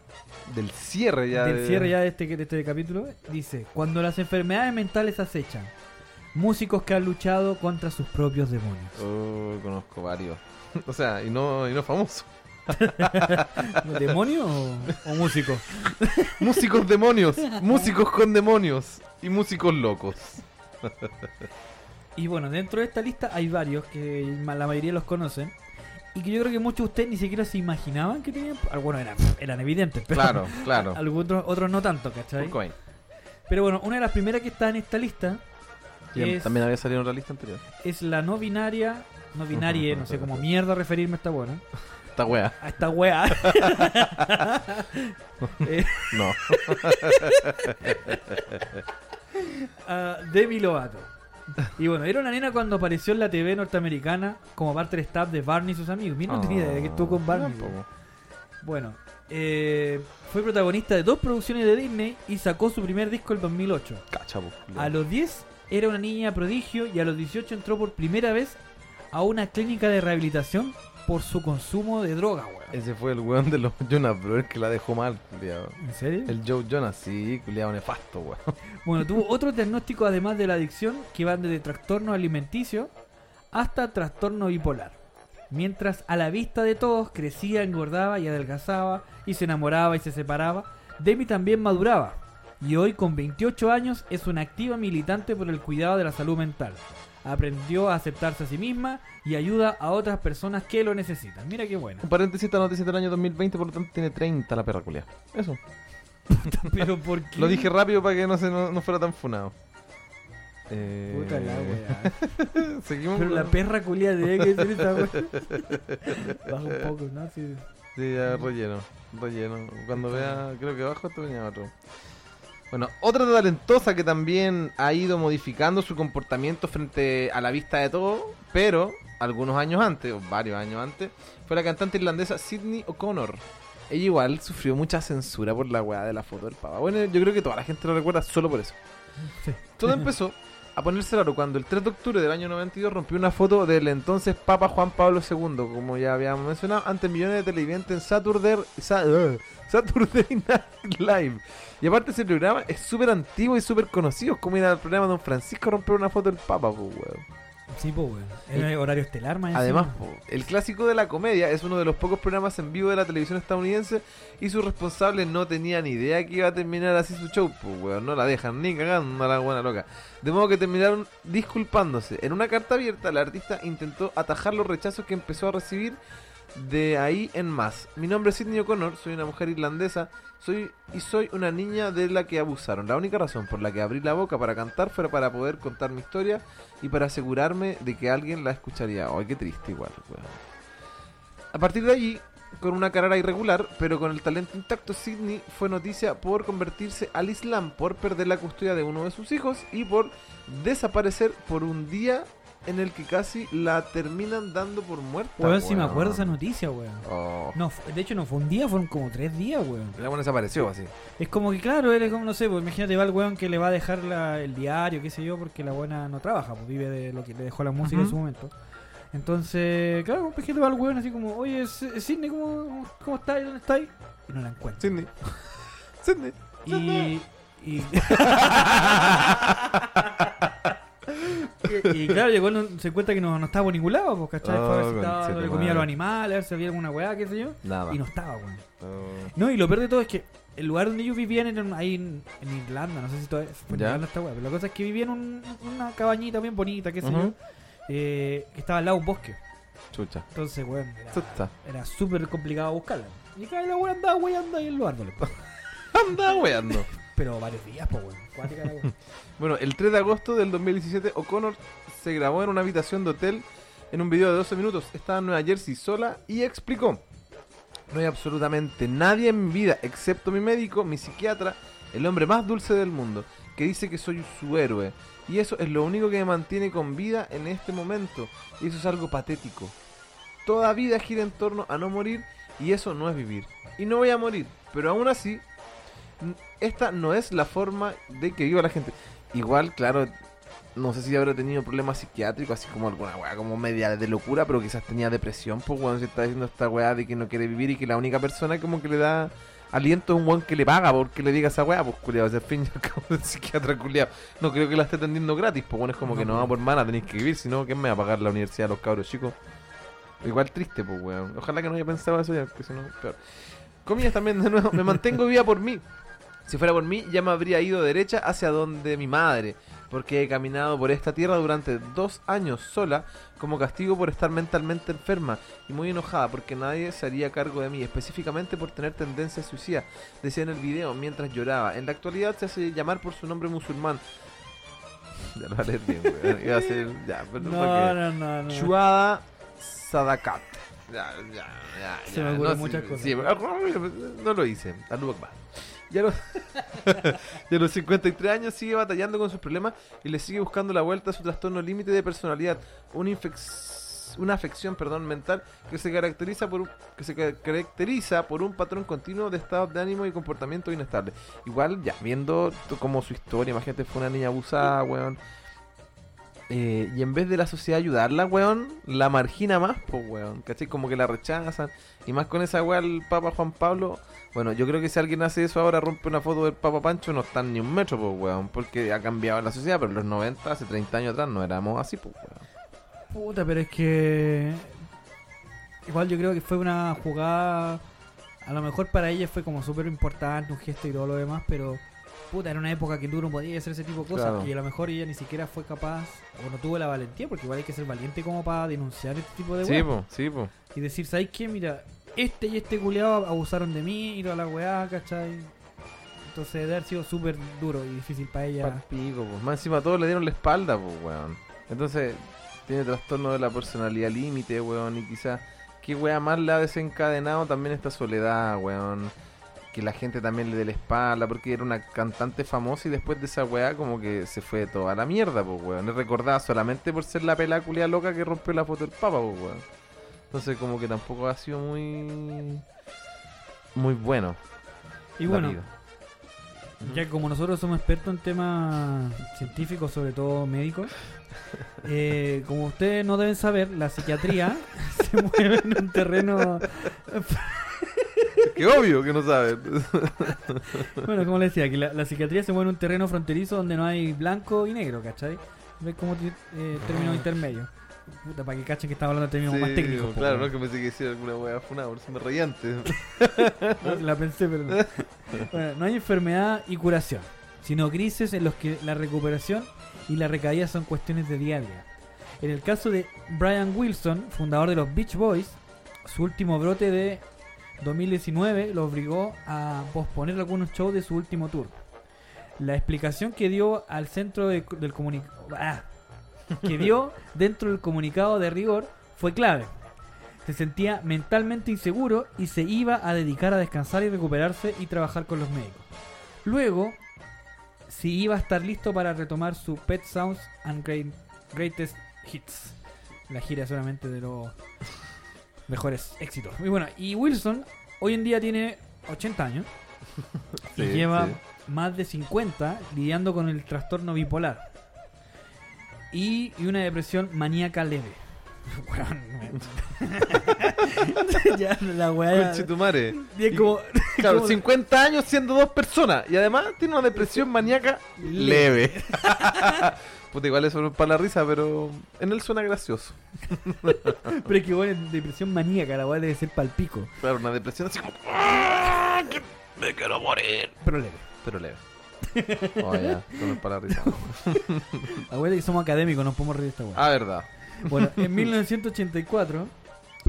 Del cierre ya. del de- cierre ya de este, de este capítulo dice, cuando las enfermedades mentales acechan, músicos que han luchado contra sus propios demonios. Oh, conozco varios. o sea, y no, y no famosos. ¿Demonio o, o músico? Músicos demonios, músicos con demonios y músicos locos. Y bueno, dentro de esta lista hay varios que la mayoría los conocen. Y que yo creo que muchos de ustedes ni siquiera se imaginaban que tenían. Algunos eran, eran evidentes, pero Claro, claro. algunos otros no tanto, ¿cachai? Kurt Cobain. Pero bueno, una de las primeras que está en esta lista es, También había salido en otra lista anterior. es la no binaria. No binaria, no sé cómo mierda referirme a esta buena. Esta wea. A esta wea. Eh, No. a Demi Lovato. Y bueno, era una nena cuando apareció en la TV norteamericana como parte del staff de Barney y sus amigos. Mira, no tenía idea de que estuvo con Barney. Tampoco. Bueno, eh, fue protagonista de dos producciones de Disney y sacó su primer disco en 2008. Cacha, po, culiao. A los 10 era una niña prodigio y a los 18 entró por primera vez a una clínica de rehabilitación por su consumo de droga, weón. Ese fue el weón de los Jonas Brothers que la dejó mal, culiao. ¿En serio? El Joe Jonas, sí, culiao nefasto, weón. Bueno, tuvo otros diagnósticos además de la adicción que van desde trastorno alimenticio hasta trastorno bipolar. Mientras a la vista de todos crecía, engordaba y adelgazaba y se enamoraba y se separaba, Demi también maduraba. Y hoy con 28 años es una activa militante por el cuidado de la salud mental. Aprendió a aceptarse a sí misma y ayuda a otras personas que lo necesitan. Mira qué bueno. Un paréntesis, esta noticia del año 2020, por lo tanto tiene 30 la perra culiao. Eso. Pero ¿por qué? Lo dije rápido para que no, se, no, no fuera tan funado. Eh, Puta la weá. Seguimos. Pero la perra culia de que decir esa weá. Baja un poco, ¿no? Sí. Sí, ya relleno, relleno. Cuando vea, creo que abajo esto venía otro. Bueno, otra talentosa que también ha ido modificando su comportamiento frente a la vista de todo, pero algunos años antes, o varios años antes, fue la cantante irlandesa Sidney O'Connor. Ella igual sufrió mucha censura por la weá de la foto del papa. Bueno, yo creo que toda la gente lo recuerda solo por eso. Sí. Todo empezó a ponerse raro cuando el 3 de octubre del año 92 rompió una foto del entonces Papa Juan Pablo II, como ya habíamos mencionado, ante millones de televidentes en Saturday, Sa- uh, Saturday Night Live. Y aparte ese programa es súper antiguo y súper conocido, como ir al programa de Don Francisco romper una foto del Papa, pues, weón. Sí, pues. Era horario estelar, más Además, po, el clásico de la comedia es uno de los pocos programas en vivo de la televisión estadounidense y su responsable no tenía ni idea que iba a terminar así su show, pues weón, no la dejan ni cagando a la buena loca. De modo que terminaron disculpándose. En una carta abierta, la artista intentó atajar los rechazos que empezó a recibir de ahí en más. Mi nombre es Sidney O'Connor, soy una mujer irlandesa soy y soy una niña de la que abusaron. La única razón por la que abrí la boca para cantar fue para poder contar mi historia y para asegurarme de que alguien la escucharía. Ay, qué triste igual, weón. A partir de allí, con una carrera irregular, pero con el talento intacto, Sidney fue noticia por convertirse al Islam, por perder la custodia de uno de sus hijos y por desaparecer por un día en el que casi la terminan dando por muerta. Weón, sí me acuerdo esa noticia, weón. Oh. No, de hecho no fue un día, fueron como tres días, weón. La buena desapareció así. Es como que, claro, él es como, no sé, pues imagínate, va el weón que le va a dejar la- el diario, qué sé yo, porque la buena no trabaja, pues vive de lo que le dejó la música en Ujú. su momento. Entonces, claro, pues imagínate, va el weón así como, oye, Sidney, ¿cómo, cómo estáis? ¿Dónde estáis? Y no la encuentra. Sidney. Sidney. Y, y, y claro, llegó, no- se cuenta que no, no estaba por ningún lado, pues, ¿cachai? Fue a ver si Oh, estaba dándole tu comida a los animales, a ver si había alguna weá, qué sé yo. Nada. Y no estaba, weón. Oh. No, y lo peor de todo es que el lugar donde ellos vivían era ahí en, en Irlanda, no sé si todavía fue en. Irlanda esta weá, pero la cosa es que vivían en un- una cabañita bien bonita, qué sé yo, Ujú. eh, que estaba al lado de un bosque. Chucha. Entonces, weón, era, súper complicado buscarla. Y claro, la weá andaba weyando ahí en los árboles. po. Anda weando. Pero varios días, pues, weón. Cuática la weá. Bueno, el 3 de agosto del 2017, O'Connor se grabó en una habitación de hotel en un video de 12 minutos. Estaba en Nueva Jersey sola y explicó: No hay absolutamente nadie en mi vida, excepto mi médico, mi psiquiatra, el hombre más dulce del mundo, que dice que soy su héroe. Y eso es lo único que me mantiene con vida en este momento. Y eso es algo patético. Toda vida gira en torno a no morir y eso no es vivir. Y no voy a morir, pero aún así, esta no es la forma de que viva la gente. Igual, claro, no sé si habrá tenido problemas psiquiátricos, así como alguna weá como media de locura, pero quizás tenía depresión, pues weón, se está diciendo esta weá de que no quiere vivir y que la única persona como que le da aliento es un weón que le paga porque le diga esa weá, pues culiado, fin y al cabo del psiquiatra culiado. No creo que la esté atendiendo gratis, pues bueno, es como No, que no, pues. por mana tenéis que vivir, sino ¿quién me va a pagar la universidad a los cabros chicos? Igual triste, pues weón. Ojalá que no haya pensado eso ya, porque si no, peor. Comillas también de nuevo, me mantengo viva por mí. Si fuera por mí, ya me habría ido derecha hacia donde mi madre, porque he caminado por esta tierra durante dos años sola, como castigo por estar mentalmente enferma y muy enojada porque nadie se haría cargo de mí, específicamente por tener tendencias suicidas, decía en el video mientras lloraba. En la actualidad se hace llamar por su nombre musulmán. Ya lo leer bien. Iba a ser. Ya, pero No, no, no, no. Chuada Sadakat. Ya, ya, ya, Se ya, me ocurren no, muchas sí, cosas. sí, no lo hice. Alú Akbar. Y a los 53 años sigue batallando con sus problemas y le sigue buscando la vuelta a su trastorno límite de personalidad, una, infec- una afección perdón, mental que se caracteriza por un, que se ca- caracteriza por un patrón continuo de estados de ánimo y comportamiento inestable. Igual, ya, viendo como su historia, imagínate, fue una niña abusada, weón. Eh, y en vez de la sociedad ayudarla, weón, la margina más, pues, weón. ¿Cachai? Como que la rechazan. Y más con esa weá, el Papa Juan Pablo. Bueno, yo creo que si alguien hace eso ahora, rompe una foto del Papa Pancho, no están ni un metro, pues, weón. Porque ha cambiado la sociedad, pero en los 90, hace 30 años atrás, no éramos así, pues, weón. Puta, pero es que. Igual yo creo que fue una jugada. A lo mejor para ella fue como súper importante, un gesto y todo lo demás, pero. Puta, era una época que tú no podías hacer ese tipo de cosas. Claro. Y a lo mejor ella ni siquiera fue capaz, o no tuvo la valentía, porque igual hay que ser valiente como para denunciar este tipo de Sí, pues, sí, pues. Y decir, ¿sabes qué? Mira, este y este culiado abusaron de mí, ir a la weá, ¿cachai? Entonces debe haber sido súper duro y difícil para ella. Pal pico, pues. Más encima todos le dieron la espalda, pues, weón. Entonces, tiene trastorno de la personalidad límite, weón. Y quizás, ¿qué weá más le ha desencadenado también esta soledad, weón? Que la gente también le dé la espalda, porque era una cantante famosa y después de esa weá, como que se fue toda la mierda, pues, weón. Es recordada solamente por ser la película loca que rompió la foto del Papa, pues, weón. Entonces, como que tampoco ha sido muy. Muy bueno. y bueno, vida. Ya que como nosotros somos expertos en temas científicos, sobre todo médicos, eh, como ustedes no deben saber, la psiquiatría se mueve en un terreno, Que obvio que no saben. bueno, como les decía, que la, la psiquiatría se mueve en un terreno fronterizo donde no hay blanco y negro, ¿cachai? ¿Ves cómo tiene eh, término intermedio? Puta, para que cachen que estaba hablando de términos más Sí, técnicos. po, Claro, no que pensé que decía alguna weá funada, por eso me reí antes. No, la pensé, pero no. Bueno, no hay enfermedad y curación, sino crisis en los que la recuperación y la recaída son cuestiones de día a día. En el caso de Brian Wilson, fundador de los Beach Boys, su último brote de 2019 lo obligó a posponer algunos shows de su último tour. La explicación que dio al centro de- del comunicado que dio dentro del comunicado de rigor fue clave. Se sentía mentalmente inseguro y se iba a dedicar a descansar y recuperarse y trabajar con los médicos. Luego, si iba a estar listo para retomar su Pet Sounds and Great- Greatest Hits. La gira solamente de los mejores éxitos. Y bueno, y Wilson hoy en día tiene 80 años y Sí, lleva sí. más de 50 lidiando con el trastorno bipolar y, y una depresión maníaca leve. Ya la weá. Y es como- Claro, como- 50 años siendo dos personas. Y además tiene una depresión maníaca leve. Puta, igual eso no es para la risa, pero en él suena gracioso. Pero es que bueno, depresión maníaca, la weá debe ser palpico. Claro, una depresión así como. "Ah, que Me quiero morir. Pero leve. Pero leve. Oh, ya, no para la risa. La weá de que somos académicos, nos podemos reír de esta weá. Ah, verdad. Bueno, en 1984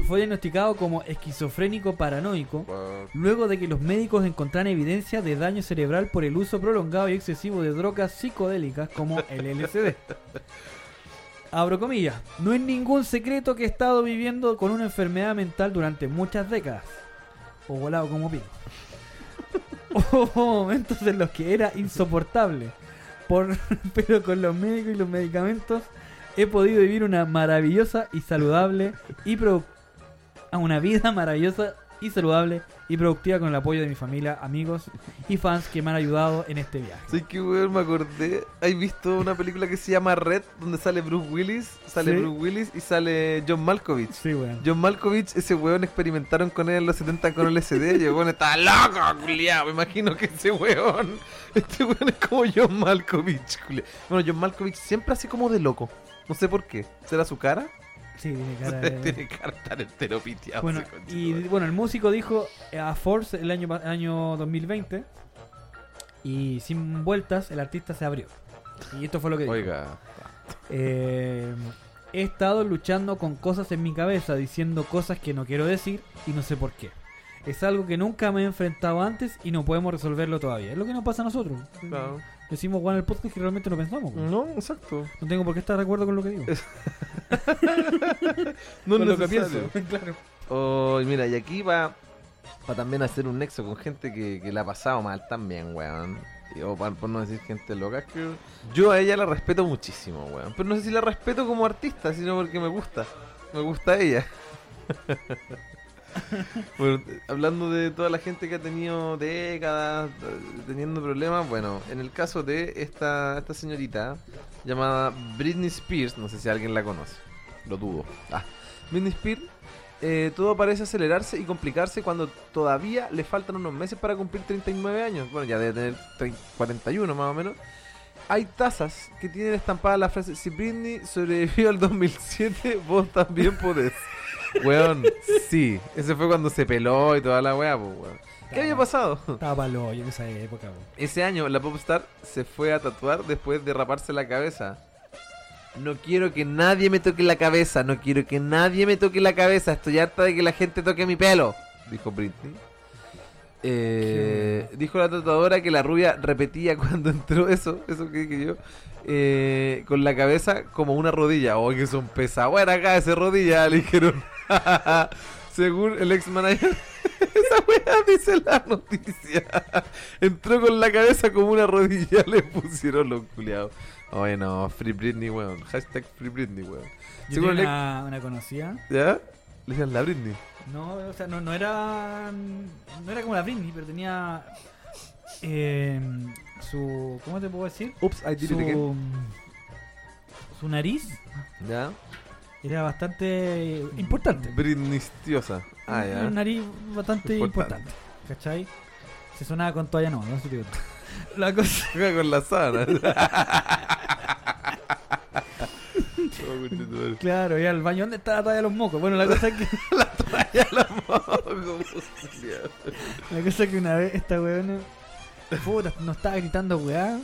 fue diagnosticado como esquizofrénico paranoico luego de que los médicos encontraran evidencia de daño cerebral por el uso prolongado y excesivo de drogas psicodélicas como el LSD. Abro comillas, no es ningún secreto que he estado viviendo con una enfermedad mental durante muchas décadas. O volado como pico. Hubo momentos en los que era insoportable. Por, pero con los médicos y los medicamentos he podido vivir una maravillosa y saludable y a una vida maravillosa y saludable y productiva con el apoyo de mi familia, amigos y fans que me han ayudado en este viaje. Sí, que weón, me acordé. ¿Has visto una película que se llama Red? Donde sale Bruce Willis. Sale Sí. Bruce Willis y sale John Malkovich. Sí, weón. John Malkovich, ese weón experimentaron con él en los 70 con LSD y el weón estaba loco, culiao. Me imagino que ese weón, este weón es como John Malkovich, culiao. Bueno, John Malkovich siempre así como de loco. No sé por qué. ¿Será su cara? Sí, tiene cara de... Tiene cara piteado. Bueno, y bueno, el músico dijo a Force el año, el año 2020 y sin vueltas el artista se abrió. Y esto fue lo que dijo. Oiga. Eh, he estado luchando con cosas en mi cabeza, diciendo cosas que no quiero decir y no sé por qué. Es algo que nunca me he enfrentado antes y no podemos resolverlo todavía. Es lo que nos pasa a nosotros. Claro. Decimos bueno en el podcast que realmente no pensamos. No, exacto. No tengo por qué estar de acuerdo con lo que digo. No es lo que pienso. claro. Oh, mira, y aquí va para también hacer un nexo con gente que, que la ha pasado mal también, weón. O para, por no decir gente loca, que yo a ella la respeto muchísimo, weón. Pero no sé si la respeto como artista, sino porque me gusta. Me gusta ella. hablando de toda la gente que ha tenido décadas teniendo problemas, bueno, en el caso de esta, esta señorita llamada Britney Spears, no sé si alguien la conoce, lo dudo. Ah, Britney Spears, eh, todo parece acelerarse y complicarse cuando todavía le faltan unos meses para cumplir 39 años. Bueno, ya debe tener 30 41 más o menos. Hay tazas que tienen estampada la frase: Si Britney sobrevivió al 2007, vos también podés. Weón, sí, ese fue cuando se peló y toda la weá, pues, weón. ¿Qué había pasado? Estaba palo en esa época. güey. Ese año la popstar se fue a tatuar después de raparse la cabeza. No quiero que nadie me toque la cabeza, no quiero que nadie me toque la cabeza, estoy harta de que la gente toque mi pelo, dijo Britney. Eh, dijo la tatuadora que la rubia repetía cuando entró eso, eso que dije yo, eh, con la cabeza como una rodilla. Oh, que son acá ese rodilla, le dijeron. Según el ex manager, esa weá dice la noticia. Entró con la cabeza como una rodilla, le pusieron los culiados. Oye, no, Free Britney, weón. Hashtag Free Britney, weón. Yo Según tenía una, una conocida. ¿Ya? Le decían la Britney. No, o sea, no, no era. No era como la Britney, pero tenía. eh, su. ¿Cómo te puedo decir? Ups, I did it again. Su, su nariz ¿Ya? Era bastante importante. Britneystiosa. Ah, Una ya. nariz bastante Importante. importante. ¿Cachai? Se sonaba con toalla no, no sé digo. La cosa. Con la sábana. conchetumare. Claro, ya al baño, ¿dónde está la toalla de los mocos? Bueno, la cosa es que, la moco, culiao. la cosa es que una vez esta weona, puta, nos estaba gritando weá.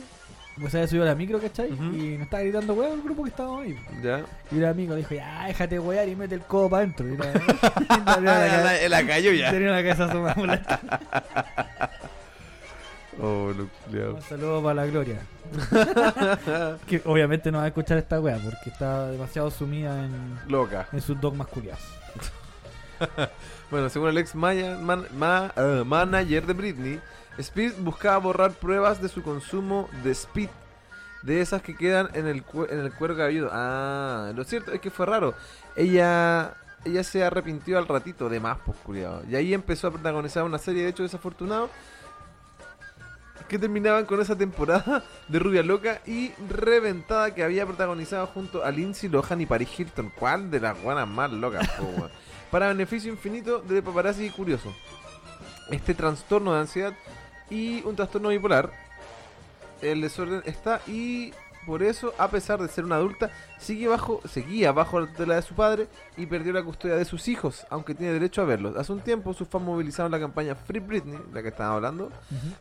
Pues había subido a la micro, ¿cachai? Ujú. Y nos estaba gritando weá el grupo que estábamos ahí. Ya. Y un amigo dijo, ya, déjate wear y mete el codo para adentro. Y la- y la la, cabeza- la cayó ya. tenía la cabeza asomada por la- Oh, lo. Un saludo para la Gloria. que obviamente no va a escuchar esta wea porque está demasiado sumida en, Loca. en sus dogmas culiados. Bueno, según el ex maya- man- ma- eh, manager de Britney, Spears buscaba borrar pruebas de su consumo de speed. De esas que quedan en el, en el cuero cabelludo. Ah, lo cierto es que fue raro. Ella ella se arrepintió al ratito de más, pues. Y ahí empezó a protagonizar una serie de hechos desafortunados que terminaban con esa temporada de Rubia Loca y Reventada que había protagonizado junto a Lindsay Lohan y Paris Hilton. ¿Cuál de las guanas más locas, po? Para beneficio infinito de paparazzi y curioso. Este trastorno de ansiedad y un trastorno bipolar, el desorden está y por eso, a pesar de ser una adulta, sigue bajo, seguía bajo la tutela de su padre y perdió la custodia de sus hijos, aunque tiene derecho a verlos. Hace un tiempo sus fans movilizaron la campaña Free Britney, la que estaba hablando,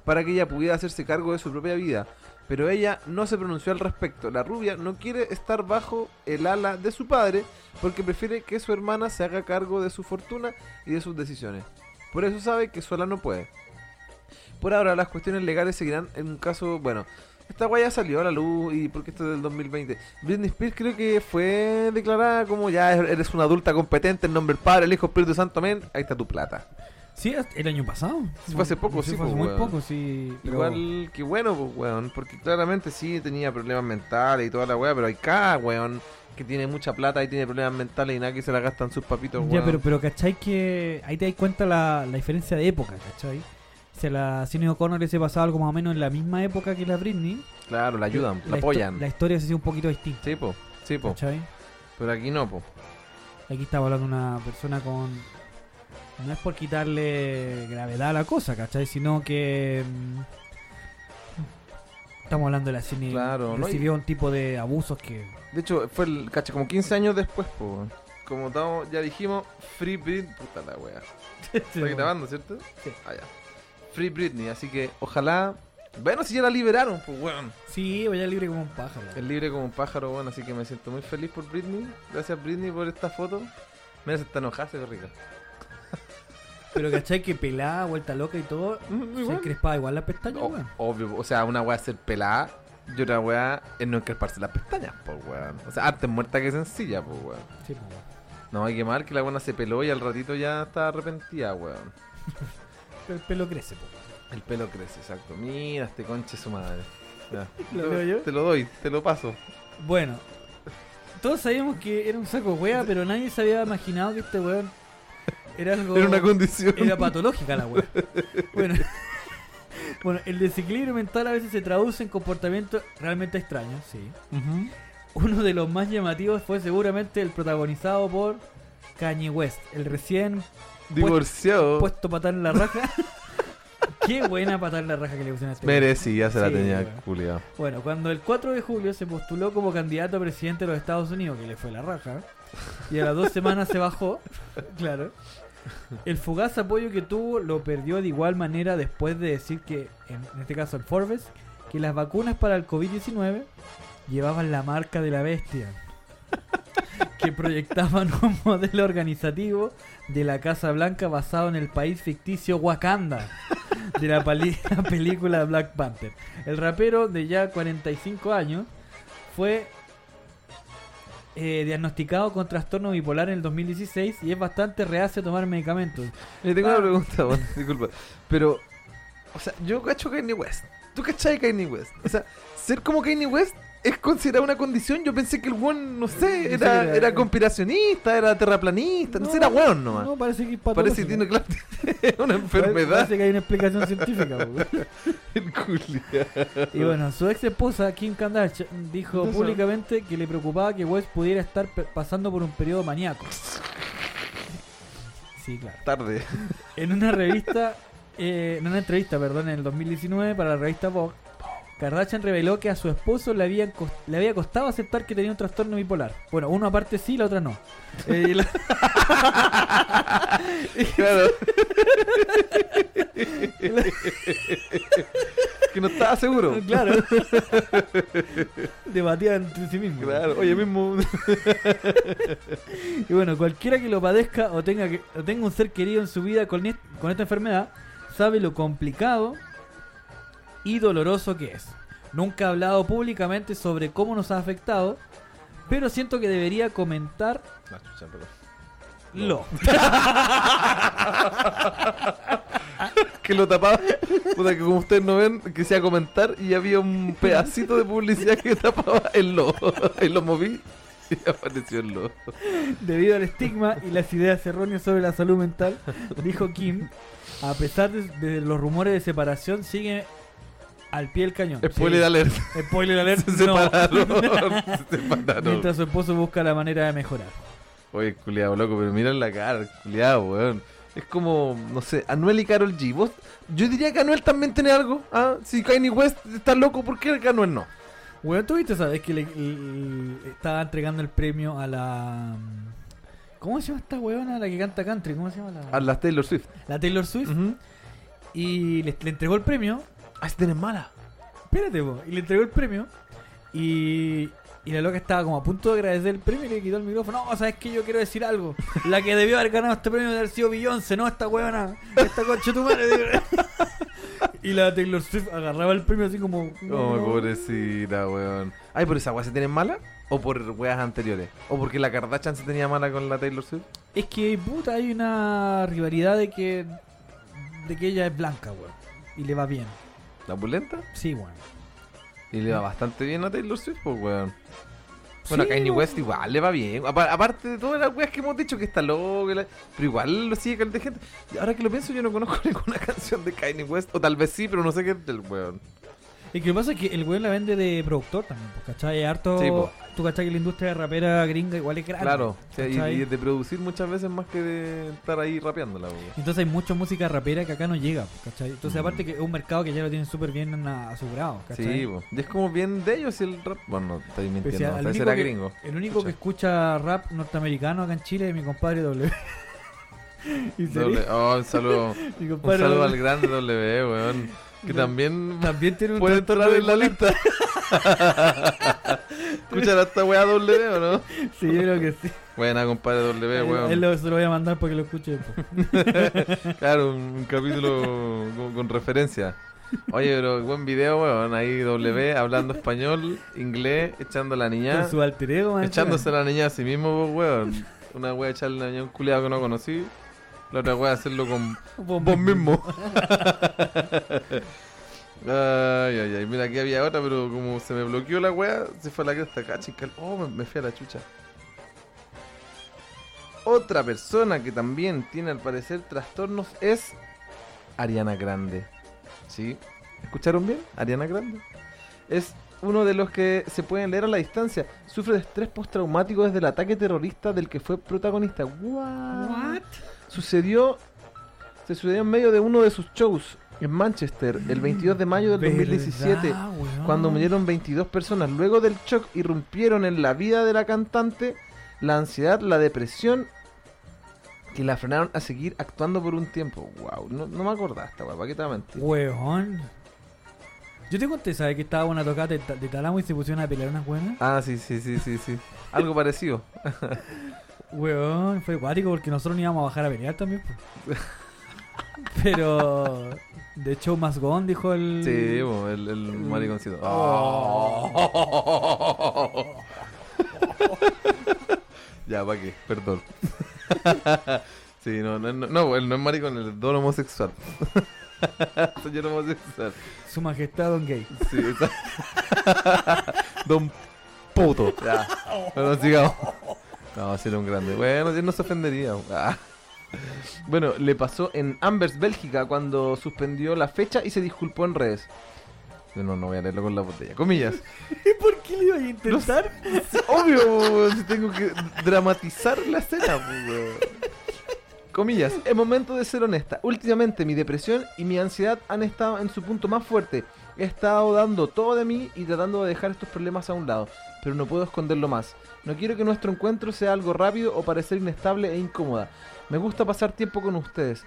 para que ella pudiera hacerse cargo de su propia vida. Pero ella no se pronunció al respecto. La rubia no quiere estar bajo el ala de su padre porque prefiere que su hermana se haga cargo de su fortuna y de sus decisiones. Por eso sabe que sola no puede. Por ahora las cuestiones legales seguirán en un caso, bueno, esta guaya salió a la luz y porque esto es del 2020. Britney Spears creo que fue declarada como ya eres una adulta competente en nombre del Padre, el Hijo, Espíritu Santo, amén. Ahí está tu plata. Sí, el año pasado. Sí, fue hace poco, sí, fue hace muy weón. poco, sí. pero- Igual que bueno, pues, weón, porque claramente sí tenía problemas mentales y toda la weá, pero hay cada weón que tiene mucha plata y tiene problemas mentales y nada que se la gastan sus papitos, weón. Ya, pero, pero ¿cachai? Que ahí te das cuenta la, la diferencia de época, ¿cachai? O sea, la Cine O'Connor se pasaba algo más o menos en la misma época que la Britney. Claro, la ayudan, la, apoyan. La historia se hacía un poquito distinta, Sí, po, sí, po. ¿cachai? Pero aquí no, po. Aquí estaba hablando una persona con. No es por quitarle gravedad a la cosa, ¿cachai? Sino que. mm, Estamos hablando de la cine. Claro, ¿no? Recibió un tipo de abusos que. De hecho, fue el, cacha, como 15 años después, po. Como estamos, ya dijimos, Free Britney. Puta la weá. Estoy grabando, ¿cierto? Sí. Ah, ya. Free Britney, así que ojalá. Bueno, si ya la liberaron, pues weón. Sí, vaya libre como un pájaro. Es libre como un pájaro, bueno, así que me siento muy feliz por Britney. Gracias Britney por esta foto. Mira, se está enojada, se ve rica. Pero ¿cachai? Que pelada, vuelta loca y todo. Mm, Se igual. crespaba igual la pestaña, O- weón. obvio, o sea, una weá ser pelada y otra weá es no encresparse las pestañas, pues weón. O sea, arte muerta que sencilla, pues weón. Sí, pues, weón. No, hay que mal que la buena se peló y al ratito ya está arrepentida, weón. El pelo crece, pues. El pelo crece, exacto. Mira este conche su madre. Ya. ¿Lo leo yo? Te lo doy, te lo paso. Bueno, todos sabíamos que era un saco wea, pero nadie se había imaginado que este weón era algo. Era una condición. Era patológica la wea. Bueno, bueno, el desequilibrio mental a veces se traduce en comportamientos realmente extraños, sí. Uno de los más llamativos fue seguramente el protagonizado por Kanye West, el recién Divorciado. puesto patar en la raja. Qué buena patar en la raja que le pusieron a este. Merecía, se la Sí, tenía weón. Julia. Bueno, cuando el 4 de julio se postuló como candidato a presidente de los Estados Unidos, que le fue la raja, y a las dos semanas se bajó, claro, el fugaz apoyo que tuvo lo perdió de igual manera después de decir que, en, en este caso el Forbes, que las vacunas para el COVID-19 llevaban la marca de la bestia, que proyectaban un modelo organizativo de la Casa Blanca basado en el país ficticio Wakanda de la, la película Black Panther. El rapero de ya 45 años fue eh, diagnosticado con trastorno bipolar en el 2016 y es bastante reacio a tomar medicamentos. Le tengo Ah. una pregunta, bueno, disculpa. Pero, o sea, yo cacho Kanye West. ¿Tú cachai Kanye West? O sea, ser como Kanye West es considerada una condición. Yo pensé que el weón, no sé, era, era- era conspiracionista, era terraplanista, no, sé, era weón nomás. No, parece que es Parece que tiene claro, una enfermedad. Parece que hay una explicación científica. El. Y bueno, su ex esposa Kim Kardashian dijo Entonces- públicamente que le preocupaba que West pudiera estar pasando por un periodo maníaco. Sí, claro. Tarde. En una revista, eh, en una entrevista, perdón, en el 2019 para la revista Vogue, Kardashian reveló que a su esposo le, había, le había costado aceptar que tenía un trastorno bipolar. Bueno, uno aparte sí, la otra no. Eh, la- Claro. que no estaba seguro. claro. Debatían entre sí mismos. Claro, oye mismo. Y bueno, cualquiera que lo padezca o tenga, que, o tenga un ser querido en su vida con esta enfermedad, sabe lo complicado y doloroso que es. Nunca ha hablado públicamente sobre cómo nos ha afectado, pero siento que debería comentar pero- lo. que lo tapaba. Puta, que como ustedes no ven, que sea comentar y había un pedacito de publicidad que tapaba el lo. Y lo moví y apareció el lo. Debido al estigma y las ideas erróneas sobre la salud mental, dijo Kim, a pesar de, de los rumores de separación, sigue al pie del cañón. Spoiler Sí. alert. Spoiler alert. Se no. separaron. Se separaron. Mientras su esposo busca la manera de mejorar. Oye, culiado, loco, pero mira la cara, culiado, weón. Es como, no sé, Anuel y Carol G. ¿Vos? Yo diría que Anuel también tiene algo. ¿ah? Si Kanye West está loco, ¿por qué Anuel no? Bueno, tú viste, sabes que le, le- estaba entregando el premio a la. ¿Cómo se llama esta weona? La que canta country. ¿Cómo se llama la? A la Taylor Swift. La Taylor Swift. Y le, le entregó el premio. Ah, si tenés mala. Espérate, po. Y le entregó el premio. Y. Y la loca estaba como a punto de agradecer el premio y le quitó el micrófono. No, sabes que yo quiero decir algo. La que debió haber ganado este premio debe haber sido Beyoncé, no esta weona. Esta concha de tu madre. y la Taylor Swift agarraba el premio así como. Oh, pobrecita, weón. Ay, ¿por esa weá se tiene mala? ¿O por weas anteriores? ¿O porque la Kardashian se tenía mala con la Taylor Swift? Es que, puta, hay una rivalidad de que. de que ella es blanca, weón. Y le va bien. ¿La pulenta? Sí, weón. Y le va bastante bien a Taylor Swift, pues, weón. Bueno, Sí, a Kanye. West igual le va bien. Apa- aparte de todas las weas que hemos dicho que está loco, la- pero igual lo sigue caleta de gente. Y ahora que lo pienso, yo no conozco ninguna canción de Kanye West. O tal vez sí, pero no sé qué es del weón. Y que lo que pasa es que el weón la vende de productor también, pues, ¿cachai? Harto. Sí, po. Tú, ¿cachai? Que la industria rapera gringa igual es grande. Claro, sí, y, de producir muchas veces más que de estar ahí rapeándola, weón. Entonces hay mucha música rapera que acá no llega, ¿cachai? Entonces, Mm. aparte que es un mercado que ya lo tienen súper bien asegurado, ¿cachai? Sí, po. y es como bien de ellos el rap. Bueno, no, estoy mintiendo, que- gringo. El único que Escucha. rap norteamericano acá en Chile es mi compadre W. y Doble- oh, un saludo, mi un saludo al grande W, weón. Que también también tiene un puede entrar en la lista. ¿Escuchan a esta weá W o no? Sí, yo creo que sí. Buena, compadre W, weón. él lo- se lo voy a mandar para que lo escuche. Claro, un, un capítulo con, con referencia. Oye, pero buen video, weón. Ahí W hablando español, inglés, echando a la niña. Con su alter ego. Echándose a la niña a sí mismo, pues, weón. Una wea echarle a la niña un culiado que no conocí. La otra wea hacerlo con vos mismo. ay, ay, ay. Mira, aquí había otra, pero como se me bloqueó la wea, se fue a la cresta. Cachical. Oh, me, me fui a la chucha. Otra persona que también tiene al parecer trastornos es Ariana Grande. ¿Sí? ¿Escucharon bien? Ariana Grande. Es uno de los que se pueden leer a la distancia. Sufre de estrés postraumático desde el ataque terrorista del que fue protagonista. What? Sucedió, se sucedió en medio de uno de sus shows en Manchester el 22 de mayo del 2017. ¿Verdad, weón? Cuando murieron 22 personas. Luego del shock irrumpieron en la vida de la cantante la ansiedad, la depresión que la frenaron a seguir actuando por un tiempo. Wow, no, no me acordaba esta weá, ¿para qué te mentir? Weón. Yo te conté, ¿sabes? Que estaba una tocata de, ta- de Talamo y se pusieron a pelear unas buenas. Ah, sí, sí, sí, sí, sí. Algo parecido. Weón, fue acuático porque nosotros no íbamos a bajar a pelear también. pues. Pero. De hecho, más gone, dijo el. Sí, el, el mariconcito. Oh. ya, ¿para qué? Perdón. sí, no, no, no, no, él no es maricón, él es don homosexual. Señor homosexual. Su majestad Don Gay. Sí, Don puto. Ya. Bueno, sigamos. No, sí era un grande. Bueno, él no se ofendería. Bueno, le pasó en Ambers, Bélgica, cuando suspendió la fecha y se disculpó en redes. No, no voy a leerlo con la botella. Comillas. ¿Y por qué le iba a intentar? Obvio, weón, si tengo que dramatizar la escena. Comillas, es momento de ser honesta. Últimamente mi depresión y mi ansiedad han estado en su punto más fuerte. He estado dando todo de mí y tratando de dejar estos problemas a un lado, pero no puedo esconderlo más. No quiero que nuestro encuentro sea algo rápido o parecer inestable e incómoda. Me gusta pasar tiempo con ustedes.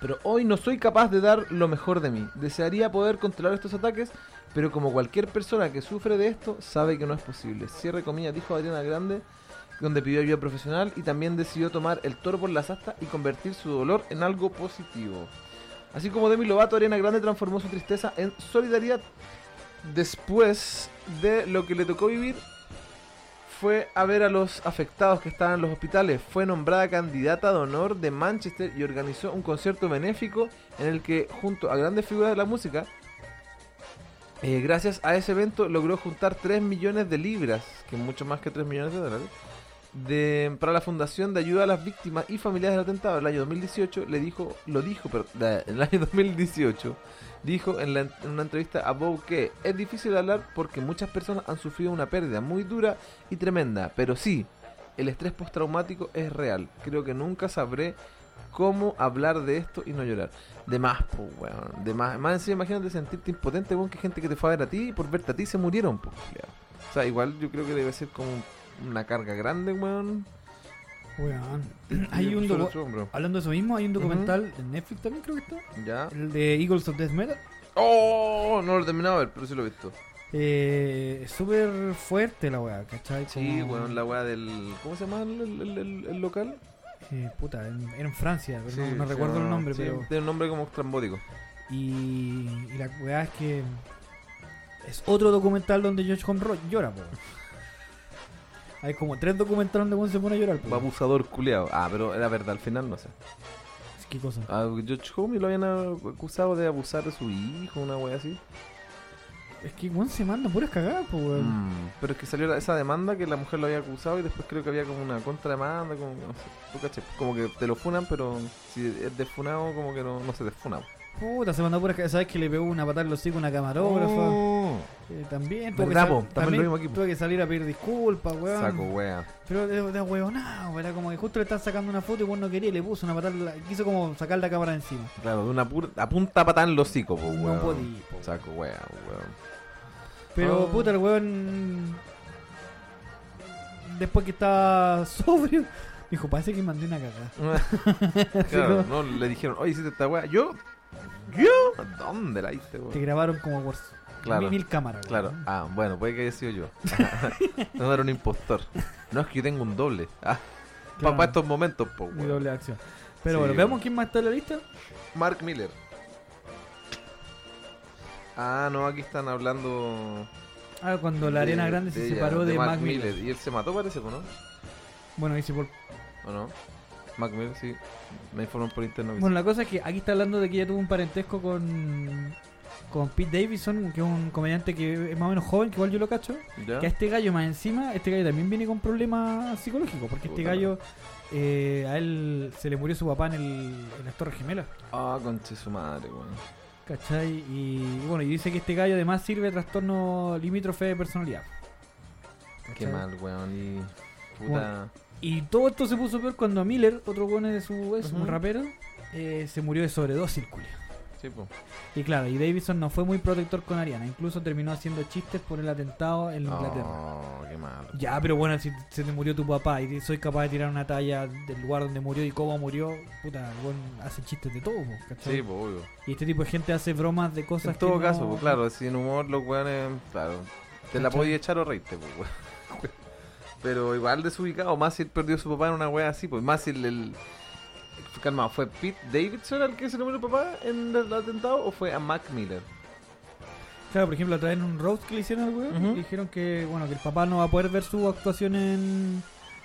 Pero hoy no soy capaz de dar lo mejor de mí. Desearía poder controlar estos ataques, pero como cualquier persona que sufre de esto, sabe que no es posible. Cierre comillas, dijo Adriana Grande, donde pidió ayuda profesional y también decidió tomar el toro por las astas y convertir su dolor en algo positivo. Así como Demi Lovato, Ariana Grande transformó su tristeza en solidaridad. Después de lo que le tocó vivir, fue a ver a los afectados que estaban en los hospitales. Fue nombrada candidata de honor de Manchester y organizó un concierto benéfico en el que, junto a grandes figuras de la música, eh, gracias a ese evento logró juntar 3 millones de libras, que es mucho más que 3 millones de dólares, de, para la Fundación de Ayuda a las Víctimas y Familiares del Atentado. El año 2018 le dijo, lo dijo, pero en el año 2018 dijo en, la- en una entrevista a Vogue que es difícil hablar porque muchas personas han sufrido una pérdida muy dura y tremenda, pero sí, el estrés postraumático es real. Creo que nunca sabré cómo hablar de esto y no llorar. De más, pues, weón. De más. Más encima, imagínate sentirte impotente, weón, que gente que te fue a ver a ti y por verte a ti se murieron, pues. O sea, igual yo creo que debe ser como una carga grande, weón. Weón. Hay un docu-. Hablando de eso mismo, hay un documental en Netflix también, creo que está. Ya. El de Eagles of Death Metal. ¡Oh! No lo he terminado de ver, pero sí lo he visto. Eh, es súper fuerte la weá, ¿cachai? Sí, Como- weón, la weá del. ¿Cómo se llama el, el- el- el local? Eh, puta, en- era en Francia, pero no, Sí, no se recuerdo el llama- nombre, sí, pero. Tiene un nombre como estrambótico. Y, y la weá es que. Es otro documental donde George Conroy llora, po. Hay como tres documentales donde uno se pone a llorar, po. Abusador culeado. Ah, pero era verdad, al final no sé. ¿Qué cosa? A George Homie lo habían acusado de abusar de su hijo, una wea así. Es que weón se manda puras cagadas, po, weón. Mm, pero es que salió esa demanda que la mujer lo había acusado y después creo que había como una contrademanda, como, no sé, tú caché, como que te lo funan, pero si es desfunado, como que no, no se desfuna. Puta, se mandó cagadas. ¿Sabes que le pegó una patada en los hocico a una camarógrafa? Oh, Eh, también, tuvo que, Verdad, sal- po, también lo aquí, po. tuve que salir a pedir disculpas, weón. saco wea. Pero de, de huevonao, era como que justo le están sacando una foto y vos no quería le puso una patada, en la- quiso como sacar la cámara de encima. Claro, de una pura, a punta patada en los hocico, po, No weón. podí, po. Saco wea, weón. Pero Ah. puta, el weón. Después que estaba sobrio, dijo: Parece que mandé una cagada. claro, no, le dijeron, oye, hiciste esta wea. ¿Yo? ¿Yo? ¿Dónde la hice, weón? Te grabaron como por Claro. mil, cámaras. Claro, ah, bueno, puede que haya sido yo. no era un impostor. No es que yo tengo un doble. Ah, Claro. para estos momentos, po, Mi weón. doble acción. Pero Sí, bueno, veamos quién más está en la lista. Mark Miller. Ah, no, aquí están hablando. Ah, cuando la de- Arena Grande se ella, separó de, Mac Miller. Y él se mató, parece, ¿o ¿no? Bueno, dice por. ¿O no? Mac Miller, sí. Me informan por interno. que Bueno, la cosa es que aquí está hablando de que ella tuvo un parentesco con. Con Pete Davidson, que es un comediante que es más o menos joven, que igual yo lo cacho. Que a este gallo más encima, este gallo también viene con problemas psicológicos, porque este gallo, eh, a él se le murió su papá en, el, en las Torres Gemelas, Ah, conche su madre, weón. ¿cachai? Y, bueno, y dice que este gallo además sirve de trastorno limítrofe de personalidad. Qué mal, weón. Y. Puta. Bueno. Y todo esto se puso peor cuando Miller, otro bueno de su es un rapero, eh, se murió de sobredosis, culia. Sí. Y claro, y Davidson no fue muy protector con Ariana, incluso terminó haciendo chistes por el atentado en Inglaterra. Oh, qué mal. Ya, pero bueno, si se te murió tu papá y soy capaz de tirar una talla del lugar donde murió y cómo murió, puta, el weón hace chistes de todo, ¿cachai? Sí, po, obvio. Y este tipo de gente hace bromas de cosas En todo que caso, no- pues claro, sin humor los weones, claro, te la podías echar o reírte, pues weón. Pero igual desubicado, más si él perdió a su papá en una wea así, pues más si el, el- calma, ¿fue Pete Davidson el que se el papá en el atentado o fue a Mac Miller? Claro, por ejemplo, otra vez en un roast que le hicieron al weón, Ujú. dijeron que, bueno, que el papá no va a poder ver su actuación en...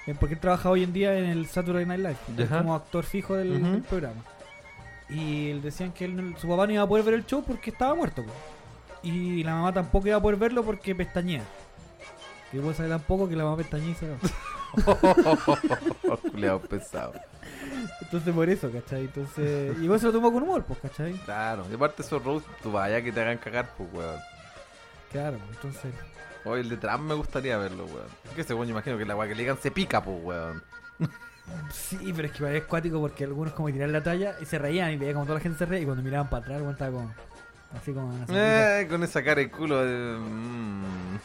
en- porque él trabaja hoy en día en el Saturday Night Live, como actor fijo del, programa. Y él decían que él su papá no iba a poder ver el show porque estaba muerto, po. Y la mamá tampoco iba a poder verlo porque pestañea. Y vos sabés tampoco que la mamá va. Culeado pesado. Entonces por eso, ¿cachai? Entonces... Y vos se lo tomó con humor, pues, ¿cachai? Claro, y aparte esos roast, tú vaya que te hagan cagar, pues weón. Claro, entonces... Hoy el de Trump me gustaría verlo, weón. Es que ese weón, yo imagino que la weá que le digan se pica, pues weón. Sí, pero es que es cuático porque algunos como tiraban la talla y se reían y veía como toda la gente se reía y cuando miraban para atrás, igual estaba como. Así como. sonrisa. Eh, con esa cara de culo. de- mm.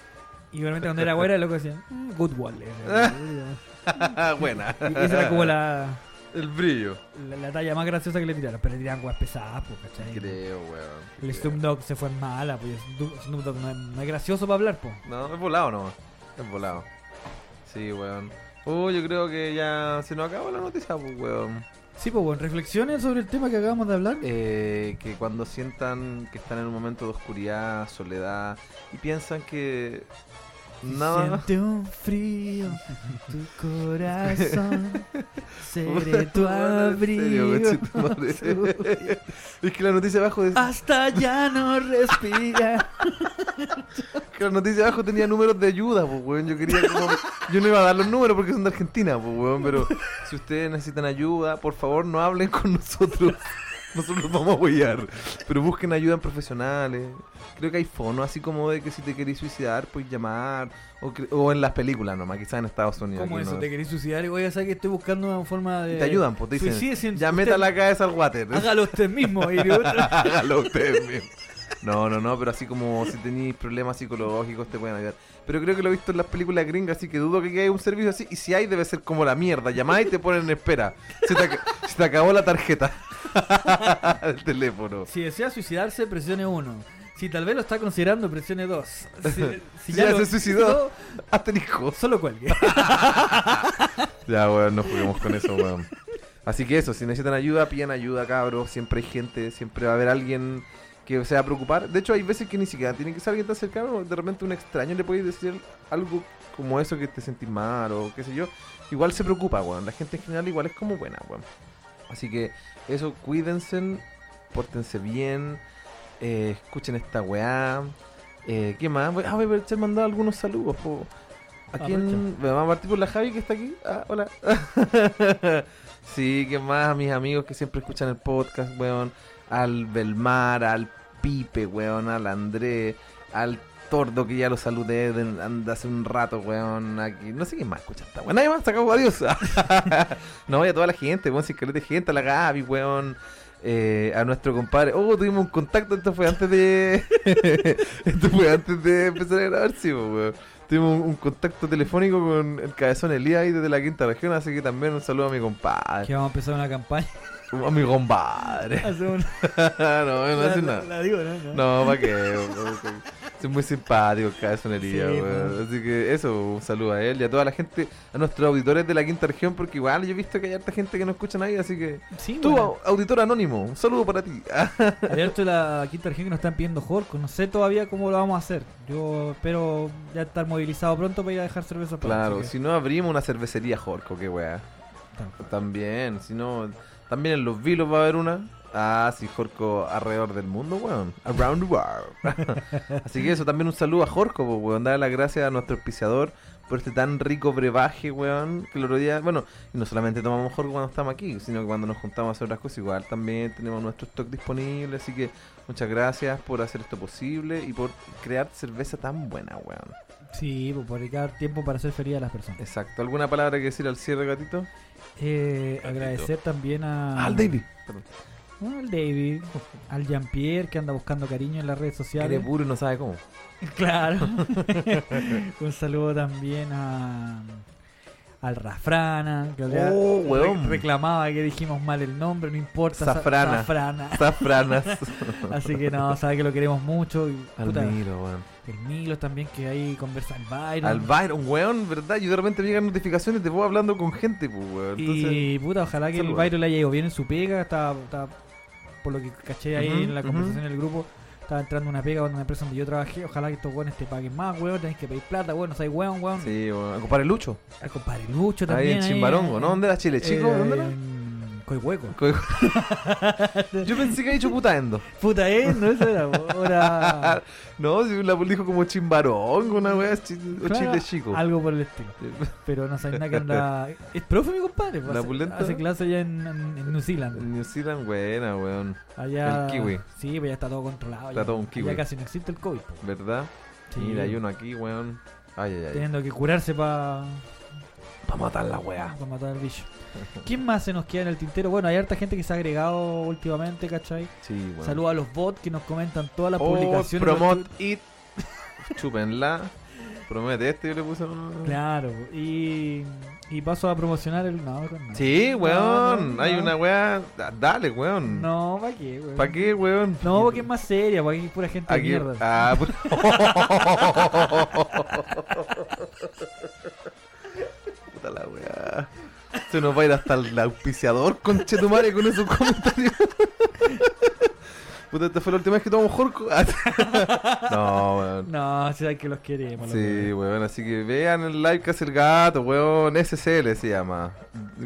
Y igualmente cuando era güera, el loco decía, "Mm, good wall. Buena. Y esa era como la, El brillo. la, la talla más graciosa que le tiraron. Pero le tiraban weas pesadas, pues, ¿cachai? Creo, weón. El Snoop Dogg se fue en mala, pues Snoop Snoop Dogg no es, no es gracioso para hablar, pues. No, es volado nomás. Es volado. Sí, weón. Uh, yo creo que ya se nos acabó la noticia, pues, weón. Sí, pues bueno, reflexiones sobre el tema que acabamos de hablar. Eh, que cuando sientan que están en un momento de oscuridad, soledad, y piensan que nada... Siente un frío en tu corazón. Seré tu abrigo. es que la noticia abajo de- Hasta ya no respira. que la noticia abajo tenía números de ayuda, pues, weón. Yo quería como... Yo no iba a dar los números porque son de Argentina, pues, weón. Pero si ustedes necesitan ayuda, por favor no hablen con nosotros. Nosotros vamos a apoyar. Pero busquen ayuda en profesionales. Creo que hay fonos así como de que si te querés suicidar, puedes llamar. O, o en las películas nomás, quizás en Estados Unidos. ¿Cómo eso? no. ¿Te querés suicidar? Y voy a saber que estoy buscando una forma de. Te ayudan, pues te dicen. Suicídese en- Ya meta la cabeza al water. Hágalo usted mismo, idiota. Hágalo usted mismo. No, no, no, pero así como si tenéis problemas psicológicos te pueden ayudar. Pero creo que lo he visto en las películas gringas, así que dudo que haya un servicio así. Y si hay, debe ser como la mierda. Llamás y te ponen en espera. Se te, se te acabó la tarjeta teléfono. Si desea suicidarse, presione 1. Si tal vez lo está considerando, presione 2. Si, si Si ya lo- se suicidó. Asterisco. solo cuelgue. Ya, weón, no juguemos con eso, weón. Así que eso, si necesitan ayuda, pidan ayuda, cabros. Siempre hay gente, siempre va a haber alguien que se va a preocupar. De hecho, hay veces que ni siquiera tiene que ser alguien tan cercano. De repente un extraño le puede decir algo como eso que te sentís mal o qué sé yo. Igual se preocupa, weón. La gente en general igual es como buena, weón. Así que eso, cuídense, pórtense bien, eh, escuchen esta weá. Eh, ¿Qué más? Ah, voy a aprovechar mandar algunos saludos. po. ¿A quién? Vamos a partir por la Javi que está aquí. Ah, hola. sí, ¿qué más? A mis amigos que siempre escuchan el podcast, weón. Al Belmar, al Pipe, weón. Al André, al Tordo que ya lo saludé de, hace un rato, weón. Aquí. No sé quién más escucha esta weón. Nadie más, adiós. no, y a toda la gente, weón. Caleta de gente, a la Gaby, weón. Eh, a nuestro compadre. Oh, tuvimos un contacto. Esto fue antes de. esto fue antes de empezar a grabar, sí, weón. Tuvimos un, un contacto telefónico con el cabezón Elías ahí desde la quinta región. Así que también un saludo a mi compadre. Que vamos a empezar una campaña. A mi compadre. Una- no, no hace nada. la digo, ¿no? No, ¿para qué? Es muy simpático el cabezón Elías, Sí, weón. Así que eso, un saludo a él y a toda la gente, a nuestros auditores de la quinta región, porque igual yo he visto que hay harta gente que no escucha nadie, así que. Sí, Tú, bueno. au- auditor anónimo, un saludo para ti. De la quinta región que nos están pidiendo Jorco. No sé todavía cómo lo vamos a hacer. Yo espero ya estar movilizado pronto para ir a dejar cerveza para claro, si no abrimos una cervecería Jorco, qué weá. También, si no. También en los vilos va a haber una. Ah, sí, Jorco alrededor del mundo, weón. Around the world. Así que eso, también un saludo a Jorco, weón. Darle las gracias a nuestro auspiciador por este tan rico brebaje, weón. Que el otro día, bueno, y no solamente tomamos Jorco cuando estamos aquí, sino que cuando nos juntamos a hacer otras cosas, igual también tenemos nuestro stock disponible. Así que muchas gracias por hacer esto posible y por crear cerveza tan buena, weón. Sí, por dedicar tiempo para hacer feliz a las personas. Exacto. ¿Alguna palabra que decir al cierre, gatito? Eh, Gatito. agradecer también a. Ah, al David. Perdón. Bueno, al David, al Jean-Pierre que anda buscando cariño en las redes sociales. Eres puro y no sabe cómo. Claro. Un saludo también a al Rafrana, que Oh, weón. reclamaba que dijimos mal el nombre, no importa. Sa- Zafrana. Zafrana. Zafranas. Así que no, sabe que lo queremos mucho. Y, Al puta, Milo, weón. el Milo también, que ahí conversa el Byron. Al Byron, weón, ¿verdad? Yo de repente me llegan notificaciones de vos hablando con gente, pues, weón. Entonces, y puta, ojalá que el. Byron le haya ido bien en su pega. Estaba, estaba- por lo que caché ahí en la conversación del grupo, estaba entrando una pega en una empresa donde yo trabajé. Ojalá que estos weones te paguen más, weón. Tenés que pedir plata, weón. No soy weón, weón. sí, weón. A compadre Lucho. Al compadre Lucho Ahí también. en Chimbarongo, ¿no? ¿Dónde era Chile Chico? ¿Dónde era? Coihueco. Co- Yo pensé que ha dicho putaendo. Puta, ¿eh? No, eso era. Ahora. no, si la dijo como Chimbarongo, una weá, chi- o Claro, Chile Chico. Algo por el estilo. Pero no sabe nada que anda. Es profe, mi compadre. pues, ¿La hace, pulenta? hace clase allá en, New Zealand. En New Zealand, buena, weón. Allá. El kiwi. Sí, pues ya está todo controlado. Está ya, todo un kiwi. Ya casi no existe el COVID. pues. ¿Verdad? Sí. Mira, hay uno aquí, weón. Ay, ay, ay. Teniendo que curarse para Para matar la weá. Para matar al bicho. ¿Quién más se nos queda en el tintero? Bueno, hay harta gente que se ha agregado últimamente, ¿cachai? Sí, weón. Saludos a los bots que nos comentan todas las Oh, publicaciones. promote it. Chúpenla. Promete este, yo le puse. un- Claro, y, y paso a promocionar el. No, no. Sí, weón. No, Hay una weá. Da- Dale, weón. No, ¿para qué, weón? ¿Para qué, weón? No, porque es más seria, porque hay pura gente de mierda. ah, pu- Puta la weá. Se nos va a ir hasta el auspiciador, conchetumare, con esos comentarios. Puta, esta fue la última vez que tomamos Jorco. no, weón. No, si hay que los queremos. Sí, weón, así que vean el live que hace el gato, weón. SCL se llama.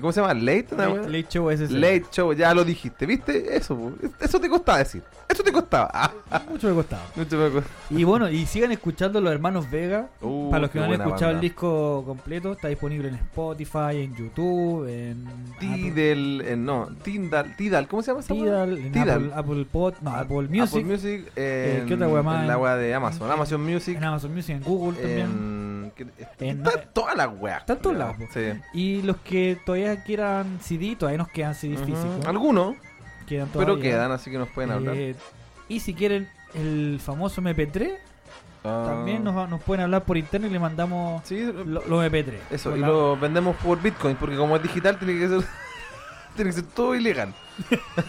¿Cómo se llama? ¿Late? una Late, late show sí. Late Show, ya lo dijiste, ¿viste? Eso, po. eso te costaba decir. Eso te costaba. Mucho me costaba. mucho me costaba. Y bueno, y sigan escuchando los hermanos Vega. Uh, Para los que no han escuchado el disco completo, está disponible en Spotify, en YouTube, en Tidal, eh, no, Tidal, Tidal, ¿cómo se llama esa? Tidal, en Tidal. Apple, Apple Pod, no, Ah, Apple Music, Apple Music, Eh, en, ¿qué otra weá más? en la weá de Amazon, Amazon Music, en Amazon Music, en Google también. en... ¿qué- En- Está en todas las weas. Está en todos lados, Sí. Y los que todavía quieran CD, todavía nos quedan CD Ujú. físicos. Algunos, Quedan pero quedan, así que nos pueden hablar. Eh, y si quieren el famoso MP3, Ah, también nos, nos pueden hablar por internet y le mandamos Sí, lo- los MP3. eso, y la- lo vendemos por Bitcoin, porque como es digital tiene que ser... tiene que ser todo ilegal.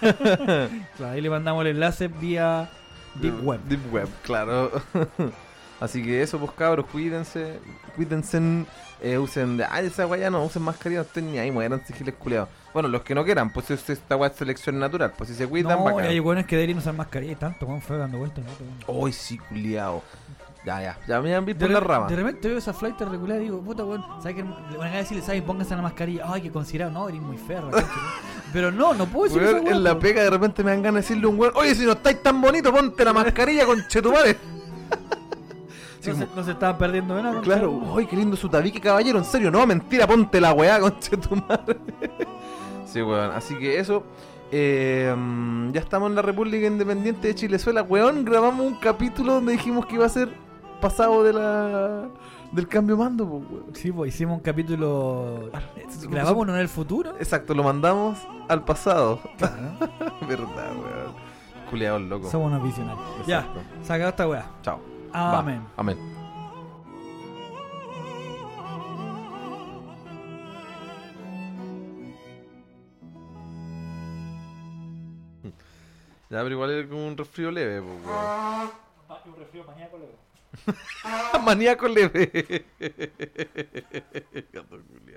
Claro, ahí le mandamos el enlace vía Deep Web. Deep Web, claro. Así que eso, pues cabros, cuídense. Cuídense. eh, usen. Ay, esa weá no, usen mascarilla, no estén ni ahí, mueran sigiles culiados. Bueno, los que no quieran, pues es- esta weá es selección natural. Pues si se cuidan, No, bacán. hay buenos que deberían usar mascarilla y tanto, weón, fue dando vueltas. ¿no? Uy, sí, culiado. Ya, ya, ya me han visto De, en la rama. de repente veo esa flight regular y digo, puta weón, ¿sabes que le van a decirle, ¿sabes? Pónganse la mascarilla. Ay, que considerado, no, eres muy ¿no? Pero no, no puedo decir Weón, en la pega de repente me dan ganas de decirle a un weón, oye, si no estáis tan bonito, ponte la mascarilla con chetumare. Sí, No, se, como- no se estaban perdiendo de nada. Claro. ¡ay, qué lindo su tabique, caballero! En serio, no, mentira, ponte la weá, conche tu madre. sí, weón, así que eso. eh, ya estamos en la República Independiente de Chilezuela, weón. Grabamos un capítulo donde dijimos que iba a ser pasado de la del cambio mando, pues, weón. Sí, pues hicimos un capítulo. sí, Grabamos en el futuro. Exacto, lo mandamos al pasado. Claro, Verdad, weón. Culeados loco. somos unos visionarios. Ya, acabó esta weá. Chao. Va, Amén. Amén. Ya, pero igual es como un resfrío leve, pues, weón. Un resfrío maníaco, luego. Maníaco leve.